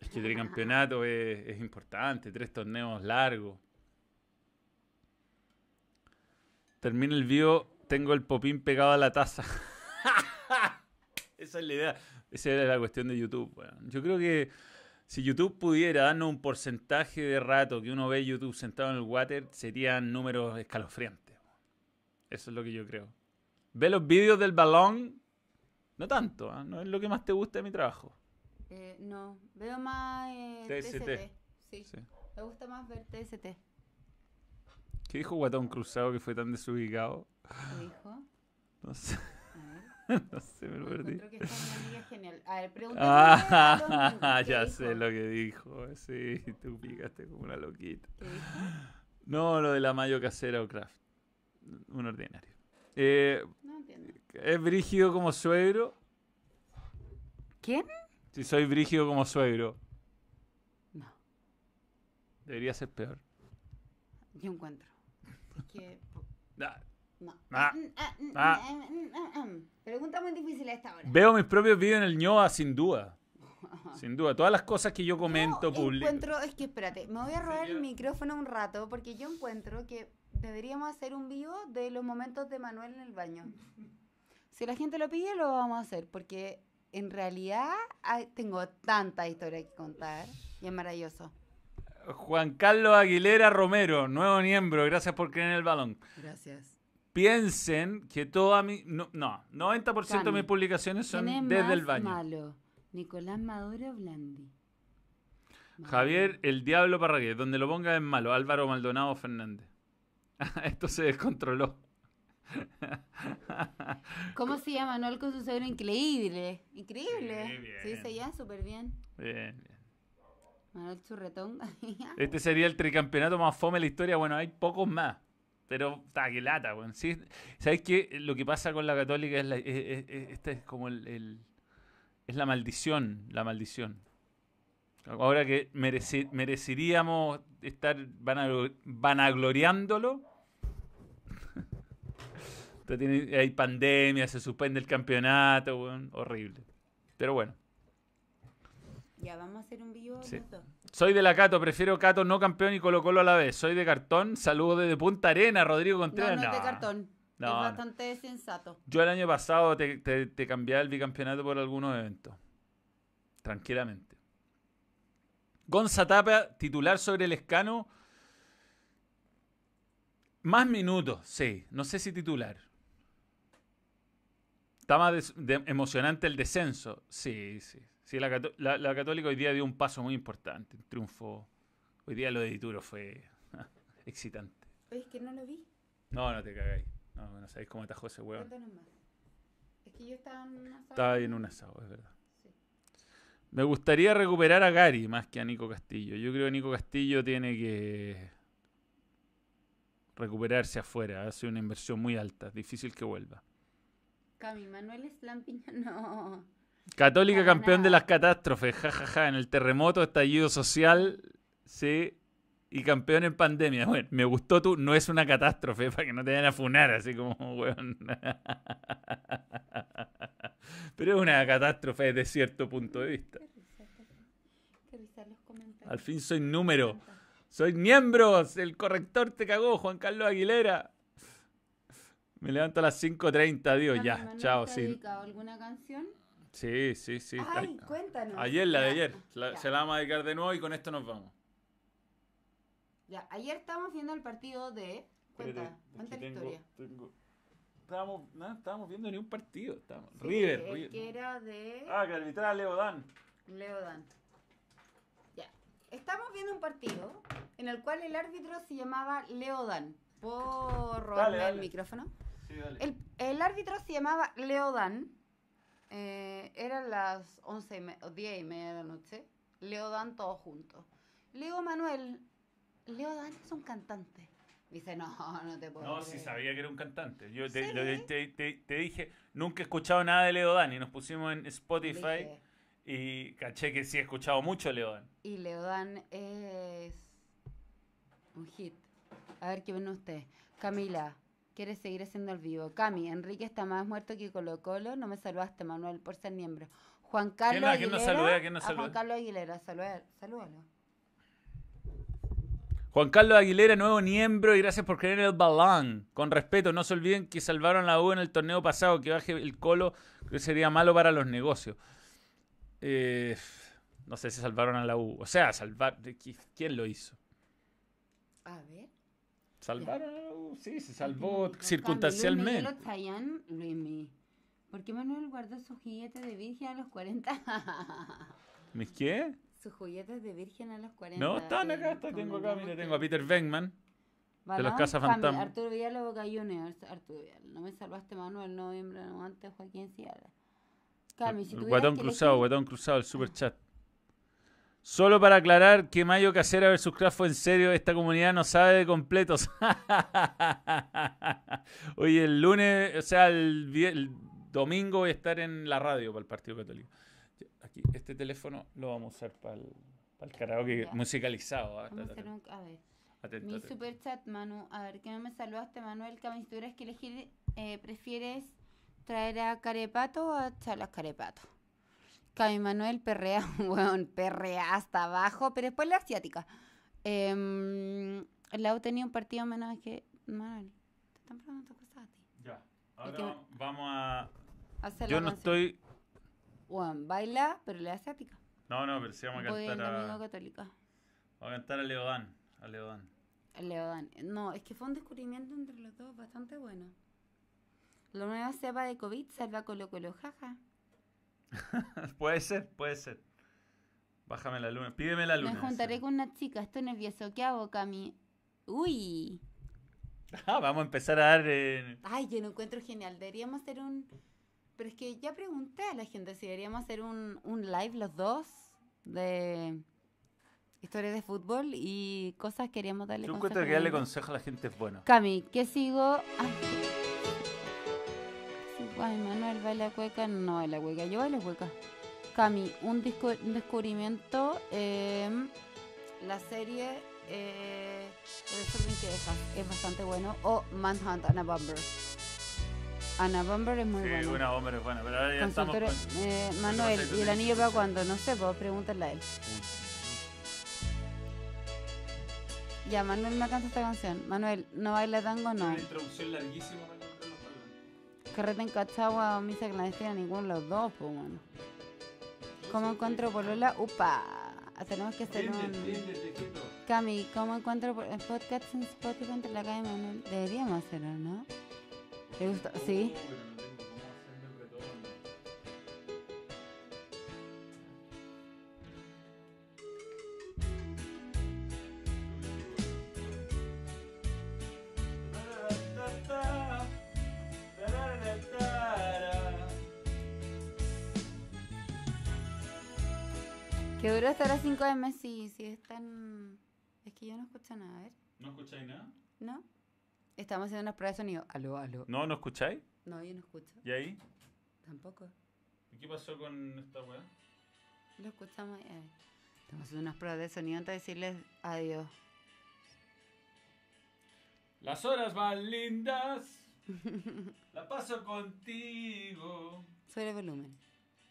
[SPEAKER 1] Es que tricampeonato es, es importante. Tres torneos largos. Termina el video, tengo el popín pegado a la taza. Esa es la idea. Esa era la cuestión de YouTube, weón. Yo creo que si YouTube pudiera darnos un porcentaje de rato que uno ve YouTube sentado en el water, serían números escalofriantes. Eso es lo que yo creo. Ve los vídeos del balón, no tanto, ¿ah? no es lo que más te gusta de mi trabajo.
[SPEAKER 2] Eh, no, veo más eh,
[SPEAKER 1] TST.
[SPEAKER 2] TST. Sí.
[SPEAKER 1] Sí.
[SPEAKER 2] Me gusta más ver TST.
[SPEAKER 1] ¿Qué dijo Guatón Cruzado que fue tan desubicado?
[SPEAKER 2] ¿Qué dijo?
[SPEAKER 1] No sé. no sé, me lo perdí.
[SPEAKER 2] encuentro que esta mi amiga genial. A ver, los
[SPEAKER 1] Ah,
[SPEAKER 2] niños, ¿qué
[SPEAKER 1] ya
[SPEAKER 2] dijo?
[SPEAKER 1] sé lo que dijo. Sí, tú picaste como una loquita.
[SPEAKER 2] ¿Qué dijo?
[SPEAKER 1] No, lo de la mayo casera o craft. Un ordinario. Eh,
[SPEAKER 2] No entiendo.
[SPEAKER 1] ¿Es brígido como suegro?
[SPEAKER 2] ¿Quién?
[SPEAKER 1] Si soy brígido como suegro,
[SPEAKER 2] No,
[SPEAKER 1] debería ser peor.
[SPEAKER 2] yo encuentro. Es que. No.
[SPEAKER 1] Ah.
[SPEAKER 2] Ah. Pregunta muy difícil a esta hora.
[SPEAKER 1] Veo mis propios vídeos en el ñoa, sin duda. Sin duda. Todas las cosas que yo comento,
[SPEAKER 2] Yo
[SPEAKER 1] publico.
[SPEAKER 2] encuentro, es que espérate, me voy a robar el micrófono un rato porque yo encuentro que deberíamos hacer un vivo de los momentos de Manuel en el baño. Si la gente lo pide, lo vamos a hacer porque en realidad hay- tengo tanta historia que contar y es maravilloso.
[SPEAKER 1] Juan Carlos Aguilera Romero, nuevo miembro, gracias por creer en el balón.
[SPEAKER 2] Gracias.
[SPEAKER 1] Piensen que toda mi. No, no 90% de
[SPEAKER 2] Cami,
[SPEAKER 1] mis publicaciones son
[SPEAKER 2] ¿Quién es
[SPEAKER 1] desde
[SPEAKER 2] más
[SPEAKER 1] el baño.
[SPEAKER 2] malo? ¿Nicolás Maduro Blandi?
[SPEAKER 1] Javier, el Diablo Parragués, donde lo ponga es malo. Álvaro Maldonado Fernández. Esto se descontroló.
[SPEAKER 2] ¿Cómo se llama Manuel con su suegro? Increíble. Increíble.
[SPEAKER 1] Sí,
[SPEAKER 2] se llama súper bien.
[SPEAKER 1] Bien, bien.
[SPEAKER 2] Manuel Churretón.
[SPEAKER 1] Este sería el tricampeonato más fome de la historia. Bueno, hay pocos más. Pero, que lata, weón. Sí, ¿Sabes qué? Lo que pasa con la católica es, la, es, es- es- esta es como el, el- Es la maldición, la maldición. Ahora que mereci- mereceríamos estar vanaglo- vanagloriándolo. Tiene- hay pandemia, se suspende el campeonato, weón. Horrible. Pero bueno.
[SPEAKER 2] Ya, vamos a hacer un vivo.
[SPEAKER 1] Sí. Soy de la Cato, prefiero Cato no campeón y Colo Colo a la vez. Soy de cartón, saludo desde Punta Arena, Rodrigo
[SPEAKER 2] No,
[SPEAKER 1] Contreras.
[SPEAKER 2] no es de
[SPEAKER 1] No.
[SPEAKER 2] cartón.
[SPEAKER 1] No,
[SPEAKER 2] es
[SPEAKER 1] no.
[SPEAKER 2] bastante sensato.
[SPEAKER 1] Yo el año pasado te, te, te cambié el bicampeonato por algunos eventos. Tranquilamente. Gonza Tapa, titular sobre el escano. Más minutos, sí. No sé si titular. Está más de- emocionante el descenso. Sí, sí. Sí, la, Cató- la- la Católica hoy día dio un paso muy importante. Un triunfo Hoy día lo de Dituro fue excitante.
[SPEAKER 2] Oye, es que no lo vi.
[SPEAKER 1] No, no te cagáis. No, no sabéis cómo atajó ese hueón.
[SPEAKER 2] Cuéntanos más. Es que yo estaba en una
[SPEAKER 1] Estaba ahí en un asado, es verdad. Me gustaría recuperar a Gary más que a Nico Castillo. Yo creo que Nico Castillo tiene que recuperarse afuera. Hace una inversión muy alta. Difícil que vuelva.
[SPEAKER 2] Cami, Manuel Slampiña, no.
[SPEAKER 1] Católica
[SPEAKER 2] Para
[SPEAKER 1] campeón de las catástrofes, jajaja, en el terremoto, estallido social, sí, y campeón en pandemia. Bueno, me gustó tú, no es una catástrofe, para que no te vayan a funar, así como, weón. Pero es una catástrofe desde cierto punto de vista.
[SPEAKER 2] Qué risa, qué risa. Qué risa los comentarios.
[SPEAKER 1] Al fin soy número, soy miembros, el corrector te cagó, Juan Carlos Aguilera. Me levanto a las 5.30, adiós,
[SPEAKER 2] Cami,
[SPEAKER 1] ya,
[SPEAKER 2] ¿Manuel
[SPEAKER 1] chao,
[SPEAKER 2] dedicado alguna canción?
[SPEAKER 1] Sí, sí, sí.
[SPEAKER 2] Ay, cuéntanos.
[SPEAKER 1] Ayer, la de ayer. La-
[SPEAKER 2] ya.
[SPEAKER 1] se la vamos a dedicar de nuevo y con esto nos vamos.
[SPEAKER 2] Ya, ayer estábamos viendo el partido de. Cuenta, cuenta la historia.
[SPEAKER 1] Estábamos, no, estábamos viendo ni un partido. Estábamos...
[SPEAKER 2] Sí,
[SPEAKER 1] River,
[SPEAKER 2] el
[SPEAKER 1] River.
[SPEAKER 2] que era de
[SPEAKER 1] Ah, que arbitraba Leo Dan.
[SPEAKER 2] Leo Dan. Ya. Estamos viendo un partido en el cual el árbitro se llamaba Leo Dan. ¿Puedo robarme
[SPEAKER 1] dale.
[SPEAKER 2] el micrófono?
[SPEAKER 1] Sí, dale.
[SPEAKER 2] El, el árbitro se llamaba Leo Dan. Eh, eran las 11 y me- o 10 y media de la noche. Leo Dan todos juntos. Leo Manuel. Leo Dan es un cantante. Dice, no, no te puedo
[SPEAKER 1] No,
[SPEAKER 2] creer".
[SPEAKER 1] sí sabía que era un cantante. Yo te,
[SPEAKER 2] Sí.
[SPEAKER 1] lo- te- te- te dije, nunca he escuchado nada de Leo Dan y nos pusimos en Spotify
[SPEAKER 2] Dije,
[SPEAKER 1] y caché que sí he escuchado mucho Leo Dan.
[SPEAKER 2] Y Leodan es un hit. A ver qué ven ustedes. Camila, ¿quieres seguir haciendo el vivo? Cami, Enrique está más muerto que Colo Colo. No me saludaste, Manuel, por ser miembro. Juan Carlos
[SPEAKER 1] quién
[SPEAKER 2] Aguilera.
[SPEAKER 1] quién no
[SPEAKER 2] Juan? Carlos Aguilera, saluda- salúdalo.
[SPEAKER 1] Juan Carlos Aguilera, nuevo miembro y gracias por creer en el balón. Con respeto, no se olviden que salvaron a la U en el torneo pasado, que baje el colo, que sería malo para los negocios. Eh, no sé si salvaron a la U. O sea, salvar. ¿qui- ¿Quién lo hizo?
[SPEAKER 2] A ver.
[SPEAKER 1] ¿Salvaron U? Sí, se salvó circunstancialmente.
[SPEAKER 2] ¿Por qué Manuel guardó sus juguetes de virgen a los 40?
[SPEAKER 1] ¿Mis qué?
[SPEAKER 2] sus juguetes de virgen a los 40.
[SPEAKER 1] No, están acá,
[SPEAKER 2] eh,
[SPEAKER 1] está, tengo acá, mira, tengo a Peter Venkman.
[SPEAKER 2] Balón,
[SPEAKER 1] los Cazafantasmas.
[SPEAKER 2] Cami, Arturo Vidal Boca Juniors. Arturo Vidal. No me salvaste, Manuel. Noviembre, no antes, Joaquín Ciara. Cami, si
[SPEAKER 1] guatón cruzado, guatón cruzado, el super chat. Solo para aclarar que Mayo Casera versus Craft fue en serio, esta comunidad no sabe de completos. Oye, el lunes, o sea, el, domingo voy a estar en la radio para el Partido Católico. Aquí, este teléfono lo vamos a usar para el, para el karaoke
[SPEAKER 2] Ya.
[SPEAKER 1] musicalizado. ¿ah?
[SPEAKER 2] Vamos a hacer un- A ver.
[SPEAKER 1] Atento,
[SPEAKER 2] Mi
[SPEAKER 1] atento.
[SPEAKER 2] super chat, Manu. A ver, que no me saludaste, Manuel. Cami, si tuvieras que elegir, eh, ¿prefieres traer a Carepato o a Chalas Carepato? Cami Manuel perrea, weón, perrea hasta abajo, pero después la asiática. Eh, la U tenía un partido menos que. Manuel, te están preguntando cosas a ti.
[SPEAKER 1] Ya,
[SPEAKER 2] Es
[SPEAKER 1] ahora
[SPEAKER 2] que-
[SPEAKER 1] vamos a...
[SPEAKER 2] Hacer
[SPEAKER 1] Yo no estoy...
[SPEAKER 2] Weón, baila, pero la asiática.
[SPEAKER 1] No, no, pero sí vamos a
[SPEAKER 2] Voy
[SPEAKER 1] cantar a...
[SPEAKER 2] Católica.
[SPEAKER 1] Vamos a cantar a Leodán. A Leodán.
[SPEAKER 2] Leodan. No, es que fue un descubrimiento entre los dos bastante bueno. La nueva cepa de COVID salva Colo Colo, jaja.
[SPEAKER 1] puede ser, puede ser. Bájame la luna, pídeme la luna.
[SPEAKER 2] Me juntaré
[SPEAKER 1] sí.
[SPEAKER 2] con una chica, estoy nervioso. ¿Qué hago, Cami? Uy.
[SPEAKER 1] Ah, vamos a empezar a dar. eh,
[SPEAKER 2] Ay, yo lo encuentro genial. Deberíamos hacer un... Pero es que ya pregunté a la gente si deberíamos hacer un, un live los dos de historias de fútbol y cosas que queríamos darle
[SPEAKER 1] Yo encuentro que
[SPEAKER 2] a
[SPEAKER 1] darle consejo a la gente es bueno.
[SPEAKER 2] Cami, ¿qué sigo? Ay, sí, ay, Manuel, ¿baila cueca? No baila cueca, yo bailo cueca. Cami, un, disco- un descubrimiento, eh, la serie eh, Resolving Quejas, es bastante bueno. O Manhunt, Anna Bumber. Anna Bumber es muy
[SPEAKER 1] Sí,
[SPEAKER 2] buena.
[SPEAKER 1] una hombre es buena, pero ahora ya estamos. Con-
[SPEAKER 2] eh,
[SPEAKER 1] no
[SPEAKER 2] Manuel, ¿y el anillo
[SPEAKER 1] que
[SPEAKER 2] para cuándo? No sé, pues pregúntale a él. Ya, Manuel me canta esta canción. Manuel, ¿no baila tango? No.
[SPEAKER 1] Una introducción larguísima para
[SPEAKER 2] Carrete en Cachagua o misa clandestina, ninguno de los dos, pues, bueno. ¿Cómo encuentro Polola? Upa, tenemos que hacer un... Cami, ¿cómo encuentro el podcast en Spotify entre la calle Manuel? Deberíamos hacerlo, ¿no? ¿Te gusta? Sí. Que duró hasta las 5 de mes, sí, sí, están... Es que yo no escucho nada, a ver.
[SPEAKER 1] ¿No escucháis nada?
[SPEAKER 2] ¿No? Estamos haciendo unas pruebas de sonido. Aló, aló.
[SPEAKER 1] ¿No, no escucháis?
[SPEAKER 2] No, yo no escucho.
[SPEAKER 1] ¿Y ahí?
[SPEAKER 2] Tampoco.
[SPEAKER 1] ¿Y qué pasó con esta weá?
[SPEAKER 2] Lo escuchamos. eh. Estamos haciendo unas pruebas de sonido antes de decirles adiós.
[SPEAKER 1] Las horas más lindas. La paso contigo.
[SPEAKER 2] Sobre volumen.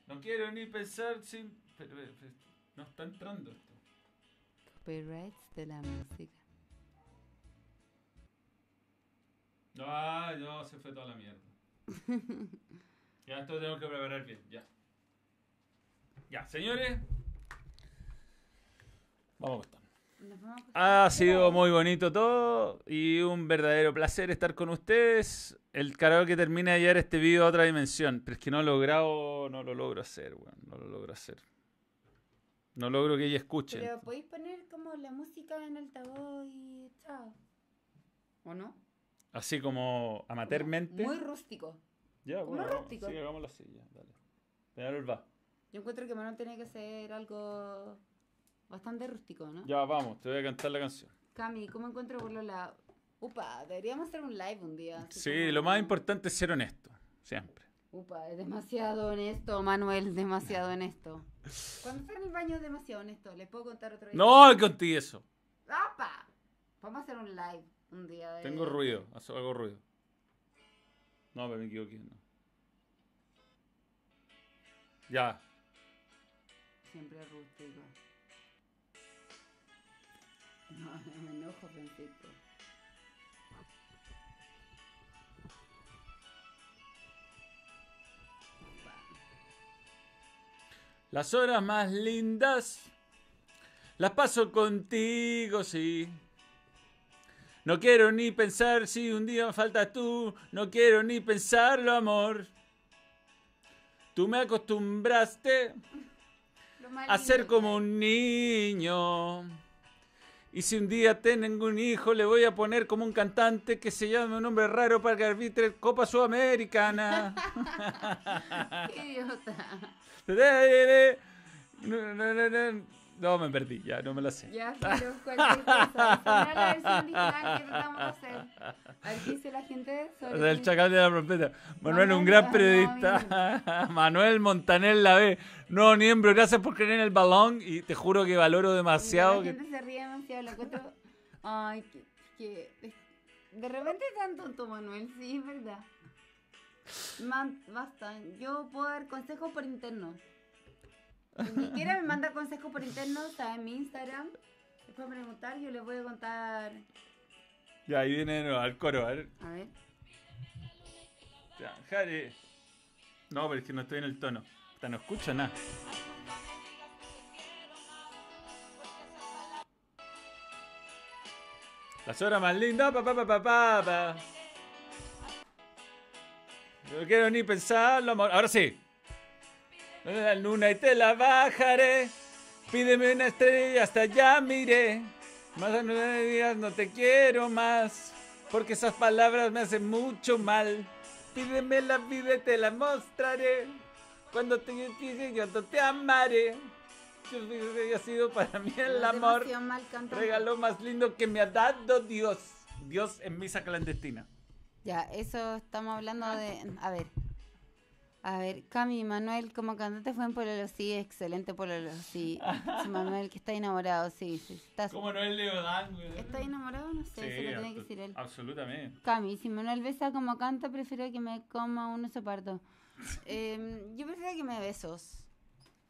[SPEAKER 1] No quiero ni pensar sin. Pero, pero, pero, no está entrando esto.
[SPEAKER 2] Copyrights de la música.
[SPEAKER 1] No, ah, no, se fue toda la mierda. ya, esto tengo que preparar bien, ya. Ya, señores. Vamos a. Ha sido muy bonito todo y un verdadero placer estar con ustedes. El karaoke termina de llevar este video a otra dimensión, pero es que no he logrado, no lo logro hacer, weón, no lo logro hacer. No logro que ella escuche.
[SPEAKER 2] Pero podéis poner como la música en altavoz y chao. ¿O no?
[SPEAKER 1] Así como amateurmente.
[SPEAKER 2] Muy rústico.
[SPEAKER 1] Ya,
[SPEAKER 2] como
[SPEAKER 1] bueno,
[SPEAKER 2] rústico.
[SPEAKER 1] Sí, hagámoslo así, ya, dale. Peñarol va.
[SPEAKER 2] Yo encuentro que Manuel tiene que ser algo bastante rústico, ¿no?
[SPEAKER 1] Ya, vamos, te voy a cantar la canción.
[SPEAKER 2] Cami, ¿cómo encuentro por la... Upa, deberíamos hacer un live un día.
[SPEAKER 1] Sí,
[SPEAKER 2] como-
[SPEAKER 1] lo más importante es ser honesto, siempre.
[SPEAKER 2] Upa, es demasiado honesto, Manuel, demasiado honesto. Cuando está en el baño es demasiado honesto. ¿Les puedo contar otro día?
[SPEAKER 1] No, contigo eso.
[SPEAKER 2] ¡Apa! Vamos a hacer un live un día. De...
[SPEAKER 1] Tengo ruido, hago hago ruido. No, pero me equivoqué, no. Ya.
[SPEAKER 2] Siempre rústico. No, no me enojo, Francisco.
[SPEAKER 1] Las horas más lindas las paso contigo, sí. No quiero ni pensar si un día me faltas tú, no quiero ni pensarlo, amor. Tú me acostumbraste a ser como un niño. Y si un día tengo un hijo, le voy a poner como un cantante que se llame un nombre raro para que arbitre Copa Sudamericana.
[SPEAKER 2] Qué idiota.
[SPEAKER 1] No, me perdí, ya, no me la sé.
[SPEAKER 2] Ya, pero cualquier cosa. Esa la versión original que tratamos de hacer. A ver qué dice la gente sobre.
[SPEAKER 1] O sea, el chacal de la trompeta. Manuel, un gran periodista. Manuel Montaner la ve. No, miembro, gracias por creer en el balón. Y te juro que valoro demasiado.
[SPEAKER 2] La
[SPEAKER 1] que-
[SPEAKER 2] gente se ríe demasiado. La encuentro. Ay, que. que- de repente tan tonto, Manuel. Sí, es verdad. Man, basta. Yo puedo dar consejos por interno. Ni siquiera me manda consejos por interno. Está en mi Instagram. Después preguntar, yo les voy a contar.
[SPEAKER 1] Ya, ahí viene de nuevo, al coro. A ver.
[SPEAKER 2] A ver.
[SPEAKER 1] Ya, Jare. No, pero es que no estoy en el tono. Puta, No escucho nada. Las horas más lindas, pa, pa, pa, pa, pa, pa. No quiero ni pensarlo, amor. Ahora sí. La luna y te la bajaré. Pídeme una estrella, hasta allá miré. Más de nueve días no te quiero más. Porque esas palabras me hacen mucho mal. Pídeme la vida y te la mostraré. Cuando te quise, yo no te amaré. Yo ha sido para mí el
[SPEAKER 2] Pero
[SPEAKER 1] amor.
[SPEAKER 2] mal.
[SPEAKER 1] Regalo más lindo que me ha dado Dios. Dios en misa clandestina.
[SPEAKER 2] Ya, eso estamos hablando de. A ver. A ver, Cami, Manuel, como cantante fue en Pololo, sí, excelente Pololo, sí. Sí, Manuel, que está enamorado, sí, sí. Está,
[SPEAKER 1] ¿Cómo no es Leodán, güey?
[SPEAKER 2] ¿Está enamorado? No sé, eso lo tiene que decir él.
[SPEAKER 1] Absolutamente.
[SPEAKER 2] Cami, si Manuel besa como canta, prefiero que me coma un oso pardo. Em, yo prefiero que me besos.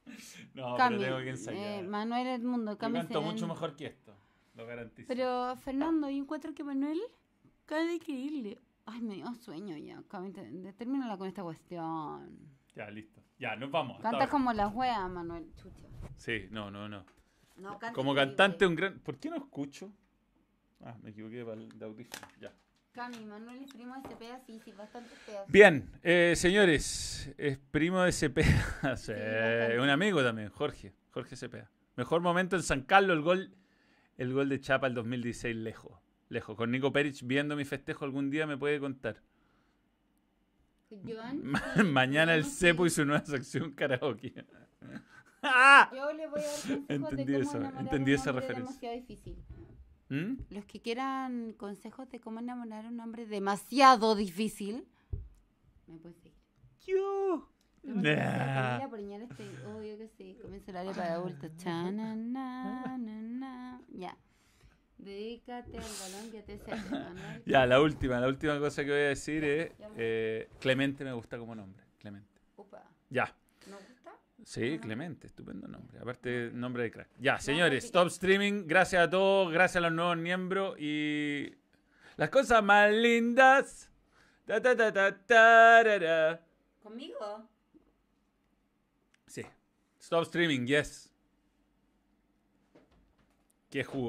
[SPEAKER 1] No,
[SPEAKER 2] Cami,
[SPEAKER 1] pero tengo que ensayar.
[SPEAKER 2] eh, Manuel Edmundo,
[SPEAKER 1] Yo
[SPEAKER 2] Cami.
[SPEAKER 1] canto
[SPEAKER 2] se-
[SPEAKER 1] mucho mejor que esto. Lo garantizo.
[SPEAKER 2] Pero, Fernando, yo encuentro que Manuel canta increíble. Ay, me dio sueño ya. Termínala con esta cuestión.
[SPEAKER 1] Ya, listo. Ya, nos vamos. hasta
[SPEAKER 2] Canta
[SPEAKER 1] ahora.
[SPEAKER 2] como la wea, Manuel. Chucha.
[SPEAKER 1] Sí, no, no, no.
[SPEAKER 2] No,
[SPEAKER 1] Como cantante, un gran. ¿Por qué no escucho? Ah, me equivoqué para el de audífono. Ya.
[SPEAKER 2] Cami, Manuel es primo de Cepeda, sí, sí, bastante feo.
[SPEAKER 1] Bien, eh, señores, es primo de Cepeda. Sí, un amigo también, Jorge. Jorge Cepeda. Mejor momento en San Carlos, el gol, el gol de Chapa el 2016, lejos. Lejos. Con Nico Perich viendo mi festejo algún día me puede contar.
[SPEAKER 2] Joan,
[SPEAKER 1] Ma-
[SPEAKER 2] sí,
[SPEAKER 1] Mañana el
[SPEAKER 2] Joan, sí.
[SPEAKER 1] cepo y su nueva sección karaoke. ¡Ah!
[SPEAKER 2] Yo le voy a dar consejos
[SPEAKER 1] Entendí
[SPEAKER 2] de cómo
[SPEAKER 1] eso, entendí esa referencia.
[SPEAKER 2] demasiado difícil.
[SPEAKER 1] ¿Mm?
[SPEAKER 2] Los que quieran consejos de cómo enamorar a un hombre demasiado difícil, me pueden seguir.
[SPEAKER 1] Yo. Nah.
[SPEAKER 2] este, obvio que sí, comienza el área para adultos. Ya. Dedícate al balón que te Manuel.
[SPEAKER 1] Ya, la última, la última cosa que voy a decir es eh, Clemente me gusta como nombre. Clemente.
[SPEAKER 2] Upa.
[SPEAKER 1] Ya.
[SPEAKER 2] ¿No gusta?
[SPEAKER 1] Sí, Clemente, estupendo nombre. Aparte, nombre de crack. Ya, señores, stop streaming. Gracias a todos, gracias a los nuevos miembros y las cosas más lindas. Ta, ta, ta.
[SPEAKER 2] ¿Conmigo?
[SPEAKER 1] Sí. Stop streaming, yes. Qué jugo.